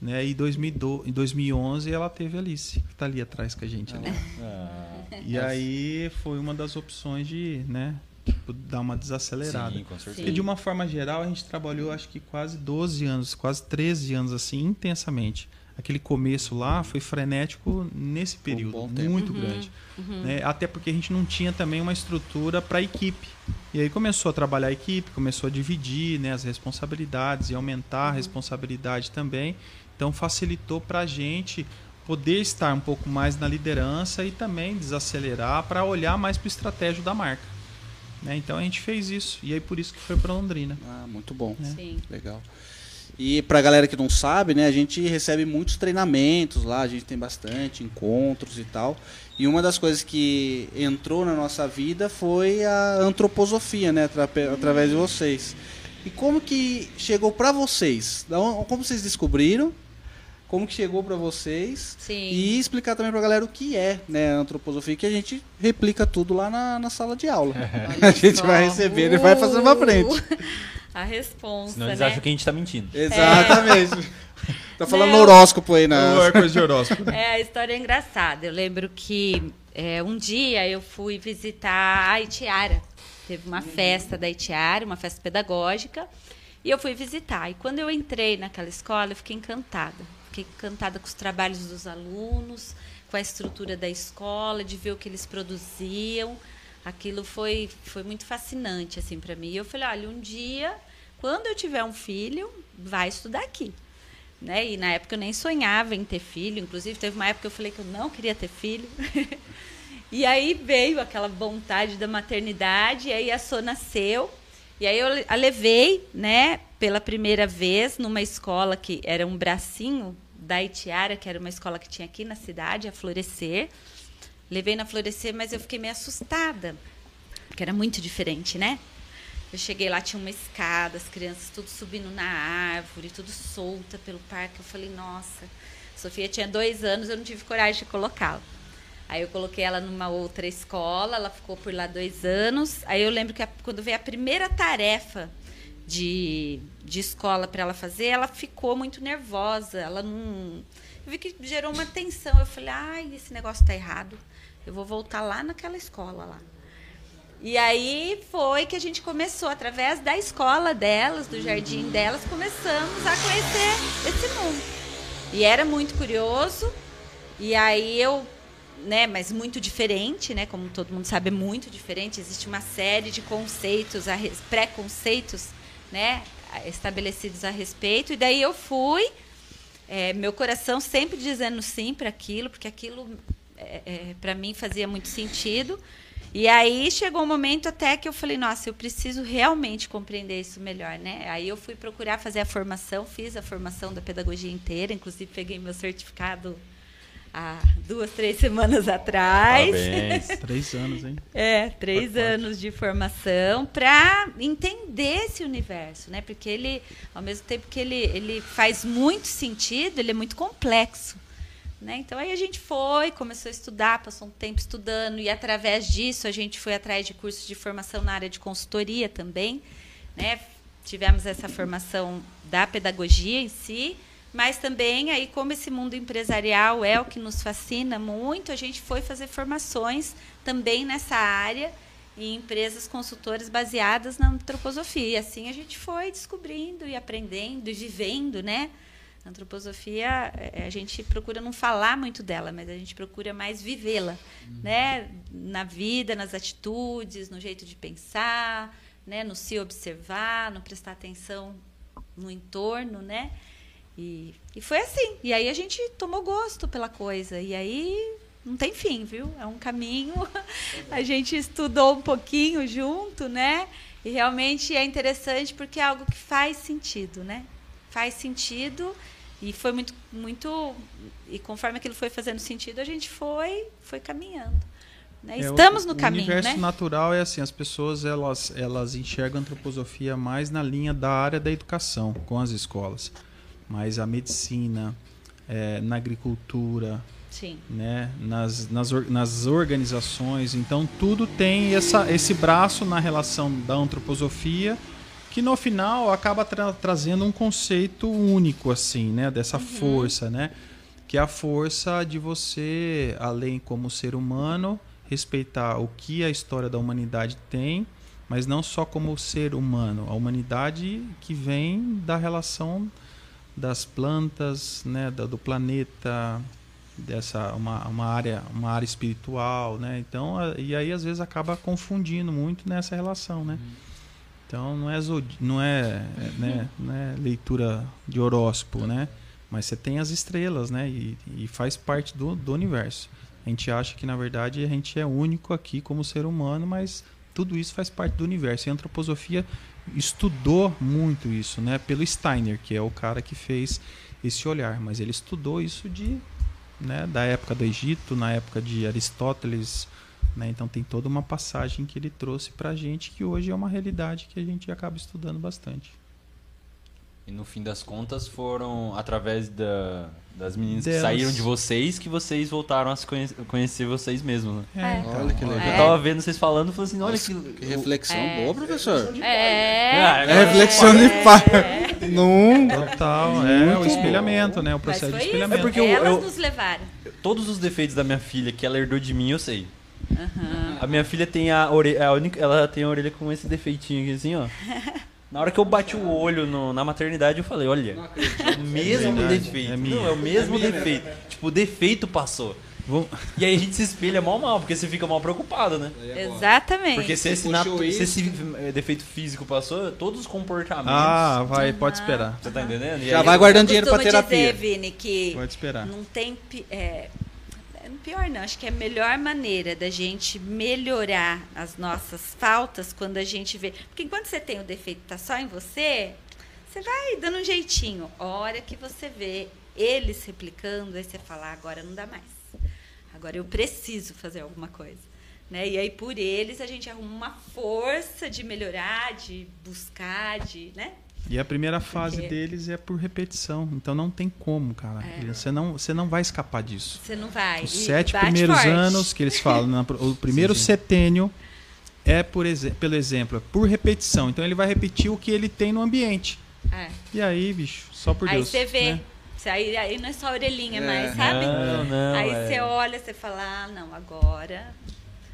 Né? E 2012, em 2011 ela teve a Alice, que está ali atrás com a gente. Ali. Ah, E aí foi uma das opções de né, tipo, dar uma desacelerada. sim, com certeza. Porque de uma forma geral a gente trabalhou acho que quase 12 anos, quase 13 anos assim, intensamente. Aquele começo lá foi frenético nesse período, bom tempo. muito grande. né? Até porque a gente não tinha também uma estrutura para equipe. E aí começou a trabalhar a equipe, começou a dividir né, as responsabilidades e aumentar a responsabilidade também. Então facilitou para a gente poder estar um pouco mais na liderança e também desacelerar para olhar mais para o estratégia da marca. né? Então a gente fez isso. E aí por isso que foi para Londrina. Ah, muito bom. Sim. Legal. E pra galera que não sabe, né, a gente recebe muitos treinamentos lá, a gente tem bastante encontros e tal. E uma das coisas que entrou na nossa vida foi a antroposofia, né, atra- através de vocês. E como que chegou pra vocês? Como vocês descobriram? Como que chegou pra vocês? Sim. E explicar também pra galera o que é, né, a antroposofia, que a gente replica tudo lá na, na sala de aula. a gente vai receber e vai fazer pra frente. Uh, A responsa, Senão eles né? acham que a gente tá mentindo. Exatamente. Tá falando Não. horóscopo aí, né? É coisa de horóscopo. É, a história é engraçada. Eu lembro que é, um dia eu fui visitar a Itiara. Teve uma festa da Itiara, uma festa pedagógica, e eu fui visitar. E quando eu entrei naquela escola, eu fiquei encantada. Fiquei encantada com os trabalhos dos alunos, com a estrutura da escola, de ver o que eles produziam. Aquilo foi, foi muito fascinante assim para mim. E eu falei, olha, um dia, quando eu tiver um filho, vai estudar aqui né? E na época eu nem sonhava em ter filho, inclusive teve uma época que eu falei que eu não queria ter filho. e aí veio aquela vontade da maternidade, e aí a Sô nasceu. E aí eu a levei, né, pela primeira vez numa escola que era um bracinho da Itiara, que era uma escola que tinha aqui na cidade, a Florescer. Levei na Florescer, mas eu fiquei meio assustada, porque era muito diferente, né? Eu cheguei lá, tinha uma escada, as crianças tudo subindo na árvore, tudo solta pelo parque. Eu falei, nossa, Sofia tinha dois anos, eu não tive coragem de colocá-la. Aí eu coloquei ela numa outra escola, ela ficou por lá dois anos. Aí eu lembro que a- quando veio a primeira tarefa de, de escola para ela fazer, ela ficou muito nervosa. Ela não. Eu vi que gerou uma tensão. Eu falei, ai, esse negócio tá errado. Eu vou voltar lá naquela escola lá. E aí foi que a gente começou, através da escola delas, do jardim delas, começamos a conhecer esse mundo. E era muito curioso. E aí eu, né, mas muito diferente, né, como todo mundo sabe, é muito diferente. Existe uma série de conceitos, preconceitos, né, estabelecidos a respeito. E daí eu fui, é, meu coração sempre dizendo sim para aquilo, porque aquilo é, para mim fazia muito sentido. E aí chegou um momento até que eu falei, nossa, eu preciso realmente compreender isso melhor, né? Aí eu fui procurar fazer a formação, fiz a formação da pedagogia inteira, inclusive peguei meu certificado há duas, três semanas atrás. Parabéns. Três anos, hein? É, três anos de formação para entender esse universo, né? Porque ele, ao mesmo tempo que ele, ele faz muito sentido, ele é muito complexo. Né? Então aí a gente foi, começou a estudar, passou um tempo estudando, e através disso a gente foi atrás de cursos de formação na área de consultoria também. Né? Tivemos essa formação da pedagogia em si, mas também aí, como esse mundo empresarial é o que nos fascina muito, a gente foi fazer formações também nessa área em empresas consultoras baseadas na antroposofia. E assim a gente foi descobrindo e aprendendo e vivendo, né? A antroposofia, eh, a gente procura não falar muito dela, mas a gente procura mais vivê-la, né? Na vida, nas atitudes, no jeito de pensar, né? No se observar, no prestar atenção no entorno, né? E, e foi assim. E aí a gente tomou gosto pela coisa. E aí não tem fim, viu? É um caminho. A gente estudou um pouquinho junto, né? E realmente é interessante porque é algo que faz sentido, né? Faz sentido e foi muito, muito. E conforme aquilo foi fazendo sentido, a gente foi, foi caminhando. né? É, o- Estamos no o caminho, universo né? natural é assim, as pessoas elas, elas enxergam a antroposofia mais na linha da área da educação, com as escolas. Mas a medicina, é, na agricultura, Sim. né, nas, nas, nas organizações, então tudo tem essa, esse braço na relação da antroposofia que no final acaba tra- trazendo um conceito único assim, né, dessa força, né, que é a força de você, além como ser humano, respeitar o que a história da humanidade tem, mas não só como ser humano, a humanidade que vem da relação das plantas, né, da- do planeta, dessa uma, uma área uma área espiritual, né? Então a- e aí às vezes acaba confundindo muito nessa relação, né? Então não é não é, é, né, não é leitura de horóscopo, né? Mas você tem as estrelas, né? E, e faz parte do, do universo. A gente acha que na verdade a gente é único aqui como ser humano, mas tudo isso faz parte do universo. E a antroposofia estudou muito isso, né? Pelo Steiner, que é o cara que fez esse olhar, mas ele estudou isso de, né, da época do Egito, na época de Aristóteles, né? Então tem toda uma passagem que ele trouxe pra gente que hoje é uma realidade que a gente acaba estudando bastante. E no fim das contas foram através da- das meninas que saíram de vocês que vocês voltaram a se conhe- conhecer vocês mesmos, né? É. Olha que legal. Eu tava vendo vocês falando e falei assim, olha Nossa, que... que reflexão É. boa, professor. É. É reflexão de pai. Não. Total, é o espelhamento, né? O Mas processo foi de espelhamento. É porque eu- Elas eu- nos levaram. Todos os defeitos da minha filha que ela herdou de mim, eu sei. A minha filha tem a orelha, a única, ela tem a orelha com esse defeitinho aqui assim, ó. Na hora que eu bati o olho no- na maternidade, eu falei, olha, é o mesmo verdade, defeito. é. Não, é o mesmo defeito. Tipo, o defeito passou. Vou- E aí a gente se espelha mal mal, porque você fica mal preocupado, né? Exatamente. Porque se esse, natu- se esse eh, defeito físico passou, todos os comportamentos. Ah, vai, pode esperar. Você tá entendendo? E Já aí- vai guardando dinheiro pra terapia. dizer, Vini, que Pode esperar. não tem. É, é, pior não, acho que é a melhor maneira da gente melhorar as nossas faltas quando a gente vê. Porque enquanto você tem o defeito tá só em você, você vai dando um jeitinho. A hora que você vê eles replicando, aí você fala, "Ah, agora não dá mais. Agora eu preciso fazer alguma coisa. Né? E aí, por eles, a gente arruma uma força de melhorar, de buscar, de. Né? E a primeira fase Porque- deles é por repetição. Então não tem como, cara. É. Você, não, você não vai escapar disso. Você não vai. Os E sete primeiros forte. anos que eles falam, na- o primeiro setênio é por exe- pelo exemplo, é por repetição. Então ele vai repetir o que ele tem no ambiente. É. E aí, bicho, só por aí Deus. você vê. né? Aí, aí não é só a orelhinha É. mais, sabe? Não, não, aí é. você olha, você fala, ah, não, agora.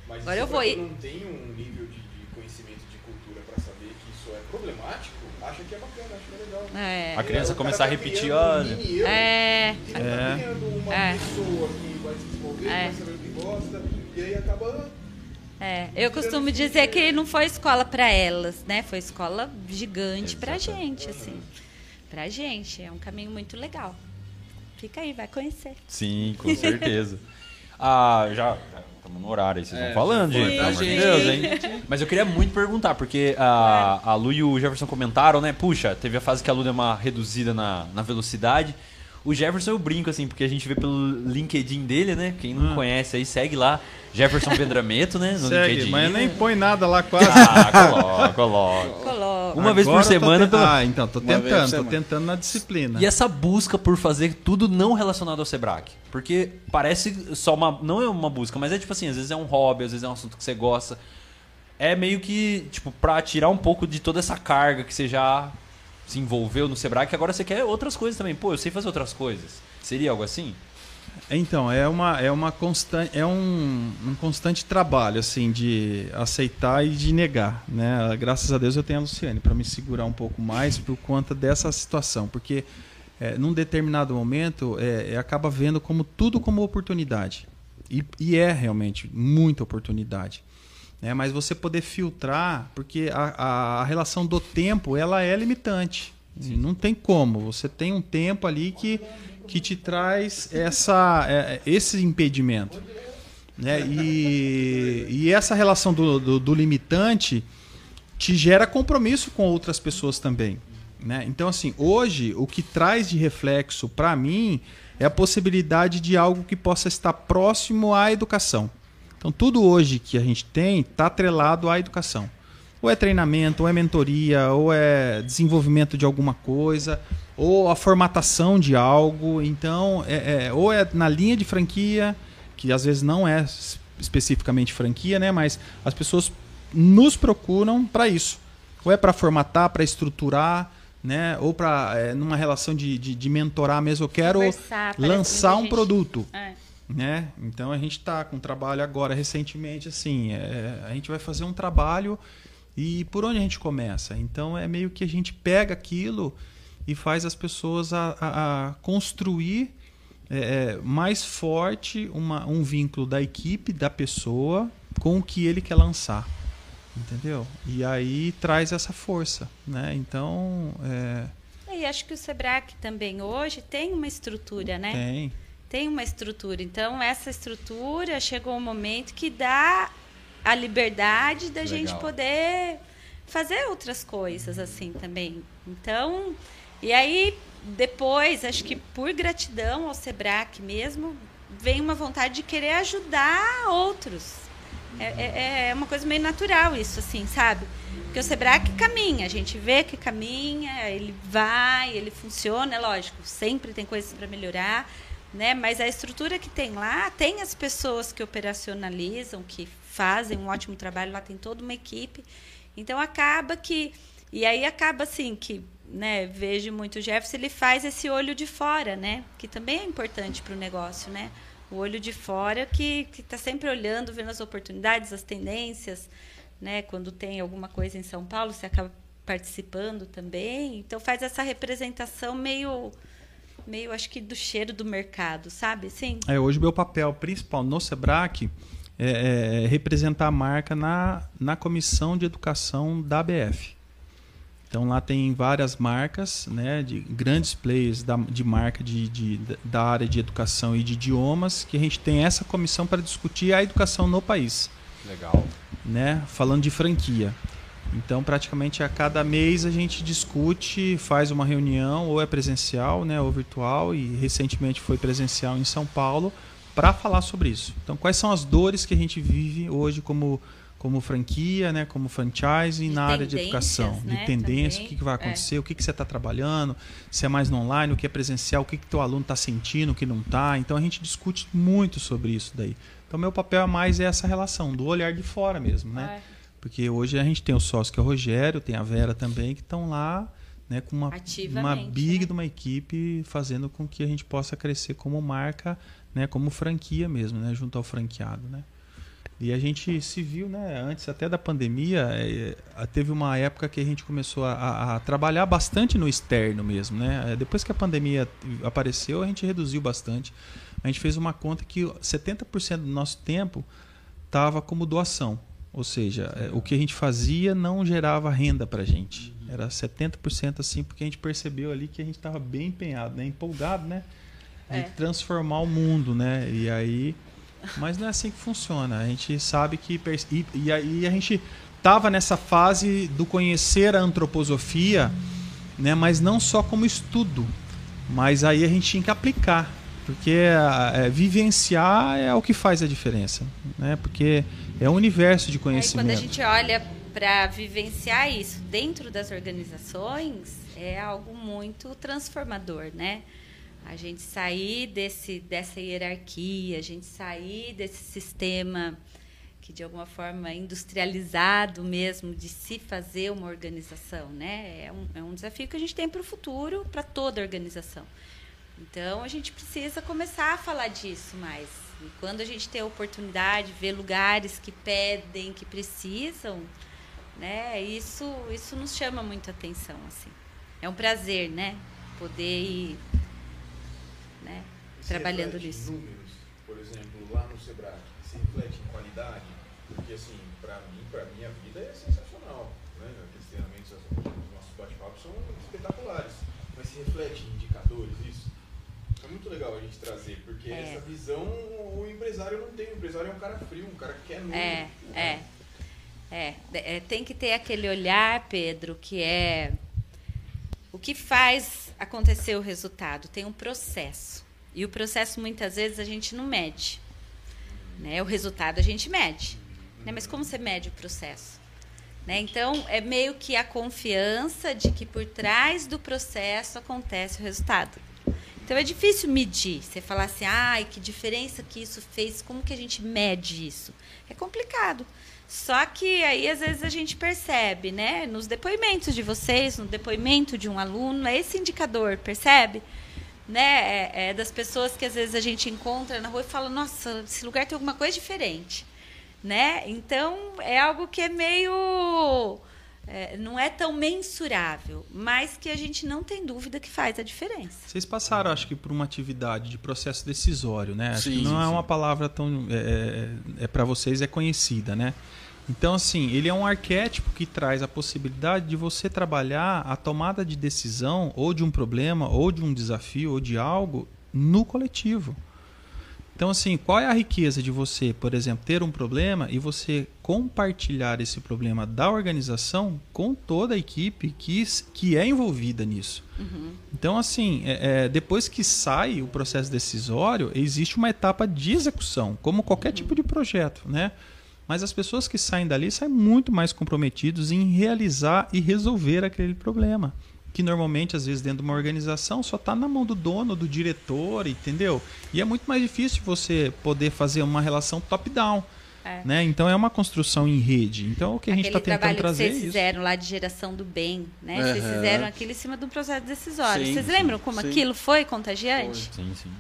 Mas Agora isso eu vou não tem um nível de, de conhecimento de cultura pra saber que isso é problemático, acha que é bacana, acha que é legal. É. A criança começar a vai repetir, um olha. É. e tá É. criando uma É. pessoa que vai se desenvolver, É. vai saber o que gosta, e aí acaba É, eu costumo dizer que não foi escola para elas, né? Foi escola gigante pra gente, assim. Pra gente. É um caminho muito legal. Fica aí, vai conhecer. Sim, com certeza. ah, já estamos no horário aí, vocês É, vão falando, já gente. Pelo amor de. Deus, hein? Mas eu queria muito perguntar, porque a, a Lu e o Jefferson comentaram, né? Puxa, teve a fase que a Lu deu uma reduzida na, na velocidade. O Jefferson eu brinco, assim, porque a gente vê pelo LinkedIn dele, né? Quem não conhece aí, segue lá. Jefferson Vendrameto, né? No Segue, LinkedIn. mas nem põe nada lá quase. Ah, coloca, coloca. Coloca. Uma vez por Agora eu tô semana, ten- pelo- Ah, então, tô Uma vez por tentando, tô tentando na disciplina. E essa busca por fazer tudo não relacionado ao Sebrae. Porque parece só uma. Não é uma busca, mas é tipo assim, às vezes é um hobby, às vezes é um assunto que você gosta. É meio que, tipo, pra tirar um pouco de toda essa carga que você já se envolveu no Sebrae, que agora você quer outras coisas também. Pô, eu sei fazer outras coisas. Seria algo assim? Então, é uma, é uma constante, é um, um constante trabalho, assim, de aceitar e de negar, né? Graças a Deus eu tenho a Luciane para me segurar um pouco mais por conta dessa situação, porque é, num determinado momento é, é, acaba vendo como tudo como oportunidade e, e é realmente muita oportunidade, né? Mas você poder filtrar, porque a, a, relação do tempo ela é limitante, não tem como. Você tem um tempo ali que que te traz essa, é, esse impedimento. Né? E, e essa relação do, do, do limitante te gera compromisso com outras pessoas também. Né? Então, assim, hoje o que traz de reflexo para mim é a possibilidade de algo que possa estar próximo à educação. Então, tudo hoje que a gente tem está atrelado à educação. Ou é treinamento, ou é mentoria, ou é desenvolvimento de alguma coisa, ou a formatação de algo. Então, é, é, ou é na linha de franquia, que às vezes não é especificamente franquia, né? Mas as pessoas nos procuram para isso. ou é para formatar, para estruturar, né? Ou para é, numa relação de, de, de mentorar mesmo. Eu quero lançar um gente- produto É. né? Então a gente está com um trabalho agora recentemente assim, é, a gente vai fazer um trabalho e por onde a gente começa? Então é meio que a gente pega aquilo e faz as pessoas a, a- a construir é, mais forte uma, um vínculo da equipe, da pessoa com o que ele quer lançar. Entendeu? E aí traz essa força, né? Então, é, E acho que o Sebrae também hoje tem uma estrutura, né? tem. Tem uma estrutura. Então, essa estrutura chegou um momento que dá a liberdade da gente Legal. poder fazer outras coisas assim também. Então, e aí depois, acho que por gratidão ao Sebrae mesmo, vem uma vontade de querer ajudar outros. É, é- é uma coisa meio natural isso, assim, sabe? Porque o Sebrae caminha, a gente vê que caminha, ele vai, ele funciona, é lógico, sempre tem coisas para melhorar, né? Mas a estrutura que tem lá, tem as pessoas que operacionalizam, que fazem um ótimo trabalho, lá tem toda uma equipe. Então acaba que e aí acaba assim que, né, vejo muito o Jefferson, ele faz esse olho de fora, né? Que também é importante para o negócio, né? O olho de fora que está sempre olhando, vendo as oportunidades, as tendências, né? Quando tem alguma coisa em São Paulo, você acaba participando também. Então faz essa representação meio meio acho que do cheiro do mercado, sabe? Sim. É, hoje o meu papel principal no Sebrae é, é representar a marca na, na comissão de educação da ABF. Então lá tem várias marcas, né, de grandes players da, de marca de, de- da área de educação e de idiomas, que a gente tem essa comissão para discutir a educação no país Legal. né? Falando de franquia. Então, praticamente a cada mês a gente discute, faz uma reunião, ou é presencial, né, ou virtual, e recentemente foi presencial em São Paulo, para falar sobre isso. Então, quais são as dores que a gente vive hoje como, como franquia, né, como franchise De na área de educação? né, de tendência, também. o que, vai acontecer, o que, que você está trabalhando, se é mais no online, o que é presencial, o que, que teu aluno está sentindo, o que não está. Então, a gente discute muito sobre isso daí. Então, meu papel é mais essa relação, do olhar de fora mesmo, né? É. Porque hoje a gente tem o sócio que é o Rogério, tem a Vera também, que estão lá né, com uma, uma big né? de uma equipe fazendo com que a gente possa crescer como marca, né, como franquia mesmo, né, junto ao franqueado. Né? E a gente se viu, né, antes até da pandemia, eh, teve uma época que a gente começou a, a- a trabalhar bastante no externo mesmo. Né? Eh, Depois que a pandemia apareceu, a gente reduziu bastante. A gente fez uma conta que 70% do nosso tempo estava como doação. Ou seja, eh, o que a gente fazia não gerava renda para a gente. Era 70% assim, porque a gente percebeu ali que a gente estava bem empenhado, né? empolgado, né? De É. transformar o mundo, né? E aí. Mas não é assim que funciona. A gente sabe que. E, e aí a gente estava nessa fase do conhecer a antroposofia, né? mas não só como estudo. Mas aí a gente tinha que aplicar. Porque é, vivenciar é o que faz a diferença. Né? Porque é um universo de conhecimento. quando a gente olha para vivenciar isso dentro das organizações, é algo muito transformador, né? A gente sair desse, dessa hierarquia, a gente sair desse sistema que de alguma forma é industrializado mesmo de se fazer uma organização, né? É um, é um desafio que a gente tem para o futuro, para toda organização. Então a gente precisa começar a falar disso mais. E quando a gente tem a oportunidade, ver lugares que pedem, que precisam, né? Isso isso nos chama muito atenção assim. É um prazer, né? Poder ir, né? Trabalhando nisso. números, por exemplo, lá no Sebrae, se reflete em qualidade, porque assim, para mim, para minha vida é sensacional, né? Aqueles treinamentos, os nossos bate-papos são espetaculares, mas se reflete em indicadores isso. É muito legal a gente trazer, porque É. essa visão empresário não tem. O empresário é um cara frio, um cara que quer número. É, é. É, é, tem que ter aquele olhar, Pedro, que é o que faz acontecer o resultado. Tem um processo. E o processo, muitas vezes, a gente não mede. Né? O resultado a gente mede. Né? Mas como você mede o processo? Né? Então, é meio que a confiança de que por trás do processo acontece o resultado. Então é difícil medir. Você falar assim, ai, que diferença que isso fez, como que a gente mede isso? É complicado. Só que aí às vezes a gente percebe, né, nos depoimentos de vocês, no depoimento de um aluno, é esse indicador, percebe? Né, é, é das pessoas que às vezes a gente encontra na rua e fala, nossa, esse lugar tem alguma coisa diferente, né? Então é algo que é meio é, não é tão mensurável, mas que a gente não tem dúvida que faz a diferença. Vocês passaram, acho que, por uma atividade de processo decisório, né? Acho Sim, que não sim, é sim. uma palavra tão. É, é, é para vocês é conhecida, né? Então, assim, ele é um arquétipo que traz a possibilidade de você trabalhar a tomada de decisão, ou de um problema, ou de um desafio, ou de algo, no coletivo. Então, assim, qual é a riqueza de você, por exemplo, ter um problema e você compartilhar esse problema da organização com toda a equipe que, que é envolvida nisso? Então, assim, é, é, depois que sai o processo decisório, existe uma etapa de execução, como qualquer tipo de projeto, né? Mas as pessoas que saem dali saem muito mais comprometidos em realizar e resolver aquele problema. Que normalmente, às vezes, dentro de uma organização, só está na mão do dono, do diretor, entendeu? E é muito mais difícil você poder fazer uma relação top-down. É. Né? Então é uma construção em rede. Então o que a gente está tentando trazer é vocês isso. fizeram lá de geração do bem, né? Vocês Aham. fizeram aquilo em cima de um processo decisório. Sim, vocês sim, lembram como sim. aquilo foi contagiante? Sim, sim.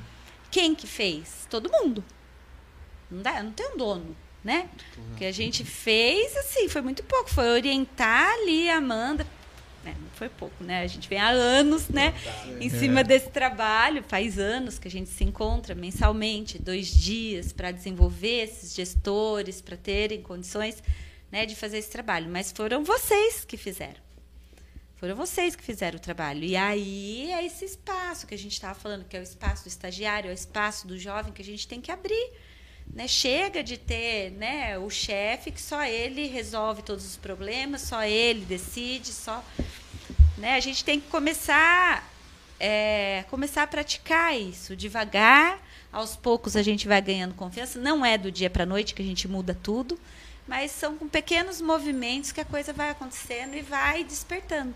Quem que fez? Todo mundo. Não, dá, não tem um dono, né? O que a gente fez, assim, foi muito pouco. Foi orientar ali a Amanda. Né, não foi pouco, né? A gente vem há anos, né? Em cima desse trabalho. Faz anos que a gente se encontra mensalmente, dois dias, para desenvolver esses gestores, para terem condições né, de fazer esse trabalho. Mas foram vocês que fizeram. Foram vocês que fizeram o trabalho. E aí é esse espaço que a gente estava falando, que é o espaço do estagiário, é o espaço do jovem que a gente tem que abrir. Né? Chega de ter né, o chefe que só ele resolve todos os problemas, só ele decide, só. Né? A gente tem que começar, é, começar a praticar isso devagar. Aos poucos a gente vai ganhando confiança. Não é do dia para a noite que a gente muda tudo, mas são com pequenos movimentos que a coisa vai acontecendo e vai despertando.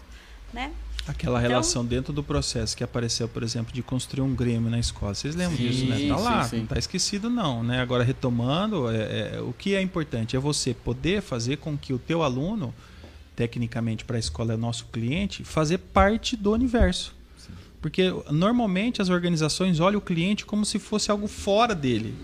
Né? Aquela Então- relação dentro do processo que apareceu, por exemplo, de construir um Grêmio na escola. Vocês lembram Sim, disso, né? Tá sim, lá, sim. não tá esquecido não, né? Agora retomando, é, é, o que é importante é você poder fazer com que o teu aluno, tecnicamente para a escola é nosso cliente, fazer parte do universo. Porque normalmente as organizações olham o cliente como se fosse algo fora dele.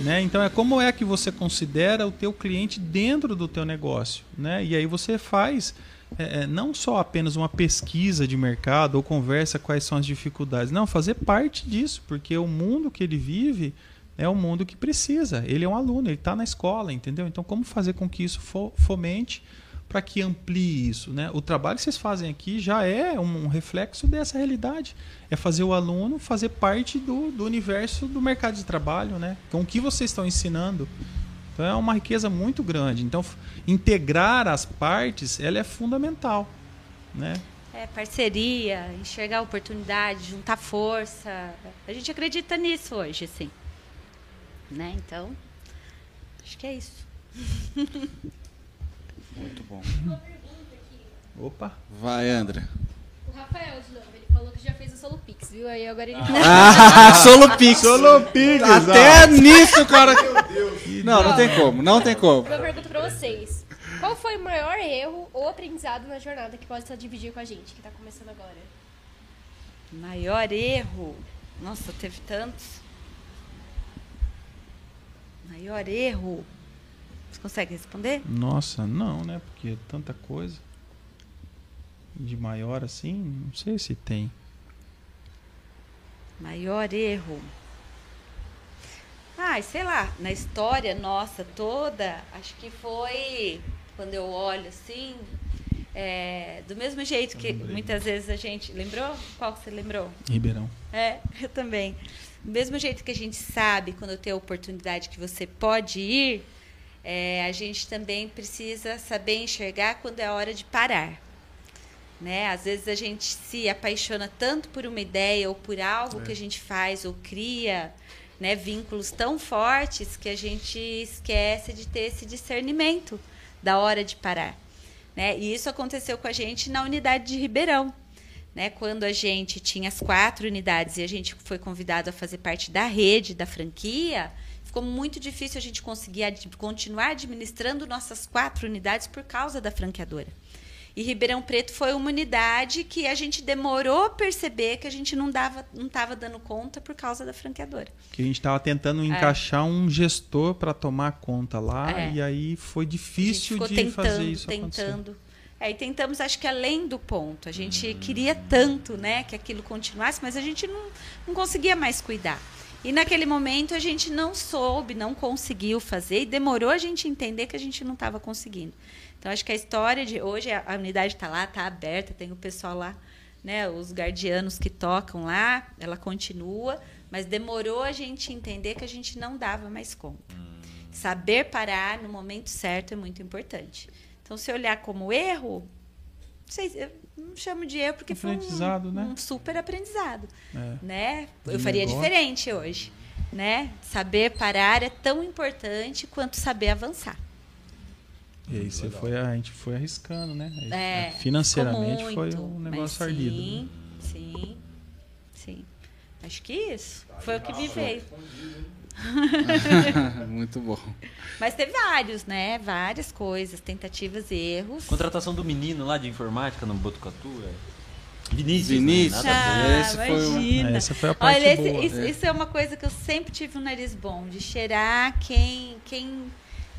Né? Então é como é que você considera o teu cliente dentro do teu negócio, né? E aí você faz é, é, não só apenas uma pesquisa de mercado ou conversa quais são as dificuldades, não fazer parte disso, porque o mundo que ele vive é o mundo que precisa. Ele é um aluno, ele está na escola, entendeu? Então como fazer com que isso fo- fomente para que amplie isso, né? O trabalho que vocês fazem aqui já é um reflexo dessa realidade. É fazer o aluno fazer parte do, do universo do mercado de trabalho, né? Com o que vocês estão ensinando. Então é uma riqueza muito grande. Então integrar as partes, ela é fundamental, né? É, parceria, enxergar oportunidade, juntar força. A gente acredita nisso hoje, sim. Né? Então, acho que é isso. Muito bom. Opa. Vai, André. O Rafael de novo, ele falou que já fez o Solo Pix, viu? Aí agora ele Ah, Solo Pix. Solo Pix, Até nisso, cara. Não, não tem como, não tem como. Uma pergunta pra vocês. Qual foi o maior erro ou aprendizado na jornada que pode só dividir com a gente, que tá começando agora? Maior erro. Nossa, teve tantos. Maior erro. Você consegue responder? Nossa, não, né? Porque é tanta coisa. De maior assim, não sei se tem. Maior erro. Ai, sei lá, na história nossa toda, acho que foi quando eu olho assim, é, do mesmo jeito que muitas vezes a gente. Lembrou? Qual que você lembrou? Ribeirão. É, eu também. Do mesmo jeito que a gente sabe quando tem a oportunidade que você pode ir, é, a gente também precisa saber enxergar quando é a hora de parar. Né? Às vezes a gente se apaixona tanto por uma ideia ou por algo que a gente faz ou cria né, vínculos tão fortes que a gente esquece de ter esse discernimento da hora de parar. Né? E isso aconteceu com a gente na unidade de Ribeirão. né, quando a gente tinha as quatro unidades e a gente foi convidado a fazer parte da rede, da franquia, ficou muito difícil a gente conseguir ad continuar administrando nossas quatro unidades por causa da franqueadora. E Ribeirão Preto foi uma unidade que a gente demorou a perceber que a gente não dava, não estava dando conta por causa da franqueadora. Que a gente estava tentando encaixar um gestor para tomar conta lá É. e aí foi difícil de tentando, fazer isso acontecer. tentando. É, e tentamos, acho que além do ponto. A gente queria tanto, né, que aquilo continuasse, mas a gente não, não conseguia mais cuidar. E naquele momento a gente não soube, não conseguiu fazer e demorou a gente entender que a gente não estava conseguindo. Então acho que a história de hoje a, unidade está lá, está aberta, tem o pessoal lá, né, os guardianos que tocam lá, ela continua, mas demorou a gente entender que a gente não dava mais conta. Saber parar no momento certo é muito importante. Então, se olhar como erro, não sei, eu não chamo de erro porque foi um, né? um super aprendizado, É. né? De Eu faria negócio. diferente hoje, né? Saber parar é tão importante quanto saber avançar. E aí você foi, a gente foi arriscando, né? Aí, É, Financeiramente ficou foi muito, um negócio ardido. né? Sim, sim, sim. Acho que isso foi o que me veio. Muito bom. Mas teve vários, né? Várias coisas, tentativas e erros. Contratação do menino lá de informática no Botucatu, é. Vinícius. Vinícius. Né? Nada a ver. Ah, Esse foi imagina. É, essa foi a parte Olha, esse- boa. isso, isso é uma coisa que eu sempre tive um nariz bom, de cheirar quem, quem,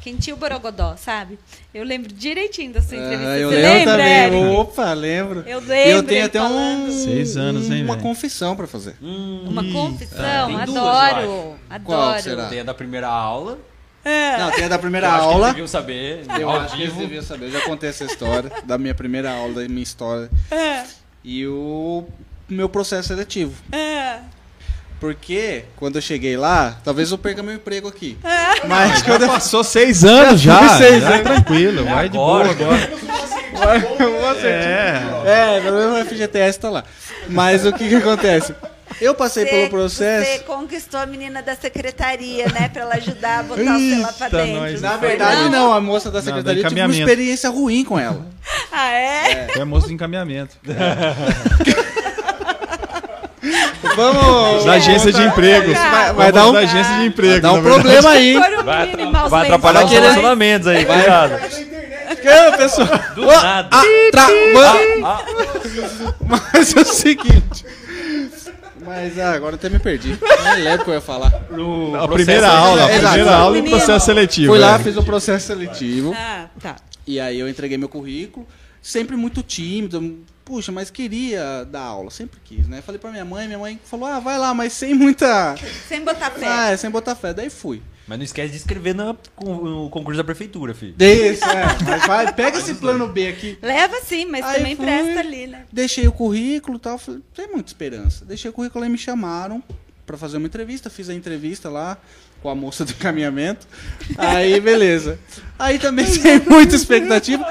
quem tinha o borogodó, sabe? Eu lembro direitinho da sua entrevista. Ah, eu Você lembro lembra, também. Eric? Opa, lembro. Eu lembro. eu tenho até falando. um, Seis anos, hein, uma velho? confissão pra fazer. Hum, Uma confissão, tem duas, eu adoro. Adoro. Qual será? Tem a da primeira aula. Não, tem a da primeira eu acho que aula. eles deviam saber. Eu ao acho que eles deviam saber. Eu já contei essa história da minha primeira aula, da minha história. É, E o meu processo seletivo. é. Porque quando eu cheguei lá, talvez eu perca meu emprego aqui. É. Mas Já quando eu passou seis anos Já já. fui seis já anos. tranquilo, vai de boa agora. agora. É. É, pelo menos o FGTS tá lá. Mas o que que acontece? Eu passei pelo processo. Você conquistou a menina da secretaria, né? Pra ela ajudar a botar o celular pra dentro. nós. Na não verdade, não, a moça da Não, secretaria do tive uma experiência ruim com ela. Ah, é? É moço de encaminhamento. Vamos. Da agência de emprego. Vai, vai dar um, da agência de emprego. vai dar um problema aí. Vai, mínimos atra- vai atrapalhar os relacionamentos aí, cuidado. Ô, pessoal. Do nada. ah, Ah, Mas é o seguinte. Mas ah, agora eu até me perdi. Nem lembro o que eu ia falar. no A primeira aula, a primeira aula do processo seletivo. Fui lá, é. fiz o processo seletivo. Ah, tá. E aí eu entreguei meu currículo. Sempre muito tímido. Puxa, mas queria dar aula. Sempre quis, né? Falei pra minha mãe. Minha mãe falou, ah, vai lá, mas sem muita... Sem botar fé. Ah, é, sem botar fé. Daí fui. Mas não esquece de escrever na- no concurso da prefeitura, filho. Isso, é. Mas vai, pega esse plano B aqui. Leva sim, mas Aí também fui. presta ali, né? Deixei o currículo e tal. Falei, tem muita esperança. Deixei o currículo e me chamaram pra fazer uma entrevista. Fiz a entrevista lá com a moça do encaminhamento. Aí, beleza. Aí também sem muita expectativa.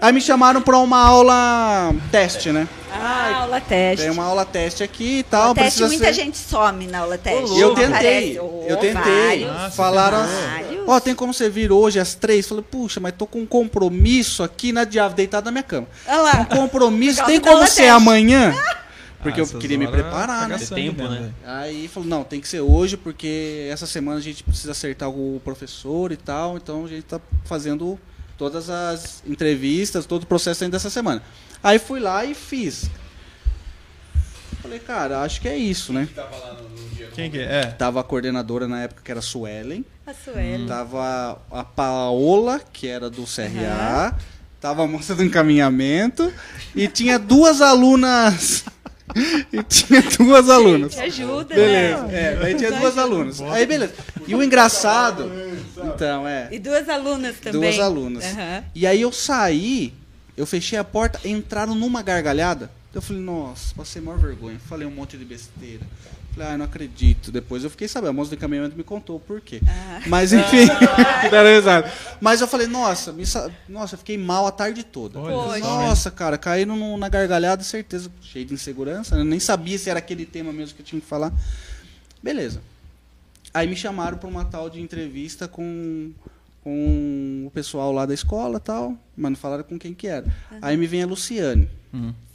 Aí me chamaram pra uma aula teste, né? Ah, aula teste. Tem uma aula teste aqui e tal. aula teste, muita ser... gente some na aula teste. Eu tentei, aparece. eu Oh, tentei. vários. Ah, Falaram assim, ó, tem como você vir hoje às três? Falei, puxa, mas tô com um compromisso aqui na diabo, deitado na minha cama. Olha lá. Um compromisso, tem como ser teste. amanhã? Porque Ah, eu queria me horas preparar, né? Tempo, né? velho. Aí falou, não, tem que ser hoje, porque essa semana a gente precisa acertar o professor e tal, então a gente tá fazendo todas as entrevistas, todo o processo ainda dessa semana. Aí fui lá e fiz. Falei, cara, acho que é isso, né? Quem que é? É. Tava a coordenadora na época que era a Suelen, A Sueli. tava a Paola, que era do CRA, tava a moça do encaminhamento e tinha duas alunas. e tinha duas alunas. Te ajuda, Beleza, né? é, daí tinha duas alunas. Aí beleza. E o engraçado, então, é, E duas alunas também. duas alunas. Aham. E aí eu saí, eu fechei a porta, entraram numa gargalhada. Eu falei, nossa, passei maior vergonha. Falei um monte de besteira. Falei, ah, não acredito. Depois eu fiquei sabendo, a moça do encaminhamento me contou o porquê. Ah. Mas enfim, deram risada. Mas eu falei, nossa, me sa- nossa, eu fiquei mal a tarde toda. Olha só, Nossa, cara, caíram no- na gargalhada, certeza, cheio de insegurança. né? Nem sabia se era aquele tema mesmo que eu tinha que falar. Beleza. Aí me chamaram para uma tal de entrevista com, com o pessoal lá da escola tal, mas não falaram com quem que era. Aí me vem a Luciane.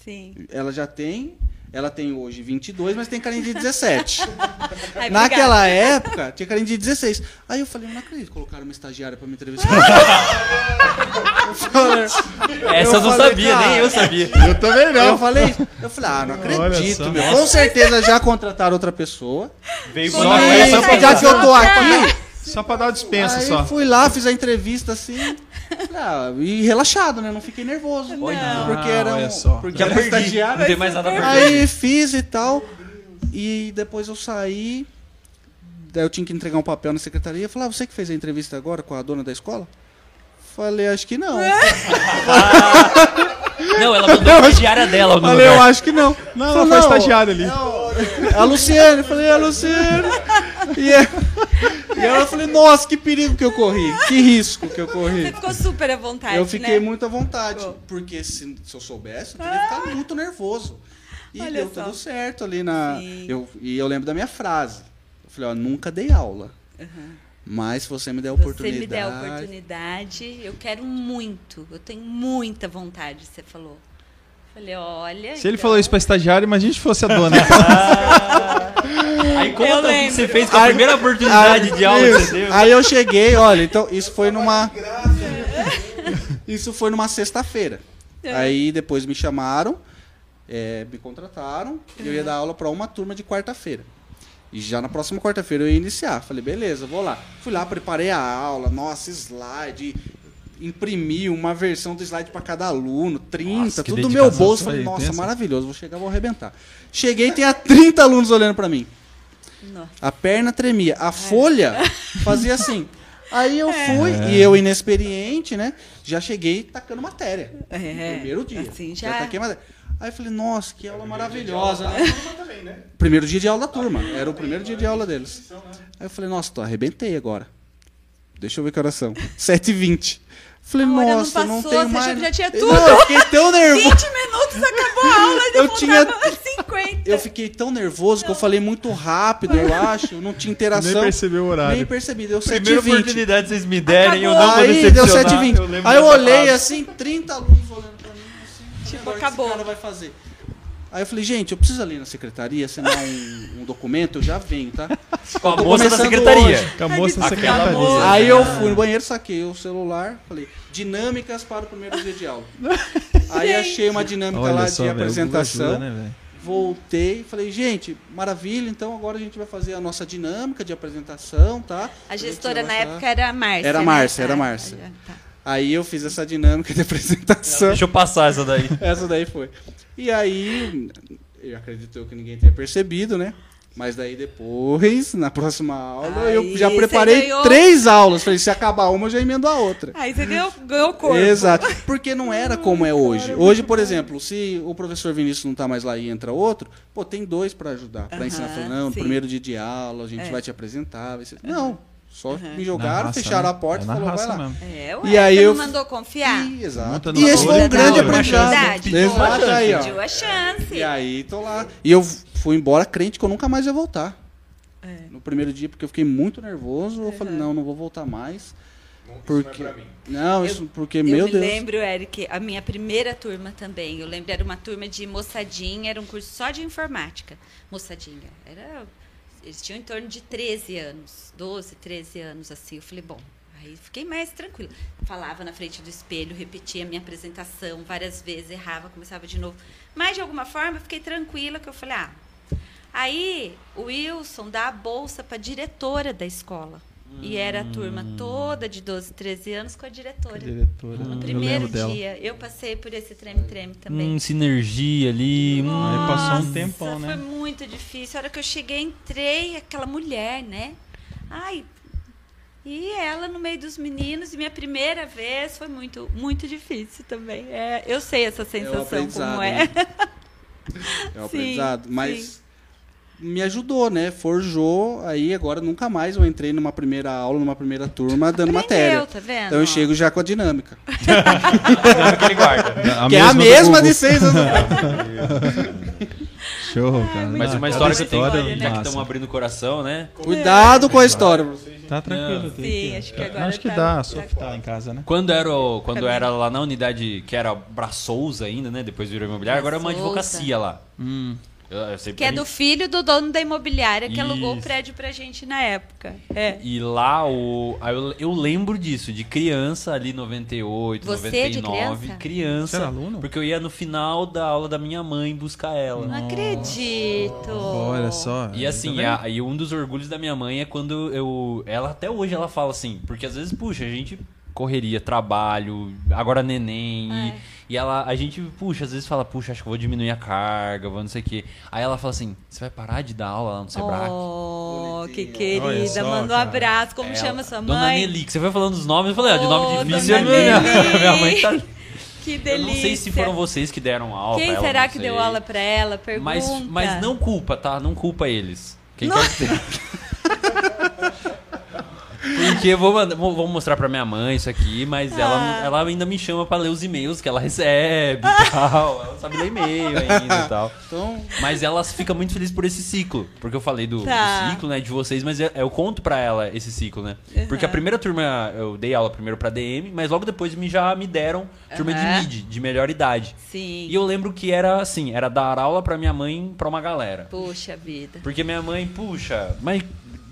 Sim. Ela já tem. Ela tem hoje 22, mas tem carinha de 17. Ai, Naquela época, tinha carinha de 16. Aí eu falei, eu não acredito, colocaram uma estagiária pra me entrevistar. eu falei, Essa eu não falei, sabia, cara, nem eu sabia. Eu também Eu falei, eu falei, ah, não acredito, só. meu. Com certeza já contrataram outra pessoa. Veio Só com Não, mas essa já que eu tô Não, aqui, Só pra dar uma dispensa aí só. fui lá, fiz a entrevista assim. ah, e relaxado, né? Não fiquei nervoso. Não. Porque era olha um, só. porque era perdi. estagiário. Não tem mais nada a perder. Aí fiz e tal. E depois eu saí. Daí eu tinha que entregar um papel na secretaria. Falei, ah, você que fez a entrevista agora com a dona da escola? Falei, acho que não. Não, ela mandou a diária dela no Falei, eu lugar. acho que não. Não, ela Falei, foi estagiária ali. É a Luciane. Falei, é a Luciane. E, é- e ela falei, nossa, que perigo que eu corri. Que risco que eu corri. Você ficou super à vontade, Eu fiquei né? muito à vontade, Ficou. porque se, se eu soubesse, eu teria ficado muito nervoso. E Olha deu só. tudo certo ali na. Sim. Eu, e eu lembro da minha frase. Eu falei, ó, nunca dei aula. Mas se você me der a oportunidade. Você me der a oportunidade, eu quero muito. Eu tenho muita vontade, você falou. Falei, olha. Se ele então- falou isso pra estagiário, imagina se fosse a dona. Aí conta Eu o que lembro. você fez com a primeira oportunidade de aula que Isso. você deu. Aí eu cheguei, olha, então isso foi numa. Isso foi numa sexta-feira. É. Aí depois me chamaram, é, me contrataram, e eu ia dar aula para uma turma de quarta-feira. E já na próxima quarta-feira eu ia iniciar. Falei, beleza, vou lá. Fui lá, preparei a aula, nossa, slide, imprimi uma versão do slide para cada aluno, 30, Nossa, tudo do meu bolso. Falei, nossa, intenso. maravilhoso, vou chegar, vou arrebentar. Cheguei, tem 30 alunos olhando para mim. Nossa. A perna tremia. A folha fazia assim. Aí eu É. fui, e eu inexperiente, né? Já cheguei tacando matéria. É, Primeiro dia. Assim já. taquei matéria. Aí eu falei, nossa, que aula maravilhosa, né? Primeiro dia de aula da turma. Era o primeiro dia de aula deles. Aí eu falei, nossa, tô arrebentei agora. Deixa eu ver que horas são. 7h20. Falei, A hora não nossa, não, passou, tenho você mais. já tinha Não, tudo. eu fiquei tão nervoso. 20 minutos acabou a aula e Eu tinha- faltava 50. Eu fiquei tão nervoso que eu falei muito rápido, eu acho. Não tinha interação. Nem percebeu o horário. Nem percebi, deu Primeira 7h20. oportunidade vocês me derem, eu Acabou. não vou Aí deu decepcionar. 7h20. Eu lembro Aí eu olhei assim, 30 alunos olhando pra mim. Assim, Tipo, agora o que acabou. Esse cara vai fazer. Aí eu falei, gente, eu preciso ali na secretaria assinar um, um documento, eu já venho, tá? Com a moça da secretaria. hoje. Com a moça da secretaria. moça. Aí eu fui no banheiro, saquei o celular, falei, dinâmicas para o primeiro dia de aula. Aí achei uma dinâmica lá Olha de só, velho, o Google apresentação. ajuda, né? Voltei falei, gente, maravilha, então agora a gente vai fazer a nossa dinâmica de apresentação, tá? A gestora vai na época era a Márcia. Era a né? Márcia, era a Ah, Márcia. tá. Aí eu fiz essa dinâmica de apresentação. Deixa eu passar essa daí. Essa daí foi. E aí, eu acredito eu que ninguém tenha percebido, né? Mas daí depois, na próxima aula, Aí eu já preparei ganhou. três aulas. Falei, se acabar uma, eu já emendo a outra. Aí você ganhou, ganhou corpo. Exato. Porque não era como é hoje. Hoje, por exemplo, se o professor Vinícius não tá mais lá e entra outro, pô, tem dois para ajudar, para Aham, ensinar. Falando, não, no sim. primeiro dia de aula, a gente É. vai te apresentar. Vai ser... Não, só me Na jogaram, raça, fecharam né? a porta É e falou, vai lá. mesmo. É, ué, E aí você eu- não mandou confiar? E, exato. E esse foi um grande uma aprendizado. oportunidade. Exato aí, ó. Pediu a chance. E aí, tô lá. E eu fui embora crente que eu nunca mais ia voltar. É. No primeiro dia, porque eu fiquei muito nervoso. Eu falei, não, não vou voltar mais. Porque... Não, isso porque, eu meu me Deus. lembro, Eric, a minha primeira turma também. Eu lembro, era uma turma de moçadinha, era um curso só de informática. Moçadinha. Era, eles tinham em torno de 13 anos, 12, 13 anos, assim. Eu falei, bom, aí fiquei mais tranquila. Falava na frente do espelho, repetia a minha apresentação várias vezes, errava, começava de novo. Mas, de alguma forma, eu fiquei tranquila, que eu falei, ah... Aí, o Wilson dá a bolsa para a diretora da escola. E era a turma toda de 12, 13 anos com a diretora. Diretora. No eu primeiro dela. dia, eu passei por esse treme-treme também. Hum, sinergia ali. hum. Aí passou um Nossa, tempão, né? Foi muito difícil. A hora que eu cheguei, entrei, aquela mulher, né? Ai. E ela no meio dos meninos, e minha primeira vez foi muito, muito difícil também. É, eu sei essa sensação aprendizado, como é. né? É o Sim, aprendizado. Mas sim. Me ajudou, né? Forjou. Aí agora nunca mais eu entrei numa primeira aula, numa primeira turma, dando matéria. Aprendeu, tá vendo? Então eu chego já com a dinâmica. Que ele guarda. que é a mesma de seis anos. Show, cara. Mas uma história que eu tenho, história já que massa. estamos abrindo o coração, né? Cuidado com a história. Tá tranquilo. tem Sim, que- acho que agora Acho que tá- dá, a tá- Sof tá em casa, né? Quando era, o- quando era lá na unidade que era Braçouza ainda, né? Depois virou imobiliária, agora é uma advocacia lá. Hum. Eu- eu Que é do filho do dono da imobiliária que alugou o Isso. prédio pra gente na época. É. E lá, o, aí eu, eu lembro disso, de criança ali, 98, Você 99. de criança? criança, Você era aluno? Porque eu ia no final da aula da minha mãe buscar ela. Não acredito. Olha só. E assim, tá a- e um dos orgulhos da minha mãe é quando eu. Ela até hoje ela fala assim, porque às vezes, puxa, a gente correria, trabalho, agora neném. E, e ela, a gente, puxa, às vezes fala, puxa, acho que eu vou diminuir a carga, vou não sei o quê. Aí ela fala assim: você vai parar de dar aula lá no Sebrae? Oh, que querida. só, Manda um cara. abraço. Como Ela- chama sua mãe? Dona Nelly, que você foi falando dos nomes, eu falei, ó, de nome Oh, difícil. Dona minha, minha mãe tá. Que Eu delícia. não sei se foram vocês que deram aula. Quem pra ela, será que sei. deu aula pra ela? Pergunta. Mas, mas não culpa, tá? Não culpa eles. Quem Não. quer que. Porque eu vou, mandar- vou, mostrar pra minha mãe isso aqui, mas Ah. ela, ela ainda me chama pra ler os e-mails que ela recebe e tal. Ela sabe ler e-mail ainda e tal. Então, Mas ela fica muito feliz por esse ciclo. Porque eu falei do, do Tá. ciclo, né, de vocês, mas eu, eu conto pra ela esse ciclo, né? Porque a primeira turma eu dei aula primeiro pra DM, mas logo depois me, já me deram turma Aham. de mid, de melhor idade. Sim. E eu lembro que era assim, era dar aula pra minha mãe pra uma galera. Puxa vida. Porque minha mãe, puxa, mas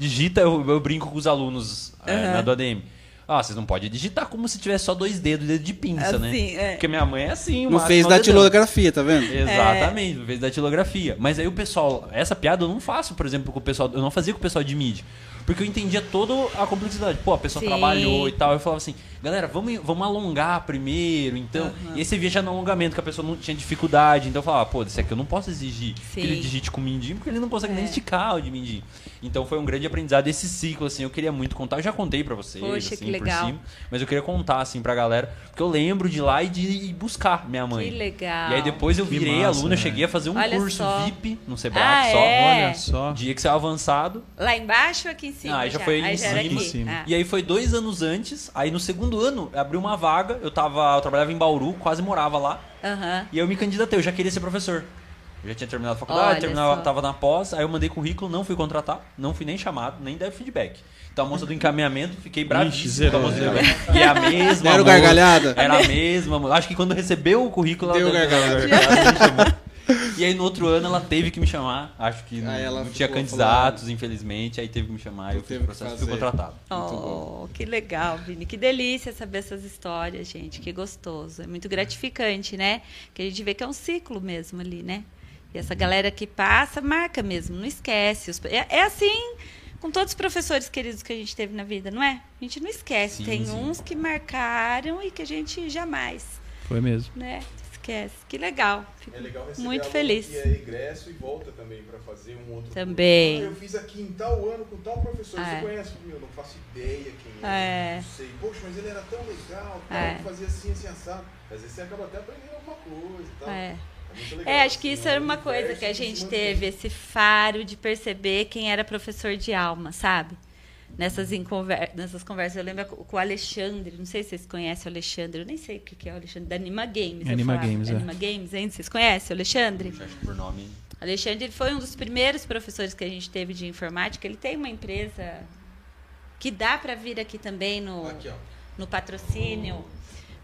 digita, eu, eu brinco com os alunos é, Aham. na do ADM. Ah, vocês não podem digitar como se tivesse só dois dedos, dedo de pinça, né? Assim, é. Porque minha mãe é assim, não fez dedão. datilografia, tá vendo? Exatamente, não fez datilografia. Mas aí o pessoal, essa piada eu não faço, por exemplo, com o pessoal, eu não fazia com o pessoal de mídia. Porque eu entendia toda a complexidade. Pô, a pessoa Sim. trabalhou e tal. Eu falava assim, galera, vamos, vamos alongar primeiro, então. E aí você via já no alongamento que a pessoa não tinha dificuldade. Então eu falava, pô, desse aqui eu não posso exigir que Sim. ele digite com o mindinho, porque ele não consegue nem É. esticar o de mindinho. Então foi um grande aprendizado esse ciclo, assim. Eu queria muito contar. Eu já contei pra vocês, Poxa, assim, que legal. por cima. Mas eu queria contar, assim, pra galera. Porque eu lembro de ir lá e de ir buscar minha mãe. Que legal. E aí depois eu Que virei massa, aluno, eu né? cheguei a fazer um Olha curso só. VIP no Sebrae Ah, só. é? Olha só. Dia que saiu avançado. Lá embaixo aqui em cima? Ah, aí já foi aí em já era cima. Em cima. Ah. E aí foi dois anos antes. Aí no segundo ano abriu uma vaga. Eu tava. Eu trabalhava em Bauru, quase morava lá. Aham. E eu me candidatei, eu já queria ser professor. Eu já tinha terminado a faculdade, Olha terminava, só. tava na pós, aí eu mandei currículo, não fui contratar, não fui nem chamado, nem dei feedback. Então a moça do encaminhamento, fiquei bravíssimo com a zerou, moça do zerou. encaminhamento. E é a mesma Deram moça, gargalhada? Era a mesma moça. Acho que quando recebeu o currículo, Deu ela gargalhada. chamou. E aí no outro ano ela teve que me chamar. Acho que não, não tinha candidatos, infelizmente. Aí teve que me chamar. Eu fiz Teve o processo e fui contratado. Oh, que legal, Vini. Que delícia saber essas histórias, gente. Que gostoso. É muito gratificante, né? Que a gente vê que é um ciclo mesmo ali, né? E essa galera que passa, marca mesmo, não esquece. Os- É, é assim com todos os professores queridos que a gente teve na vida, não é? A gente não esquece. Sim, Tem sim. uns que marcaram e que a gente jamais, Foi mesmo. né? Esquece. Que legal. Fico É legal receber muito feliz. que é egresso e volta também para fazer um outro Também. Ah, eu fiz aqui em tal ano com tal professor. É. Você conhece? Meu, não faço ideia quem É. é. Não sei. Poxa, mas ele era tão legal. É. Fazia assim, assim, assado. Às vezes você acaba até aprendendo alguma coisa e tal. É. legal, É, acho que assim, isso é era um uma coisa que a gente teve, esse faro de perceber quem era professor de alma, sabe? Nessas, conver- nessas conversas, eu lembro com o Alexandre, não sei se vocês conhecem o Alexandre, eu nem sei o que que é o Alexandre, da Anima Games. Anima. Games, é. Anima Games, ainda vocês conhecem o Alexandre? Acho que por nome. Alexandre ele foi um dos primeiros professores que a gente teve de informática. Ele tem uma empresa que dá para vir aqui também no, Aqui, no patrocínio.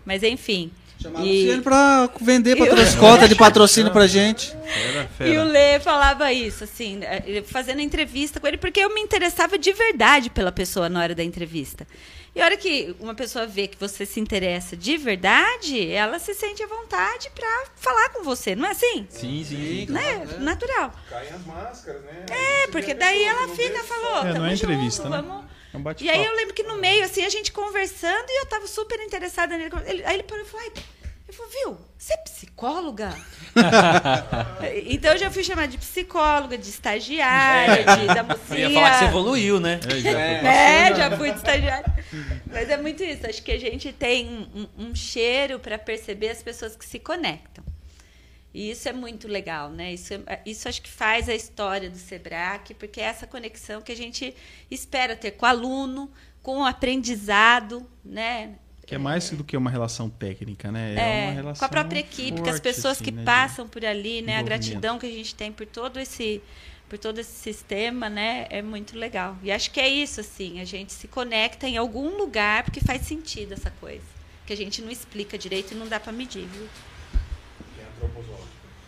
Mas enfim. Chamar E- o Luciano pra vender patrocínio, cota de patrocínio pra gente. Fera, E o. Lê falava isso, assim, eh, fazendo entrevista com ele, porque eu me interessava de verdade pela pessoa na hora da entrevista. E a hora que uma pessoa vê que você se interessa de verdade, ela se sente à vontade para falar com você, não é assim? Sim, sim. sim. Né? Natural. Caem as máscaras, né? É, porque daí ela fica, falou, É, não é entrevista, junto, né? vamos... É um E aí eu lembro que no meio, assim, a gente conversando e eu tava super interessada nele. Ele- aí ele parou e falou, eu falei, viu, você é psicóloga? então eu já fui chamada de psicóloga, de estagiária, de, da mocinha. Eu ia falar que você evoluiu, né? É, já fui de estagiária. Mas é muito isso. Acho que a gente tem um, um cheiro para perceber as pessoas que se conectam. E isso é muito legal, né? Isso, é- isso acho que faz a história do Sebrae, porque é essa conexão que a gente espera ter com o aluno, com o aprendizado, né? Que é mais do que uma relação técnica, né? É, uma relação com a própria equipe, com as pessoas assim, que né, passam por ali, né? A gratidão que a gente tem por todo esse por todo esse sistema, né? É muito legal. E acho que é isso assim, a gente se conecta em algum lugar porque faz sentido essa coisa, que a gente não explica direito e não dá para medir, viu?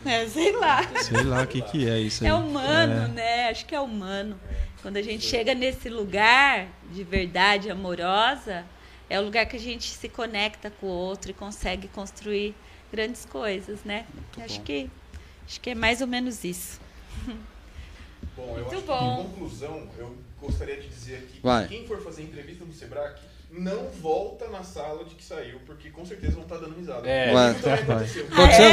É, sei lá. Sei lá o que, que é isso aí. É humano, É. né? Acho que é humano. Quando a gente chega nesse lugar de verdade amorosa, é o lugar que a gente se conecta com o outro e consegue construir grandes coisas, né? acho bom. que acho que é mais ou menos isso. Bom, eu Muito acho bom. que em conclusão, eu gostaria de dizer aqui Vai. que quem for fazer entrevista no Sebrae, não volta na sala de que saiu, porque com certeza vão estar dando risada. É. Vai. Isso também aconteceu. Aconteceu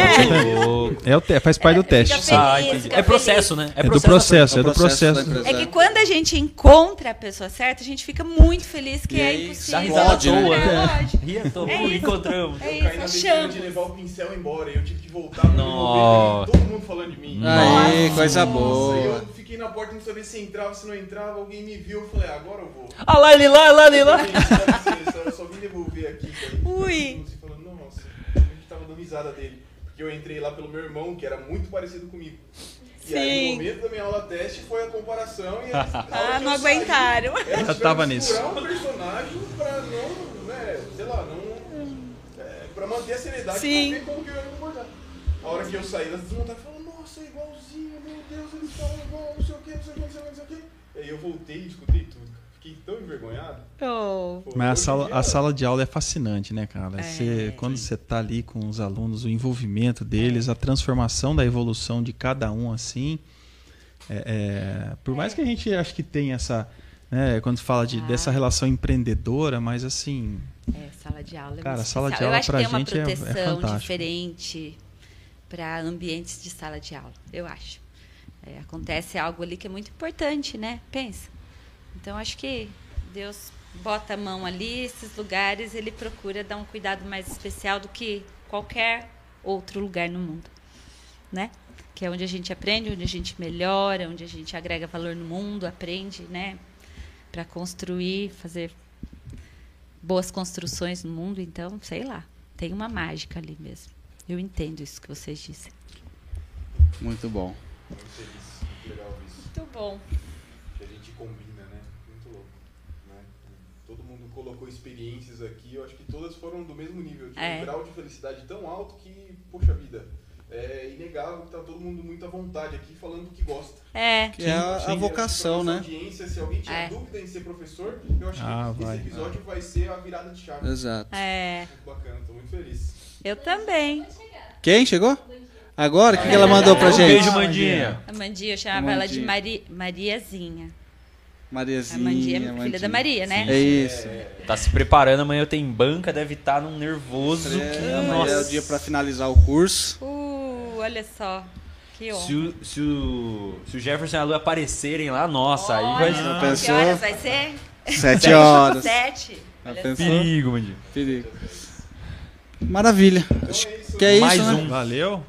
é? É o te- faz parte do teste. feliz, Ah, É processo, né? É do processo, é do É o processo. da empresa. É que quando a gente encontra a pessoa certa, a gente fica muito feliz que E é aí, Dá impossível. risada à Pode, né? toa. É, lógico. Ria à toa. É isso. Encontramos. É Eu caí isso, achamos. de levar o pincel embora, e eu tive que voltar pra Nossa. todo mundo falando de mim. Aí, coisa Nossa, boa. eu fiquei na porta, não sabia se entrava, se não entrava, alguém me viu, eu falei, ah, agora eu vou. Ah lá, ele lá, lá, ele lá. Eu só vim devolver aqui. Ui. Você falou, nossa, a gente tava dando risada dele. Porque eu entrei lá pelo meu irmão, que era muito parecido comigo. E aí, Sim. no momento da minha aula teste, foi a comparação e eles, Ah, não aguentaram. Eu Já tava nisso. um personagem pra não, né, sei lá, não... É, pra manter a seriedade Sim. pra ver como que eu ia me comportar. A hora que eu saí, elas desmontaram e falaram, nossa, é igualzinho, meu Deus, eles falam igual, não sei o que, não sei o que, não sei o que, não sei o que. Aí eu voltei e escutei tudo. Fiquei tão envergonhado. Oh. Mas a sala, a sala de aula é fascinante, né, cara? É. Você, quando você tá ali com os alunos, o envolvimento deles, a transformação da evolução de cada um, assim. é- é, por mais que a gente acho que tenha essa. Né, quando fala de, Ah. dessa relação empreendedora, mas assim. É, sala de aula é Cara, muito sala de aula tem uma gente é- é proteção fantástico. diferente para ambientes de sala de aula, eu acho. É, acontece algo ali que é muito importante, né? Pensa. Então, acho que Deus bota a mão ali, esses lugares, ele procura dar um cuidado mais especial do que qualquer outro lugar no mundo, né? Que é onde a gente aprende, onde a gente melhora, onde a gente agrega valor no mundo, aprende, né? Para construir, fazer boas construções no mundo, então, sei lá, tem uma mágica ali mesmo. Eu entendo isso que vocês dizem. Muito bom. Muito feliz, muito legal isso. Muito bom. Que a gente combina, né? Muito louco. Né? Todo mundo colocou experiências aqui, eu acho que todas foram do mesmo nível. De É. um grau de felicidade tão alto que, poxa vida, é inegável que tá todo mundo muito à vontade aqui falando do que gosta. É, Que é a, a vocação, né? Audiência, se alguém tinha É. dúvida em ser professor, eu acho Ah, que vai. esse episódio vai ser a virada de chave. Exato. é. Muito bacana, tô muito feliz. Eu também. Quem chegou? Agora? O que, que ela mandou pra Um gente? beijo, Mandinha. A Mandinha, eu chamava ela de Mandinha. Mari, Mariazinha. A Mariazinha. Mandinha é filha Mandinha. da Maria, né? É isso. Tá se preparando, amanhã eu tenho banca, deve estar num nervoso. que, É, amanhã nossa. é o dia pra finalizar o curso. Uh, olha só. Que honra. Se o, se, o, se o Jefferson e a Lu aparecerem lá, nossa, aí vai Olha, ser que horas vai ser? Sete horas. Sete. Olha perigo, Mandinha. Perigo. Maravilha. Acho que é isso, Mais né? um. Valeu?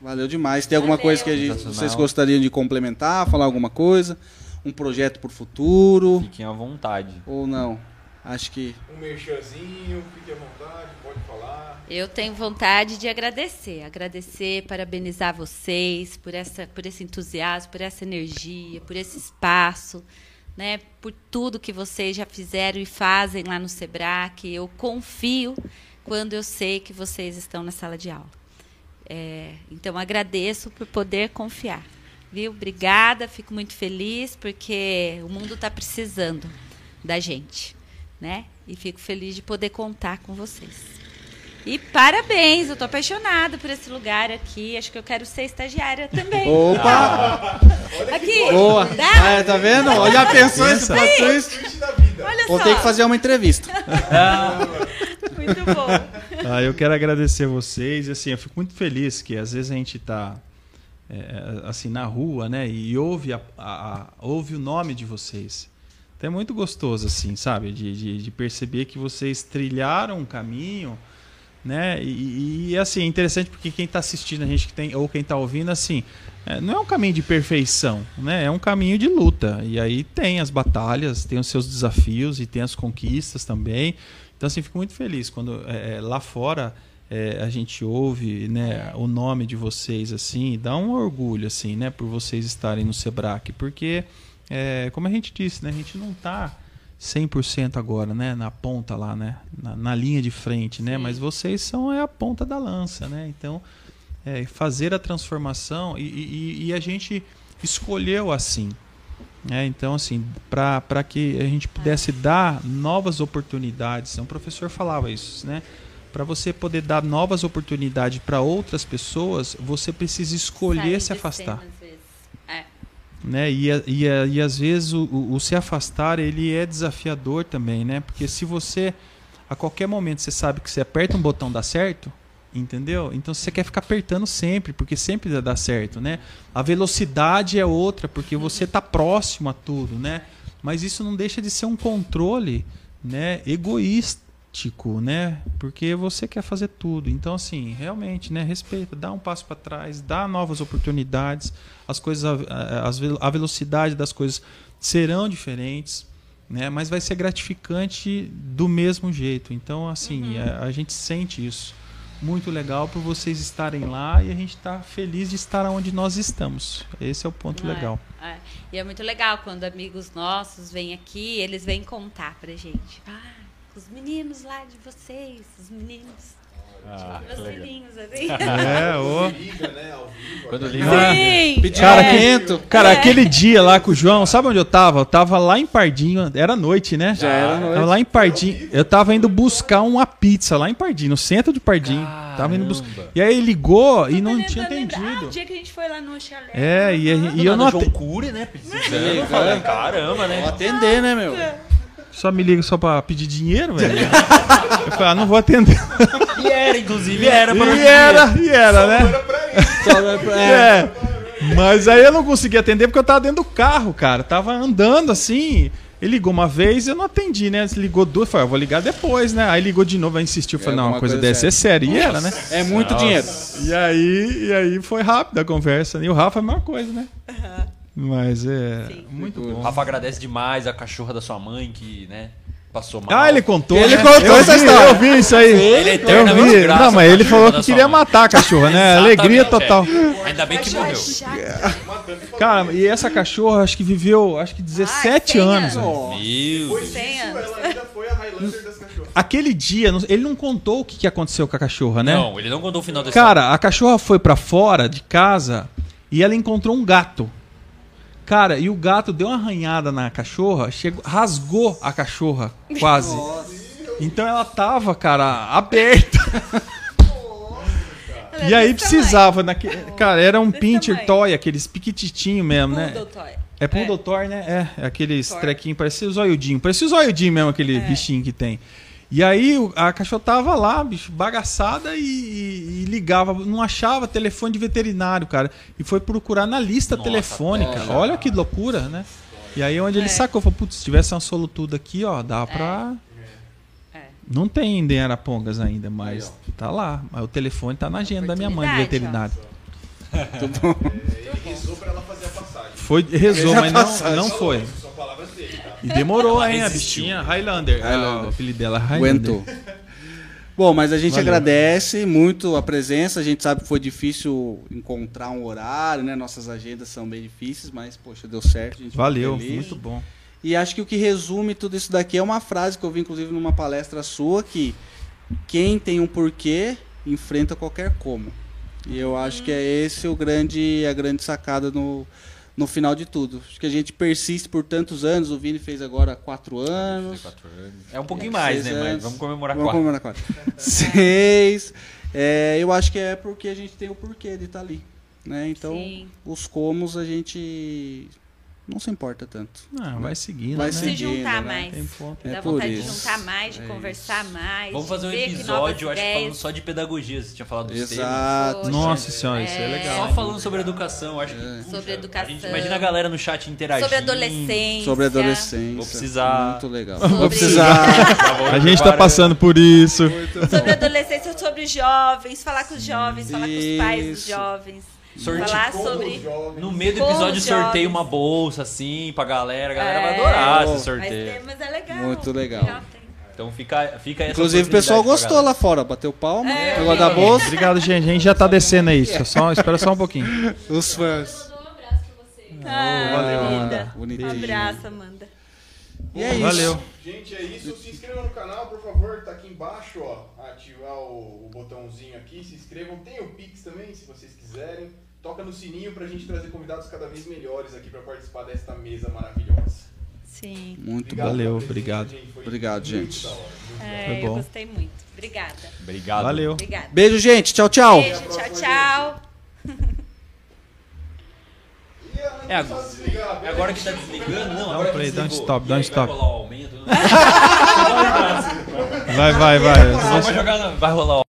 Valeu demais. Tem alguma Valeu. coisa que a gente- vocês gostariam de complementar, falar alguma coisa? Um projeto pro futuro Fiquem à vontade. ou não? Acho que Um merchanzinho, fique à vontade, pode falar. Eu tenho vontade de agradecer, agradecer, parabenizar vocês por essa, por esse entusiasmo, por essa energia, por esse espaço, né? Por tudo que vocês já fizeram e fazem lá no Sebrae. Eu confio quando eu sei que vocês estão na sala de aula. É, então agradeço por poder confiar, viu? Obrigada, fico muito feliz porque o mundo está precisando da gente, né? E fico feliz de poder contar com vocês. E parabéns, eu tô apaixonada por esse lugar aqui. Acho que eu quero ser estagiária também. Opa! Aqui. Boa! Dá? É, tá vendo? Já pensou esse plot twist? Olha Vou só. ter que fazer uma entrevista. Muito bom. Ah, eu quero agradecer vocês. e, Assim, eu fico muito feliz que às vezes a gente está assim na rua, né? E ouve, a, a- a- ouve o nome de vocês. Então é muito gostoso, assim, sabe? De, de, de perceber que vocês trilharam um caminho, né? E, e, assim, é interessante porque quem está assistindo a gente que tem, ou quem está ouvindo, assim, é, não é um caminho de perfeição, né? É um caminho de luta. E aí tem as batalhas, tem os seus desafios e tem as conquistas também. Então, assim, fico muito feliz quando é, é, lá fora é, a gente ouve né, o nome de vocês, assim, dá um orgulho, assim, né, por vocês estarem no Sebrae, porque, é, como a gente disse, né, a gente não está 100% agora, né, na ponta lá, né, na, na linha de frente, né, mas vocês são é a ponta da lança, né, então é, fazer a transformação e, e, e a gente escolheu assim, né? Então, assim, para que a gente pudesse dar novas oportunidades, um professor falava isso, né? Para você poder dar novas oportunidades para outras pessoas, você precisa escolher Sair se afastar. É. Né? E, e, e às vezes o, o- o se afastar ele é desafiador também, né? Porque se você a qualquer momento você sabe que você aperta um botão dá certo, entendeu? Então você quer ficar apertando sempre, porque sempre dá- certo, né? A velocidade é outra, porque você está próximo a tudo, né? Mas isso não deixa de ser um controle, né? Egoístico, né? Porque você quer fazer tudo. Então assim, realmente, né? Respeita, dá um passo para trás, dá novas oportunidades. As coisas, a, velocidade das coisas serão diferentes né? Mas vai ser gratificante do mesmo jeito. Então, assim, a, a gente sente isso. Muito legal por vocês estarem lá e a gente está feliz de estar onde nós estamos. Esse é o ponto Não é? legal. É. E é muito legal quando amigos nossos vêm aqui, eles vêm contar pra gente. Ah, os meninos lá de vocês, os meninos. Ah, Meus filhinhos, assim. É, ô. Liga, né? Ao vivo. Quando até- liga. Sim! Pedindo Cara, é. Cara, É. aquele dia lá com o João, sabe onde eu tava? Eu tava lá em Pardinho, era noite, né? Já era noite. Tava lá em Pardinho. Eu tava indo buscar uma pizza lá em Pardinho, no centro de Pardinho. Tava indo buscar. Caramba. E aí ele ligou e não tinha lembrar. Ah, o entendido. dia que a gente foi lá no chalé. É, e, e Do eu não João Cury, né? Precisando. Eu falei, Caramba, né? Vou atender, né, meu? Só me liga só pra pedir dinheiro, velho. eu falei, ah, não vou atender. E era, inclusive, era pra E era, e era, né? É. É. Mas aí eu não consegui atender porque eu tava dentro do carro, cara. Tava andando assim. Ele ligou uma vez eu não atendi, né? Ele ligou duas, eu falei, eu vou ligar depois, né? Aí ligou de novo, aí insistiu, eu falei, É não, alguma a coisa coisa deve ser séria. E era, né? É muito dinheiro. E aí, e aí foi rápido a conversa. E o Rafa é a mesma coisa, né? Mas é Sim. muito O bom. Rafa agradece demais a cachorra da sua mãe que, né, passou mal. Ah, ele contou. Ele né? contou eu essa vi, história. Eu vi isso aí. Ele é eu vi. Não, mas ele cachorra falou que queria mãe. matar a cachorra, né? Alegria total. é. Ainda bem que morreu. Cara, e essa cachorra acho que viveu, acho que 17 100 anos. anos. velho. Meu. Disso, anos. ela ainda foi a Highlander das cachorras. Aquele dia, ele não contou o que aconteceu com a cachorra, né? Não, ele não contou o final da história. Cara, a cachorra foi pra fora de casa e ela encontrou um gato. Cara, e o gato deu uma arranhada na cachorra, chegou, rasgou a cachorra, quase. Então ela tava, cara, aberta. E é aí precisava, naque... cara, era um pincher tamanho. toy, aqueles piquititinho mesmo, né? Toy. É Poodle Toy, né? É, aqueles Toy. trequinhos, parecia o zoiudinho. Parecia o zoiudinho mesmo, aquele É. bichinho que tem. E aí a cachorra tava lá, bicho, bagaçada e, e- e ligava, não achava telefone de veterinário, cara. E foi procurar na lista Nossa, telefônica. olha. Olha que loucura, né? E aí onde ele É. sacou, falou, putz, se tivesse uma solutuda aqui, ó, dá pra... É. Não tem em Arapongas ainda, mas tá lá. Mas o telefone tá na agenda da minha mãe de veterinário. Ele rezou pra ela fazer a passagem. Foi, rezou, mas não, não foi. São palavras dele, tá? E demorou, hein, a bichinha. Highlander. Ah, Highlander. o apelido dela Highlander. Aguentou. Bom, mas a gente Valeu. agradece muito a presença. A gente sabe que foi difícil encontrar um horário, né? Nossas agendas são bem difíceis, mas, poxa, deu certo. A gente ficou Valeu, muito bom. E acho que o que resume tudo isso daqui é uma frase que eu vi, inclusive, numa palestra sua, que quem tem um porquê enfrenta qualquer como. E eu acho que é esse o grande, a grande sacada no, no final de tudo. Acho que a gente persiste por tantos anos. O Vini fez agora quatro anos. É um pouquinho mais, né? Seis Mas anos. vamos comemorar Vamos quatro. comemorar quatro. Seis. É, eu acho que é porque a gente tem o porquê de estar ali. Né? Então, Sim. os comos a gente não se importa tanto. Ah, vai seguindo, Vai né? Se seguindo, juntar né? mais. É Dá por vontade de isso. juntar mais, de É conversar mais. Vamos fazer um episódio, acho que falando só de pedagogia. Você tinha falado dos temas. Exato. Poxa. Nossa senhora, isso é É. legal. Só falando sobre educação, acho que. É. puxa, Sobre educação. A gente, imagina a galera no chat interagindo. Sobre adolescência. Sobre adolescência. Vou precisar. Muito legal. Sobre- Vou precisar. A gente tá passando por isso. Sobre adolescência, sobre jovens, falar com os jovens, falar com os pais dos Isso. jovens. Sorte- Falar Como sobre. No meio do episódio sorteio uma bolsa, assim, pra galera. A galera vai É. adorar Oh. esse Mas, sorteio. tem- mas é legal. Muito legal. Então fica, fica essa Inclusive o pessoal gostou lá fora, bateu palma, É. pegou da bolsa. Obrigado, gente. A gente já tá descendo aí. Só, só- espera só um pouquinho. Os fãs. Ah, valeu, querida. Amanda. Bonitinho. Um abraço, Amanda. E é isso. Valeu. Gente, é isso. Se inscreva no canal, por favor. Tá aqui embaixo, ó. Ativar o, o botãozinho aqui. Se inscrevam. Tem o Pix também, se vocês quiserem. Toca no sininho pra gente trazer convidados cada vez melhores aqui pra participar desta mesa maravilhosa. Sim. Muito Obrigado. Valeu, obrigado. gente. Foi Obrigado, gente. hora. É, Foi eu bom. gostei muito. Obrigada. Obrigado. Valeu. Obrigada. Beijo, gente. Tchau, tchau. Beijo, tchau, tchau. A É agora- É agora que tá desligando? Não, agora play, dá um stop, dá um aí, stop. Vai rolar o aumento? né? Vai, vai, vai. Vai na- vai rolar o